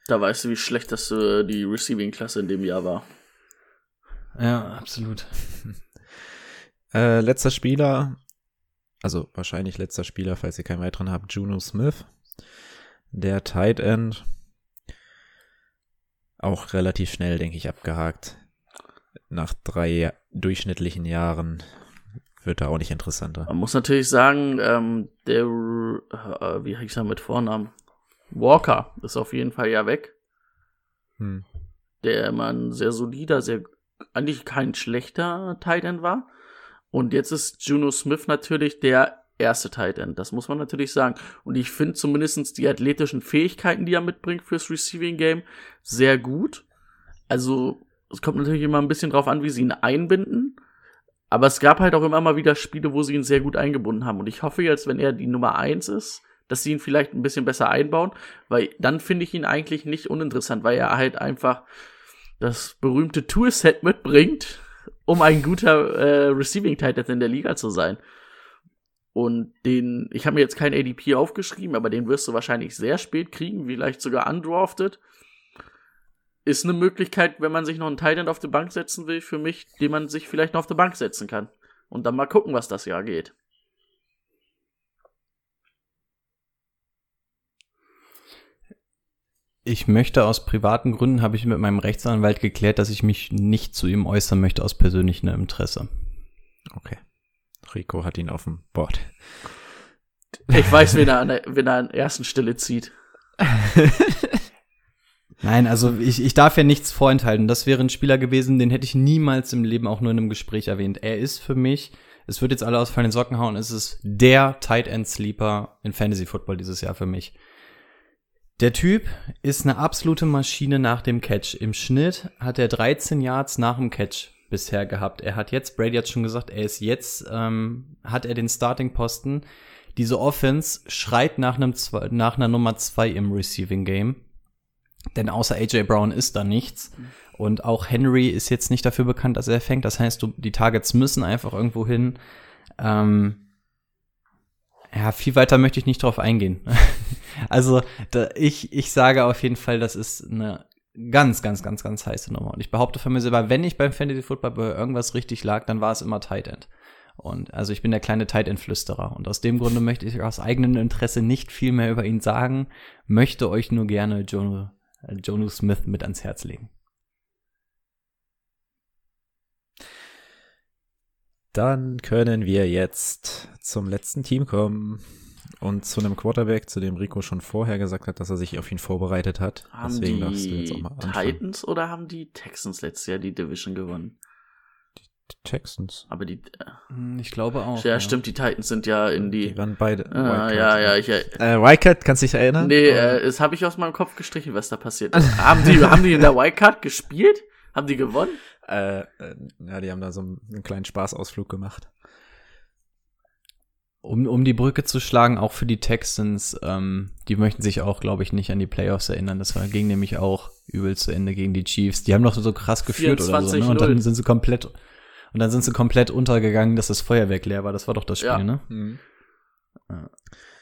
Da weißt du, wie schlecht das äh, die Receiving-Klasse in dem Jahr war. Ja, absolut. [laughs] äh, letzter Spieler, also wahrscheinlich letzter Spieler, falls ihr keinen weiteren habt, Juno Smith. Der Tight End auch relativ schnell, denke ich, abgehakt. Nach drei durchschnittlichen Jahren wird er auch nicht interessanter. Man muss natürlich sagen, ähm, der, äh, wie heißt er mit Vornamen? Walker ist auf jeden Fall ja weg. Hm. Der immer ein sehr solider, sehr, eigentlich kein schlechter Titan war. Und jetzt ist Juno Smith natürlich der erste Tight End. Das muss man natürlich sagen. Und ich finde zumindest die athletischen Fähigkeiten, die er mitbringt fürs Receiving Game, sehr gut. Also es kommt natürlich immer ein bisschen drauf an, wie sie ihn einbinden. Aber es gab halt auch immer mal wieder Spiele, wo sie ihn sehr gut eingebunden haben. Und ich hoffe jetzt, wenn er die Nummer eins ist, dass sie ihn vielleicht ein bisschen besser einbauen, weil dann finde ich ihn eigentlich nicht uninteressant, weil er halt einfach das berühmte Toolset mitbringt, um ein guter äh, Receiving Titan in der Liga zu sein. Und den, ich habe mir jetzt kein ADP aufgeschrieben, aber den wirst du wahrscheinlich sehr spät kriegen, vielleicht sogar undrafted. Ist eine Möglichkeit, wenn man sich noch einen Titan auf die Bank setzen will, für mich, den man sich vielleicht noch auf die Bank setzen kann. Und dann mal gucken, was das Jahr geht. Ich möchte aus privaten Gründen, habe ich mit meinem Rechtsanwalt geklärt, dass ich mich nicht zu ihm äußern möchte aus persönlichem Interesse. Okay. Rico hat ihn auf dem Board. Ich weiß, wen er an der, wen er an ersten Stelle zieht. [laughs] Nein, also ich, ich darf ja nichts vorenthalten. Das wäre ein Spieler gewesen, den hätte ich niemals im Leben auch nur in einem Gespräch erwähnt. Er ist für mich, es wird jetzt alle aus fallen Socken hauen, es ist der Tight End Sleeper in Fantasy Football dieses Jahr für mich. Der Typ ist eine absolute Maschine nach dem Catch. Im Schnitt hat er 13 Yards nach dem Catch bisher gehabt. Er hat jetzt, Brady hat schon gesagt, er ist jetzt, ähm, hat er den Starting-Posten. Diese Offense schreit nach, einem, nach einer Nummer zwei im Receiving Game. Denn außer AJ Brown ist da nichts. Und auch Henry ist jetzt nicht dafür bekannt, dass er fängt. Das heißt, du, die Targets müssen einfach irgendwo hin. Ähm, ja, viel weiter möchte ich nicht drauf eingehen. [laughs] also, da, ich, ich sage auf jeden Fall, das ist eine ganz, ganz, ganz, ganz heiße Nummer. Und ich behaupte von mir selber, wenn ich beim Fantasy Football bei irgendwas richtig lag, dann war es immer Tight End. Und also ich bin der kleine Tight End Flüsterer. Und aus dem Grunde möchte ich aus eigenem Interesse nicht viel mehr über ihn sagen, möchte euch nur gerne Jonu, äh, Jonu Smith mit ans Herz legen. Dann können wir jetzt zum letzten Team kommen und zu einem Quarterback, zu dem Rico schon vorher gesagt hat, dass er sich auf ihn vorbereitet hat. Haben Deswegen die darfst du jetzt auch mal Titans oder haben die Texans letztes Jahr die Division gewonnen? Die Texans. Aber die. Äh, ich glaube auch. Ja, ja, stimmt, die Titans sind ja in die. Die waren beide. Ah, ja, ja, ich. Äh, Wildcard, kannst du dich erinnern? Nee, äh, das habe ich aus meinem Kopf gestrichen, was da passiert ist. [laughs] haben, die, haben die in der Wildcard gespielt? Haben die gewonnen? Äh, äh, ja, die haben da so einen kleinen Spaßausflug gemacht. Um, um die Brücke zu schlagen, auch für die Texans, ähm, die möchten sich auch, glaube ich, nicht an die Playoffs erinnern. Das war, ging nämlich auch übel zu Ende gegen die Chiefs. Die haben doch so krass geführt oder so, ne? Und dann sind sie komplett, und dann sind sie komplett untergegangen, dass das Feuerwerk leer war. Das war doch das Spiel, ja. ne? Mhm. Ja.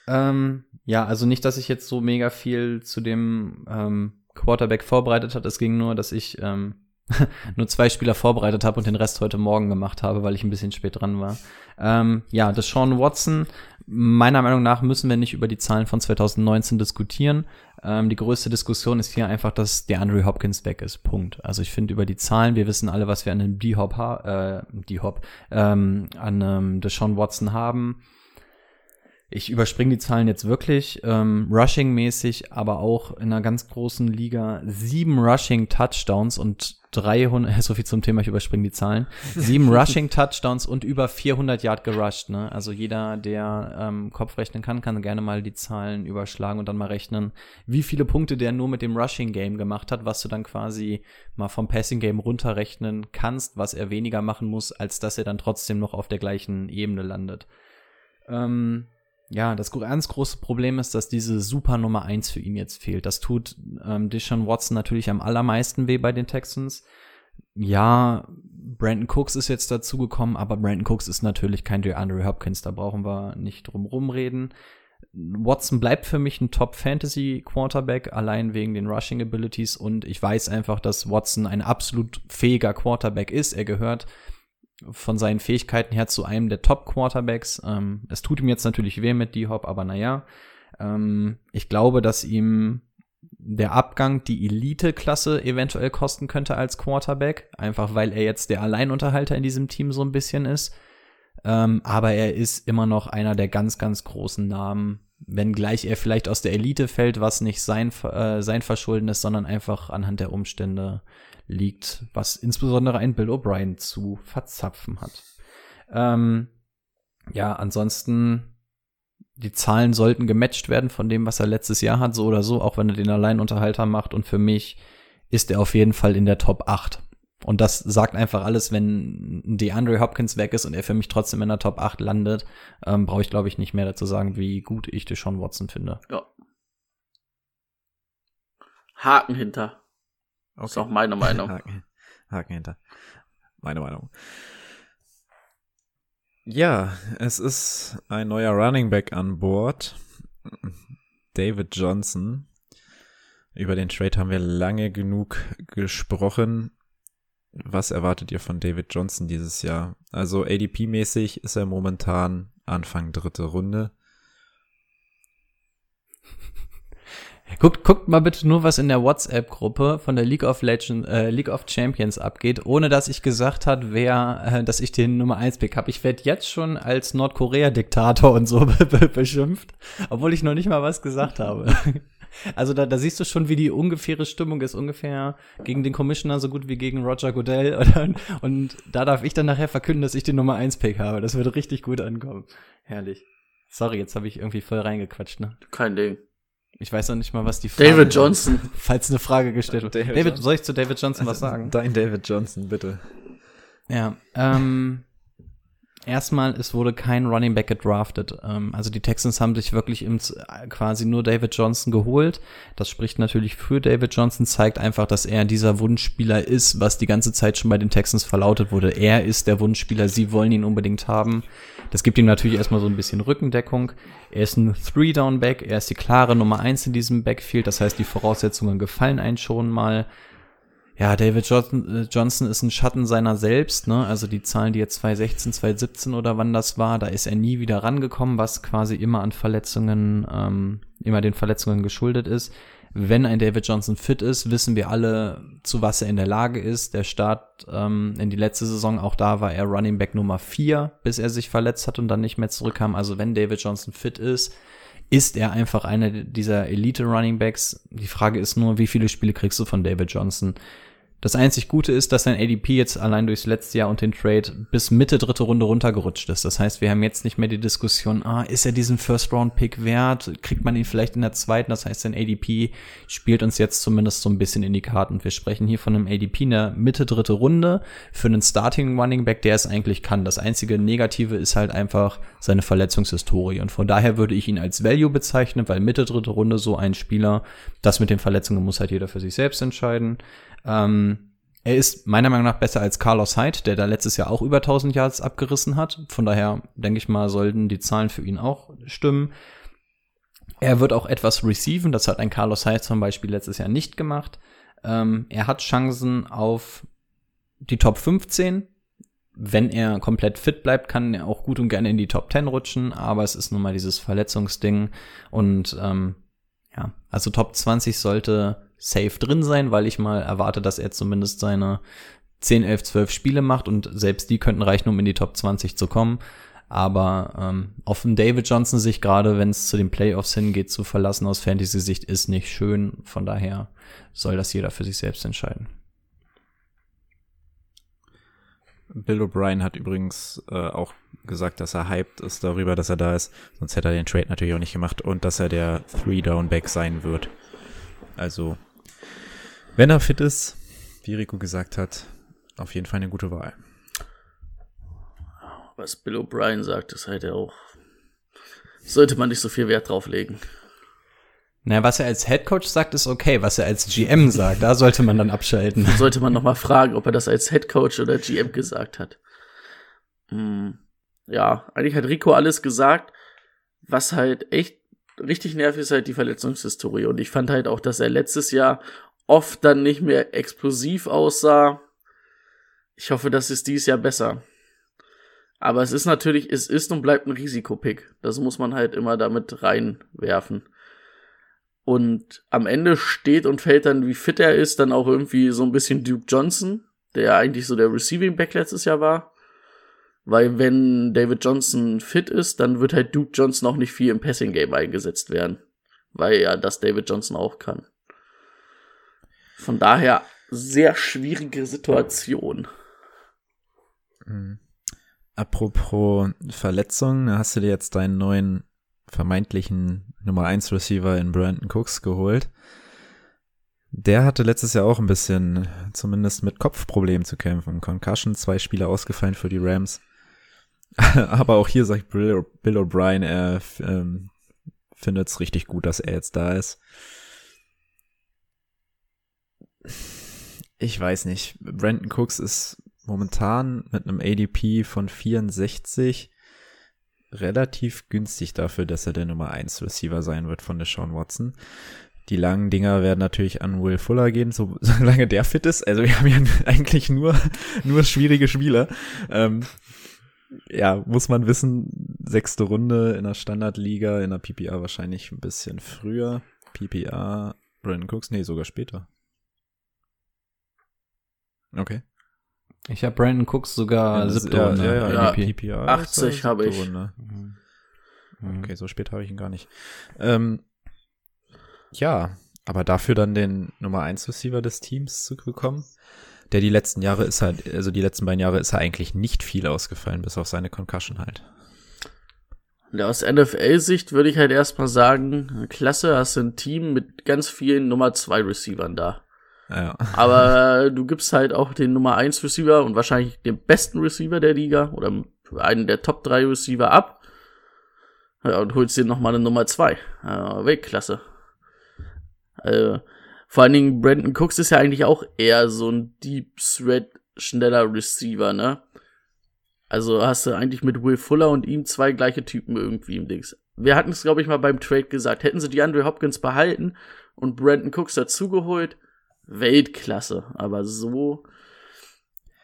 Ähm, ja, also nicht, dass ich jetzt so mega viel zu dem ähm, Quarterback vorbereitet hat. Es ging nur, dass ich ähm, [laughs] nur zwei Spieler vorbereitet habe und den Rest heute Morgen gemacht habe, weil ich ein bisschen spät dran war. Ähm, ja, das Sean Watson, meiner Meinung nach müssen wir nicht über die Zahlen von 2019 diskutieren. Ähm, die größte Diskussion ist hier einfach, dass der Andrew Hopkins weg ist. Punkt. Also ich finde über die Zahlen, wir wissen alle, was wir an dem D-Hop, äh, D-Hop, ähm, an ähm, Deshaun Watson haben. Ich überspringe die Zahlen jetzt wirklich. Ähm, Rushing-mäßig, aber auch in einer ganz großen Liga sieben Rushing-Touchdowns und 300, [laughs] so viel zum Thema, ich überspringe die Zahlen. Sieben [laughs] Rushing-Touchdowns und über 400 Yard gerusht. Ne? Also jeder, der ähm, Kopf rechnen kann, kann gerne mal die Zahlen überschlagen und dann mal rechnen, wie viele Punkte der nur mit dem Rushing-Game gemacht hat, was du dann quasi mal vom Passing-Game runterrechnen kannst, was er weniger machen muss, als dass er dann trotzdem noch auf der gleichen Ebene landet. Ähm, ja, das ganz große Problem ist, dass diese Super Nummer eins für ihn jetzt fehlt. Das tut ähm, Deshaun Watson natürlich am allermeisten weh bei den Texans. Ja, Brandon Cooks ist jetzt dazugekommen, aber Brandon Cooks ist natürlich kein DeAndre Hopkins, da brauchen wir nicht drum rumreden. Watson bleibt für mich ein Top-Fantasy-Quarterback, allein wegen den Rushing-Abilities und ich weiß einfach, dass Watson ein absolut fähiger Quarterback ist. Er gehört von seinen Fähigkeiten her zu einem der Top-Quarterbacks. Ähm, es tut ihm jetzt natürlich weh mit D-Hop, aber naja. Ähm, ich glaube, dass ihm der Abgang die Elite-Klasse eventuell kosten könnte als Quarterback, einfach weil er jetzt der Alleinunterhalter in diesem Team so ein bisschen ist. Ähm, aber er ist immer noch einer der ganz, ganz großen Namen, wenngleich er vielleicht aus der Elite fällt, was nicht sein, äh, sein Verschulden ist, sondern einfach anhand der Umstände liegt, was insbesondere ein Bill O'Brien zu verzapfen hat. Ähm, ja, ansonsten, die Zahlen sollten gematcht werden von dem, was er letztes Jahr hat, so oder so, auch wenn er den Alleinunterhalter macht. Und für mich ist er auf jeden Fall in der Top 8 Und das sagt einfach alles, wenn DeAndre Hopkins weg ist und er für mich trotzdem in der Top 8 landet, ähm, brauche ich, glaube ich, nicht mehr dazu sagen, wie gut ich Deshaun Watson finde. Ja. Haken hinter. Okay. Ist auch meine Meinung. [laughs] Haken, Haken hinter. Meine Meinung. Ja, es ist ein neuer Running Back an Bord. David Johnson. Über den Trade haben wir lange genug gesprochen. Was erwartet ihr von David Johnson dieses Jahr? Also ADP-mäßig ist er momentan Anfang dritte Runde. Guckt, guckt mal bitte nur, was in der WhatsApp-Gruppe von der League of Legends, äh, League of Champions abgeht, ohne dass ich gesagt hat, wer, äh, dass ich den Nummer 1 Pick habe. Ich werde jetzt schon als Nordkorea-Diktator und so [laughs] beschimpft, obwohl ich noch nicht mal was gesagt habe. [laughs] Also da, da siehst du schon, wie die ungefähre Stimmung ist, ungefähr gegen den Commissioner so gut wie gegen Roger Goodell. [laughs] Und, und da darf ich dann nachher verkünden, dass ich den Nummer 1 Pick habe. Das würde richtig gut ankommen. Herrlich. Sorry, jetzt habe ich irgendwie voll reingequatscht, ne? Kein Ding. Ich weiß noch nicht mal, was die Frage David Johnson. Ist, [laughs] falls eine Frage gestellt wird. David, David soll ich zu David Johnson was sagen? Dein David Johnson, bitte. Ja, ähm, erstmal, es wurde kein Running Back gedraftet. Ähm, also die Texans haben sich wirklich im, quasi nur David Johnson geholt. Das spricht natürlich für David Johnson, zeigt einfach, dass er dieser Wunschspieler ist, was die ganze Zeit schon bei den Texans verlautet wurde. Er ist der Wunschspieler, sie wollen ihn unbedingt haben. Das gibt ihm natürlich erstmal so ein bisschen Rückendeckung. Er ist ein Three-Down-Back, er ist die klare Nummer eins in diesem Backfield, das heißt, die Voraussetzungen gefallen einen schon mal. Ja, David Johnson, äh, Johnson ist ein Schatten seiner selbst, ne? Also die Zahlen, die jetzt 2016, 2017 oder wann das war, da ist er nie wieder rangekommen, was quasi immer an Verletzungen, ähm, immer den Verletzungen geschuldet ist wenn ein David Johnson fit ist, wissen wir alle, zu was er in der Lage ist. Der Start ähm, in die letzte Saison, auch da war er Running Back Nummer 4, bis er sich verletzt hat und dann nicht mehr zurückkam. Also wenn David Johnson fit ist, ist er einfach einer dieser Elite Running Backs. Die Frage ist nur, wie viele Spiele kriegst du von David Johnson? Das einzig Gute ist, dass sein ADP jetzt allein durchs letzte Jahr und den Trade bis Mitte dritte Runde runtergerutscht ist. Das heißt, wir haben jetzt nicht mehr die Diskussion, ah, ist er diesen First-Round-Pick wert? Kriegt man ihn vielleicht in der zweiten? Das heißt, sein ADP spielt uns jetzt zumindest so ein bisschen in die Karten. Wir sprechen hier von einem ADP in der Mitte dritte Runde für einen Starting Running Back, der es eigentlich kann. Das einzige Negative ist halt einfach seine Verletzungshistorie. Und von daher würde ich ihn als Value bezeichnen, weil Mitte dritte Runde so ein Spieler, das mit den Verletzungen muss halt jeder für sich selbst entscheiden. Ähm, er ist meiner Meinung nach besser als Carlos Hyde, der da letztes Jahr auch über 1000 Yards abgerissen hat. Von daher denke ich mal, sollten die Zahlen für ihn auch stimmen. Er wird auch etwas receiven, das hat ein Carlos Hyde zum Beispiel letztes Jahr nicht gemacht. Ähm, er hat Chancen auf die Top 15. Wenn er komplett fit bleibt, kann er auch gut und gerne in die Top 10 rutschen, aber es ist nun mal dieses Verletzungsding. Und ähm, ja, also Top 20 sollte safe drin sein, weil ich mal erwarte, dass er zumindest seine 10, 11, 12 Spiele macht und selbst die könnten reichen, um in die Top 20 zu kommen. Aber ähm, auf den David Johnson sich gerade, wenn es zu den Playoffs hingeht, zu verlassen aus Fantasy-Sicht ist nicht schön. Von daher soll das jeder für sich selbst entscheiden. Bill O'Brien hat übrigens äh, auch gesagt, dass er hyped ist darüber, dass er da ist. Sonst hätte er den Trade natürlich auch nicht gemacht und dass er der Three-Down-Back sein wird. Also wenn er fit ist, wie Rico gesagt hat, auf jeden Fall eine gute Wahl. Was Bill O'Brien sagt, ist halt auch. Sollte man nicht so viel Wert drauf legen. Na, was er als Headcoach sagt, ist okay. Was er als GM sagt, da sollte man dann abschalten. Sollte man noch mal fragen, ob er das als Headcoach oder GM gesagt hat. Hm. Ja, eigentlich hat Rico alles gesagt, was halt echt richtig nervig ist halt die Verletzungshistorie. Und ich fand halt auch, dass er letztes Jahr oft dann nicht mehr explosiv aussah. Ich hoffe, das ist dies Jahr besser. Aber es ist natürlich, es ist und bleibt ein Risikopick. Das muss man halt immer damit reinwerfen. Und am Ende steht und fällt dann, wie fit er ist, dann auch irgendwie so ein bisschen Duke Johnson, der eigentlich so der Receiving Back letztes Jahr war. Weil wenn David Johnson fit ist, dann wird halt Duke Johnson auch nicht viel im Passing Game eingesetzt werden. Weil ja das David Johnson auch kann. Von daher sehr schwierige Situation. Mhm. Apropos Verletzungen, hast du dir jetzt deinen neuen vermeintlichen Nummer 1 Receiver in Brandon Cooks geholt? Der hatte letztes Jahr auch ein bisschen, zumindest mit Kopfproblemen zu kämpfen. Concussion, zwei Spieler ausgefallen für die Rams. [laughs] Aber auch hier sagt Bill, Bill O'Brien, er ähm, findet es richtig gut, dass er jetzt da ist. Ich weiß nicht. Brandon Cooks ist momentan mit einem ADP von 64 relativ günstig dafür, dass er der Nummer 1 Receiver sein wird von Deshaun Watson. Die langen Dinger werden natürlich an Will Fuller gehen, so, [laughs] solange der fit ist. Also wir haben ja [laughs] eigentlich nur, nur schwierige Spieler. Ähm, ja, muss man wissen, sechste Runde in der Standardliga, in der PPA wahrscheinlich ein bisschen früher. PPA, Brandon Cooks, nee, sogar später. Okay. Ich habe Brandon Cooks sogar Ja, siebte ja, Runde. ja, ja, Ja, ADP. PPA. 80 ist er habe siebte ich. Runde. Mhm. Okay, so spät habe ich ihn gar nicht. Ähm, ja, aber dafür dann den Nummer 1 Receiver des Teams zu bekommen, der die letzten Jahre ist halt, also die letzten beiden Jahre ist er eigentlich nicht viel ausgefallen, bis auf seine Concussion halt. Ja, aus NFL-Sicht würde ich halt erstmal sagen, klasse, hast du ein Team mit ganz vielen Nummer 2 Receivern da. Ja, Aber [laughs] du gibst halt auch den Nummer 1 Receiver und wahrscheinlich den besten Receiver der Liga oder einen der Top 3 Receiver ab. Ja, und holst dir nochmal eine Nummer 2. Äh, Weltklasse. Äh, vor allen Dingen Brandon Cooks ist ja eigentlich auch eher so ein Deep Threat schneller Receiver, ne? Also hast du eigentlich mit Will Fuller und ihm zwei gleiche Typen irgendwie im Dings. Wir hatten es, glaube ich, mal beim Trade gesagt. Hätten sie die Andre Hopkins behalten und Brandon Cooks dazugeholt, Weltklasse. Aber so.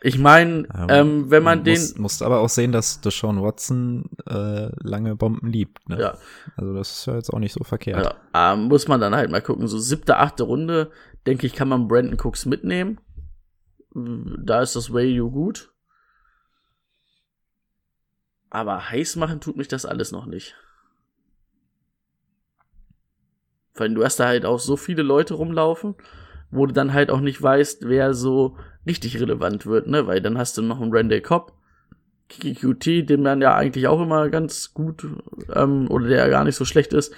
Ich meine, ähm, wenn man den. Muss, musst aber auch sehen, dass Deshaun Watson äh, lange Bomben liebt. Ne? Ja. Also das ist ja jetzt auch nicht so verkehrt. Ja, ähm, muss man dann halt mal gucken. So siebte, achte Runde, denke ich, kann man Brandon Cooks mitnehmen. Da ist das Value gut. Aber heiß machen tut mich das alles noch nicht. Weil du hast da halt auch so viele Leute rumlaufen, wo du dann halt auch nicht weißt, wer so richtig relevant wird, ne? Weil dann hast du noch einen Randall Cobb, KQT, den man ja eigentlich auch immer ganz gut, ähm, oder der ja gar nicht so schlecht ist.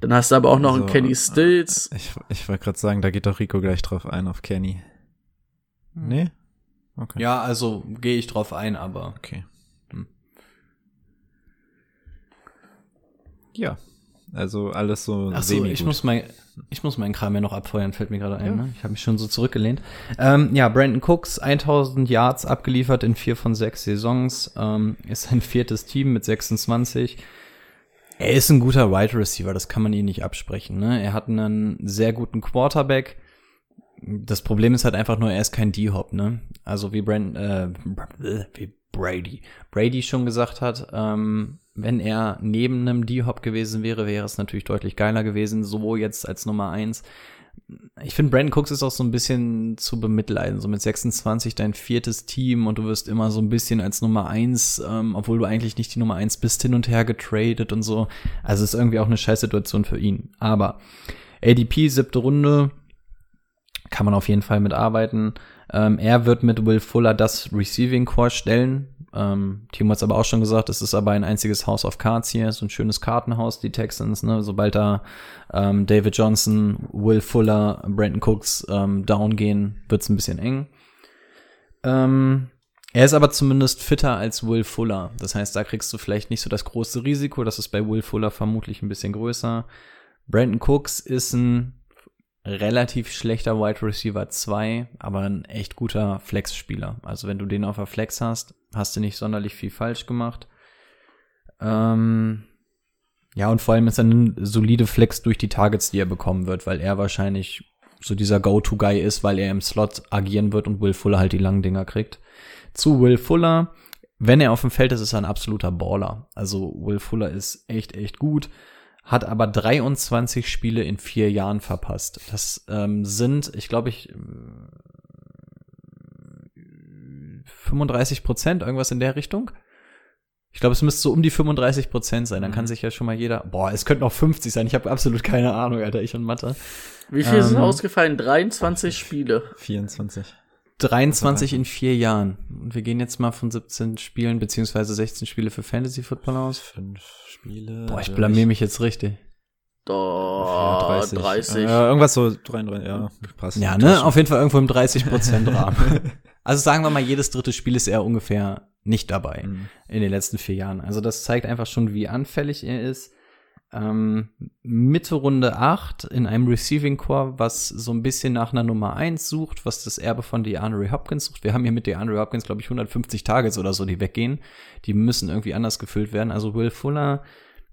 Dann hast du aber auch noch einen Also, Kenny Stills. Ich, ich wollte gerade sagen, da geht doch Rico gleich drauf ein, auf Kenny. Nee? Okay. Ja, also gehe ich drauf ein, aber Okay. Hm. Ja. Also alles so Ach so, semi ich muss mein, ich muss meinen Kram ja noch abfeuern, fällt mir gerade ein. Ne? Ich habe mich schon so zurückgelehnt. Ähm, ja, Brandon Cooks, 1000 Yards abgeliefert in vier von sechs Saisons, ähm, ist sein viertes Team mit 26. Er ist ein guter Wide Receiver, das kann man ihm nicht absprechen. Ne? Er hat einen sehr guten Quarterback. Das Problem ist halt einfach nur, er ist kein D-Hop, ne? Also wie Brand, äh, wie Brady, Brady schon gesagt hat, ähm, wenn er neben einem D-Hop gewesen wäre, wäre es natürlich deutlich geiler gewesen. So jetzt als Nummer eins. Ich finde, Brandon Cooks ist auch so ein bisschen zu bemitleiden. So mit 26 dein viertes Team und du wirst immer so ein bisschen als Nummer eins, ähm, obwohl du eigentlich nicht die Nummer eins bist, hin und her getradet und so. Also ist irgendwie auch eine Scheißsituation für ihn. Aber ADP, siebte Runde, kann man auf jeden Fall mitarbeiten. Ähm, er wird mit Will Fuller das Receiving Core stellen. Ähm, Timo hat es aber auch schon gesagt, es ist aber ein einziges House of Cards hier, so ein schönes Kartenhaus, die Texans, ne? Sobald da ähm, David Johnson, Will Fuller, Brandon Cooks ähm, down gehen, wird's ein bisschen eng. Ähm, er ist aber zumindest fitter als Will Fuller. Das heißt, da kriegst du vielleicht nicht so das große Risiko. Das ist bei Will Fuller vermutlich ein bisschen größer. Brandon Cooks ist ein relativ schlechter Wide Receiver 2, aber ein echt guter Flex-Spieler. Also wenn du den auf der Flex hast, hast du nicht sonderlich viel falsch gemacht. Ähm, ja, und vor allem ist er eine solide Flex durch die Targets, die er bekommen wird, weil er wahrscheinlich so dieser Go-To-Guy ist, weil er im Slot agieren wird und Will Fuller halt die langen Dinger kriegt. Zu Will Fuller, wenn er auf dem Feld ist, ist er ein absoluter Baller. Also Will Fuller ist echt, echt gut hat aber 23 Spiele in vier Jahren verpasst. Das ähm, sind, ich glaube, ich 35 Prozent, irgendwas in der Richtung. Ich glaube, es müsste so um die 35 Prozent sein. Dann kann sich ja schon mal jeder. Boah, es könnten auch 50 sein. Ich habe absolut keine Ahnung, Alter. Ich und Mathe. Wie viel sind Ähm, ausgefallen? 23 Spiele. 24. 23 in vier Jahren. Und wir gehen jetzt mal von 17 Spielen beziehungsweise 16 Spiele für Fantasy Football aus. Fünf Spiele. Boah, ich blamier mich jetzt richtig. Da, 30. 30. Ja, irgendwas so 33, ja, passt. Ja, ne? Auf jeden Fall irgendwo im 30% Rahmen. [laughs] also sagen wir mal, jedes dritte Spiel ist er ungefähr nicht dabei Mhm. in den letzten vier Jahren. Also das zeigt einfach schon, wie anfällig er ist. Ähm, Mitte Runde 8 in einem Receiving Core, was so ein bisschen nach einer Nummer 1 sucht, was das Erbe von DeAndre Hopkins sucht. Wir haben hier mit DeAndre Hopkins, glaube ich, 150 Targets oder so, die weggehen. Die müssen irgendwie anders gefüllt werden. Also Will Fuller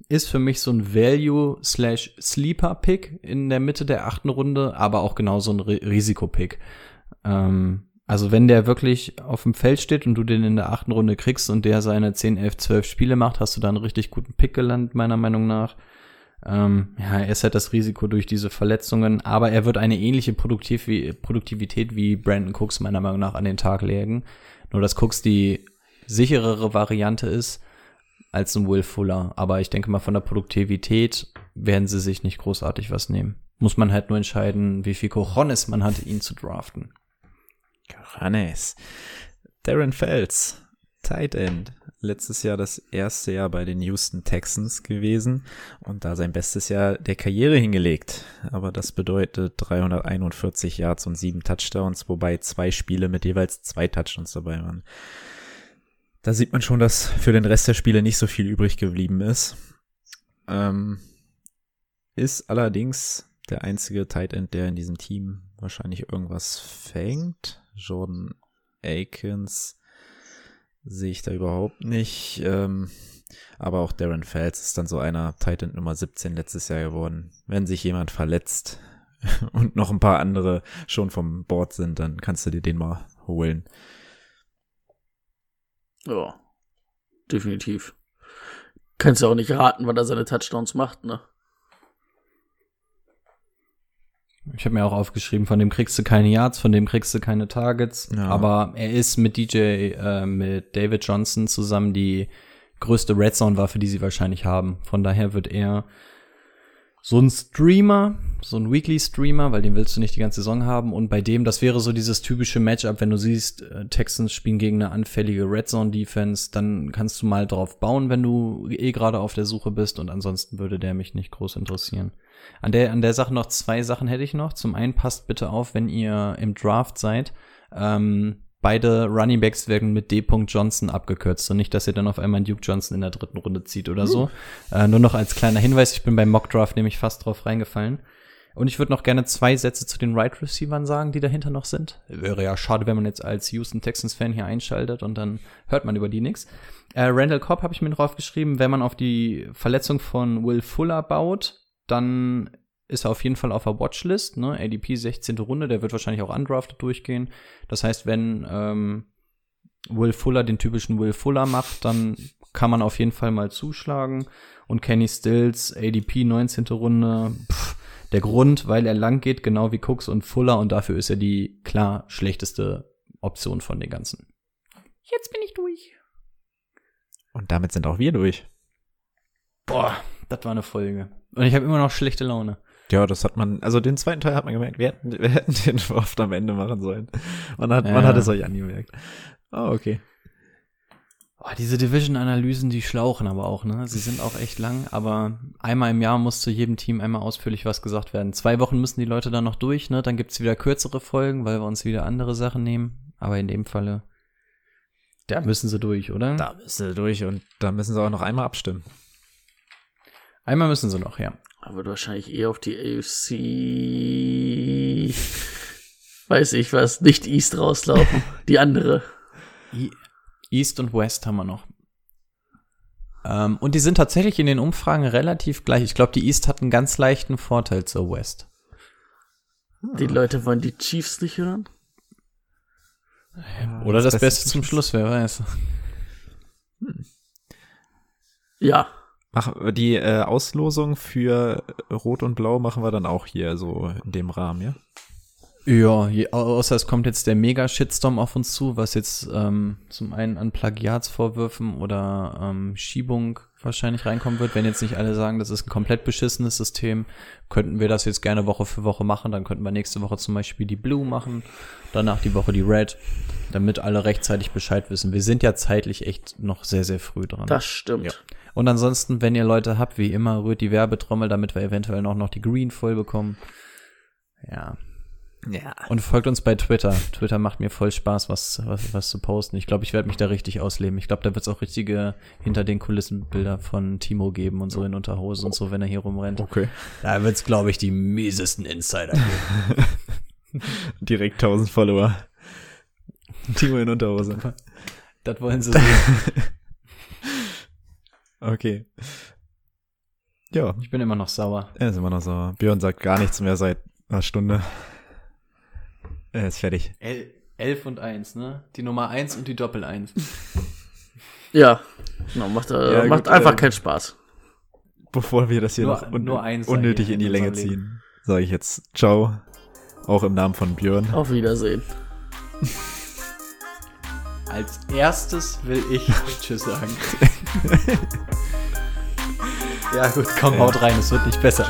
ist für mich so ein Value slash Sleeper Pick in der Mitte der achten Runde, aber auch genauso ein Ri- Risikopick. Ähm, also wenn der wirklich auf dem Feld steht und du den in der achten Runde kriegst und der seine 10, 11, 12 Spiele macht, hast du da einen richtig guten Pick gelandet, meiner Meinung nach. Ähm, ja, er ist halt das Risiko durch diese Verletzungen, aber er wird eine ähnliche Produktiv wie, Produktivität wie Brandon Cooks meiner Meinung nach an den Tag legen. Nur dass Cooks die sicherere Variante ist als ein Will Fuller. Aber ich denke mal, von der Produktivität werden sie sich nicht großartig was nehmen. Muss man halt nur entscheiden, wie viel Cojones man hat, ihn zu draften. Johannes. Darren Fels, Tight End. Letztes Jahr das erste Jahr bei den Houston Texans gewesen und da sein bestes Jahr der Karriere hingelegt. Aber das bedeutet 341 Yards und sieben Touchdowns, wobei zwei Spiele mit jeweils zwei Touchdowns dabei waren. Da sieht man schon, dass für den Rest der Spiele nicht so viel übrig geblieben ist. Ähm, ist allerdings der einzige Tight End, der in diesem Team wahrscheinlich irgendwas fängt. Jordan Akins sehe ich da überhaupt nicht. Ähm, aber auch Darren Fels ist dann so einer Tight End Nummer 17 letztes Jahr geworden. Wenn sich jemand verletzt [laughs] und noch ein paar andere schon vom Board sind, dann kannst du dir den mal holen. Ja, definitiv. Kannst du auch nicht raten, wann er seine Touchdowns macht, ne? Ich habe mir auch aufgeschrieben, von dem kriegst du keine Yards, von dem kriegst du keine Targets. Ja. Aber er ist mit DJ, äh, mit David Johnson zusammen die größte Red Zone-Waffe, die sie wahrscheinlich haben. Von daher wird er so ein Streamer, so ein Weekly-Streamer, weil den willst du nicht die ganze Saison haben. Und bei dem, das wäre so dieses typische Matchup, wenn du siehst, äh, Texans spielen gegen eine anfällige Red Zone-Defense, dann kannst du mal drauf bauen, wenn du eh gerade auf der Suche bist. Und ansonsten würde der mich nicht groß interessieren. An der, an der Sache noch zwei Sachen hätte ich noch. Zum einen passt bitte auf, wenn ihr im Draft seid. Ähm, beide Running Backs werden mit D. Johnson abgekürzt. Und nicht, dass ihr dann auf einmal Duke Johnson in der dritten Runde zieht oder so. Äh, nur noch als kleiner Hinweis, ich bin beim Mock Draft nämlich fast drauf reingefallen. Und ich würde noch gerne zwei Sätze zu den Right Receivern sagen, die dahinter noch sind. Wäre ja schade, wenn man jetzt als Houston Texans Fan hier einschaltet und dann hört man über die nichts. Äh, Randall Cobb habe ich mir drauf geschrieben, wenn man auf die Verletzung von Will Fuller baut, dann ist er auf jeden Fall auf der Watchlist, ne? ADP 16. Runde, der wird wahrscheinlich auch undrafted durchgehen. Das heißt, wenn ähm, Will Fuller den typischen Will Fuller macht, dann kann man auf jeden Fall mal zuschlagen. Und Kenny Stills, ADP 19. Runde, pff, der Grund, weil er lang geht, genau wie Cooks und Fuller und dafür ist er die klar schlechteste Option von den ganzen. Jetzt bin ich durch. Und damit sind auch wir durch. Boah, das war eine Folge. Und ich habe immer noch schlechte Laune. Ja, das hat man, also den zweiten Teil hat man gemerkt, wir hätten, wir hätten den [laughs] oft am Ende machen sollen. Man hat, Ja. man hat es euch angemerkt. Oh, okay. Oh, diese Division-Analysen, die schlauchen aber auch, ne? Sie sind auch echt lang, aber einmal im Jahr muss zu jedem Team einmal ausführlich was gesagt werden. Zwei Wochen müssen die Leute dann noch durch, ne? Dann gibt's wieder kürzere Folgen, weil wir uns wieder andere Sachen nehmen. Aber in dem Falle, da müssen sie durch, oder? Da müssen sie durch und da müssen sie auch noch einmal abstimmen. Einmal müssen sie noch, ja. Er wird wahrscheinlich eher auf die AFC, weiß ich was, nicht East rauslaufen. [laughs] Die andere. East und West haben wir noch. Ähm, und die sind tatsächlich in den Umfragen relativ gleich. Ich glaube, die East hat einen ganz leichten Vorteil zur West. Die Leute wollen die Chiefs nicht hören. Oder das, Beste zum Schluss, wer weiß. Ja. Mach, die äh, Auslosung für Rot und Blau machen wir dann auch hier so in dem Rahmen, ja? Ja, je, au- außer es kommt jetzt der Mega-Shitstorm auf uns zu, was jetzt ähm, zum einen an Plagiatsvorwürfen oder ähm, Schiebung wahrscheinlich reinkommen wird. Wenn jetzt nicht alle sagen, das ist ein komplett beschissenes System, könnten wir das jetzt gerne Woche für Woche machen. Dann könnten wir nächste Woche zum Beispiel die Blue machen, danach die Woche die Red. damit alle rechtzeitig Bescheid wissen. Wir sind ja zeitlich echt noch sehr, sehr früh dran. Das stimmt. Ja. Und ansonsten, wenn ihr Leute habt, wie immer, rührt die Werbetrommel, damit wir eventuell noch, noch die Green voll bekommen. Ja. Ja. Und folgt uns bei Twitter. Twitter macht mir voll Spaß, was, was, was zu posten. Ich glaube, ich werde mich da richtig ausleben. Ich glaube, da wird es auch richtige hinter den Kulissen Bilder von Timo geben und so in Unterhose und so, wenn er hier rumrennt. Okay. Da wird es, glaube ich, die miesesten Insider geben. [laughs] Direkt 1000 Follower. Timo in Unterhose. das wollen sie sehen. [laughs] Okay. Ja, Ich bin immer noch sauer. er ist immer noch so. Björn sagt gar nichts mehr seit einer Stunde. Er ist fertig. El elf und eins, ne? Die Nummer eins und die Doppel eins. [laughs] Ja. Genau, macht, äh, Ja, macht gut, einfach äh, keinen Spaß. Bevor wir das hier Nur- noch un nur eins unnötig in die Länge unserem ziehen, sage ich jetzt Ciao. Auch im Namen von Björn. Auf Wiedersehen. [laughs] Als erstes will ich [laughs] Tschüss sagen. [laughs] ja gut, komm, haut rein, es wird nicht besser.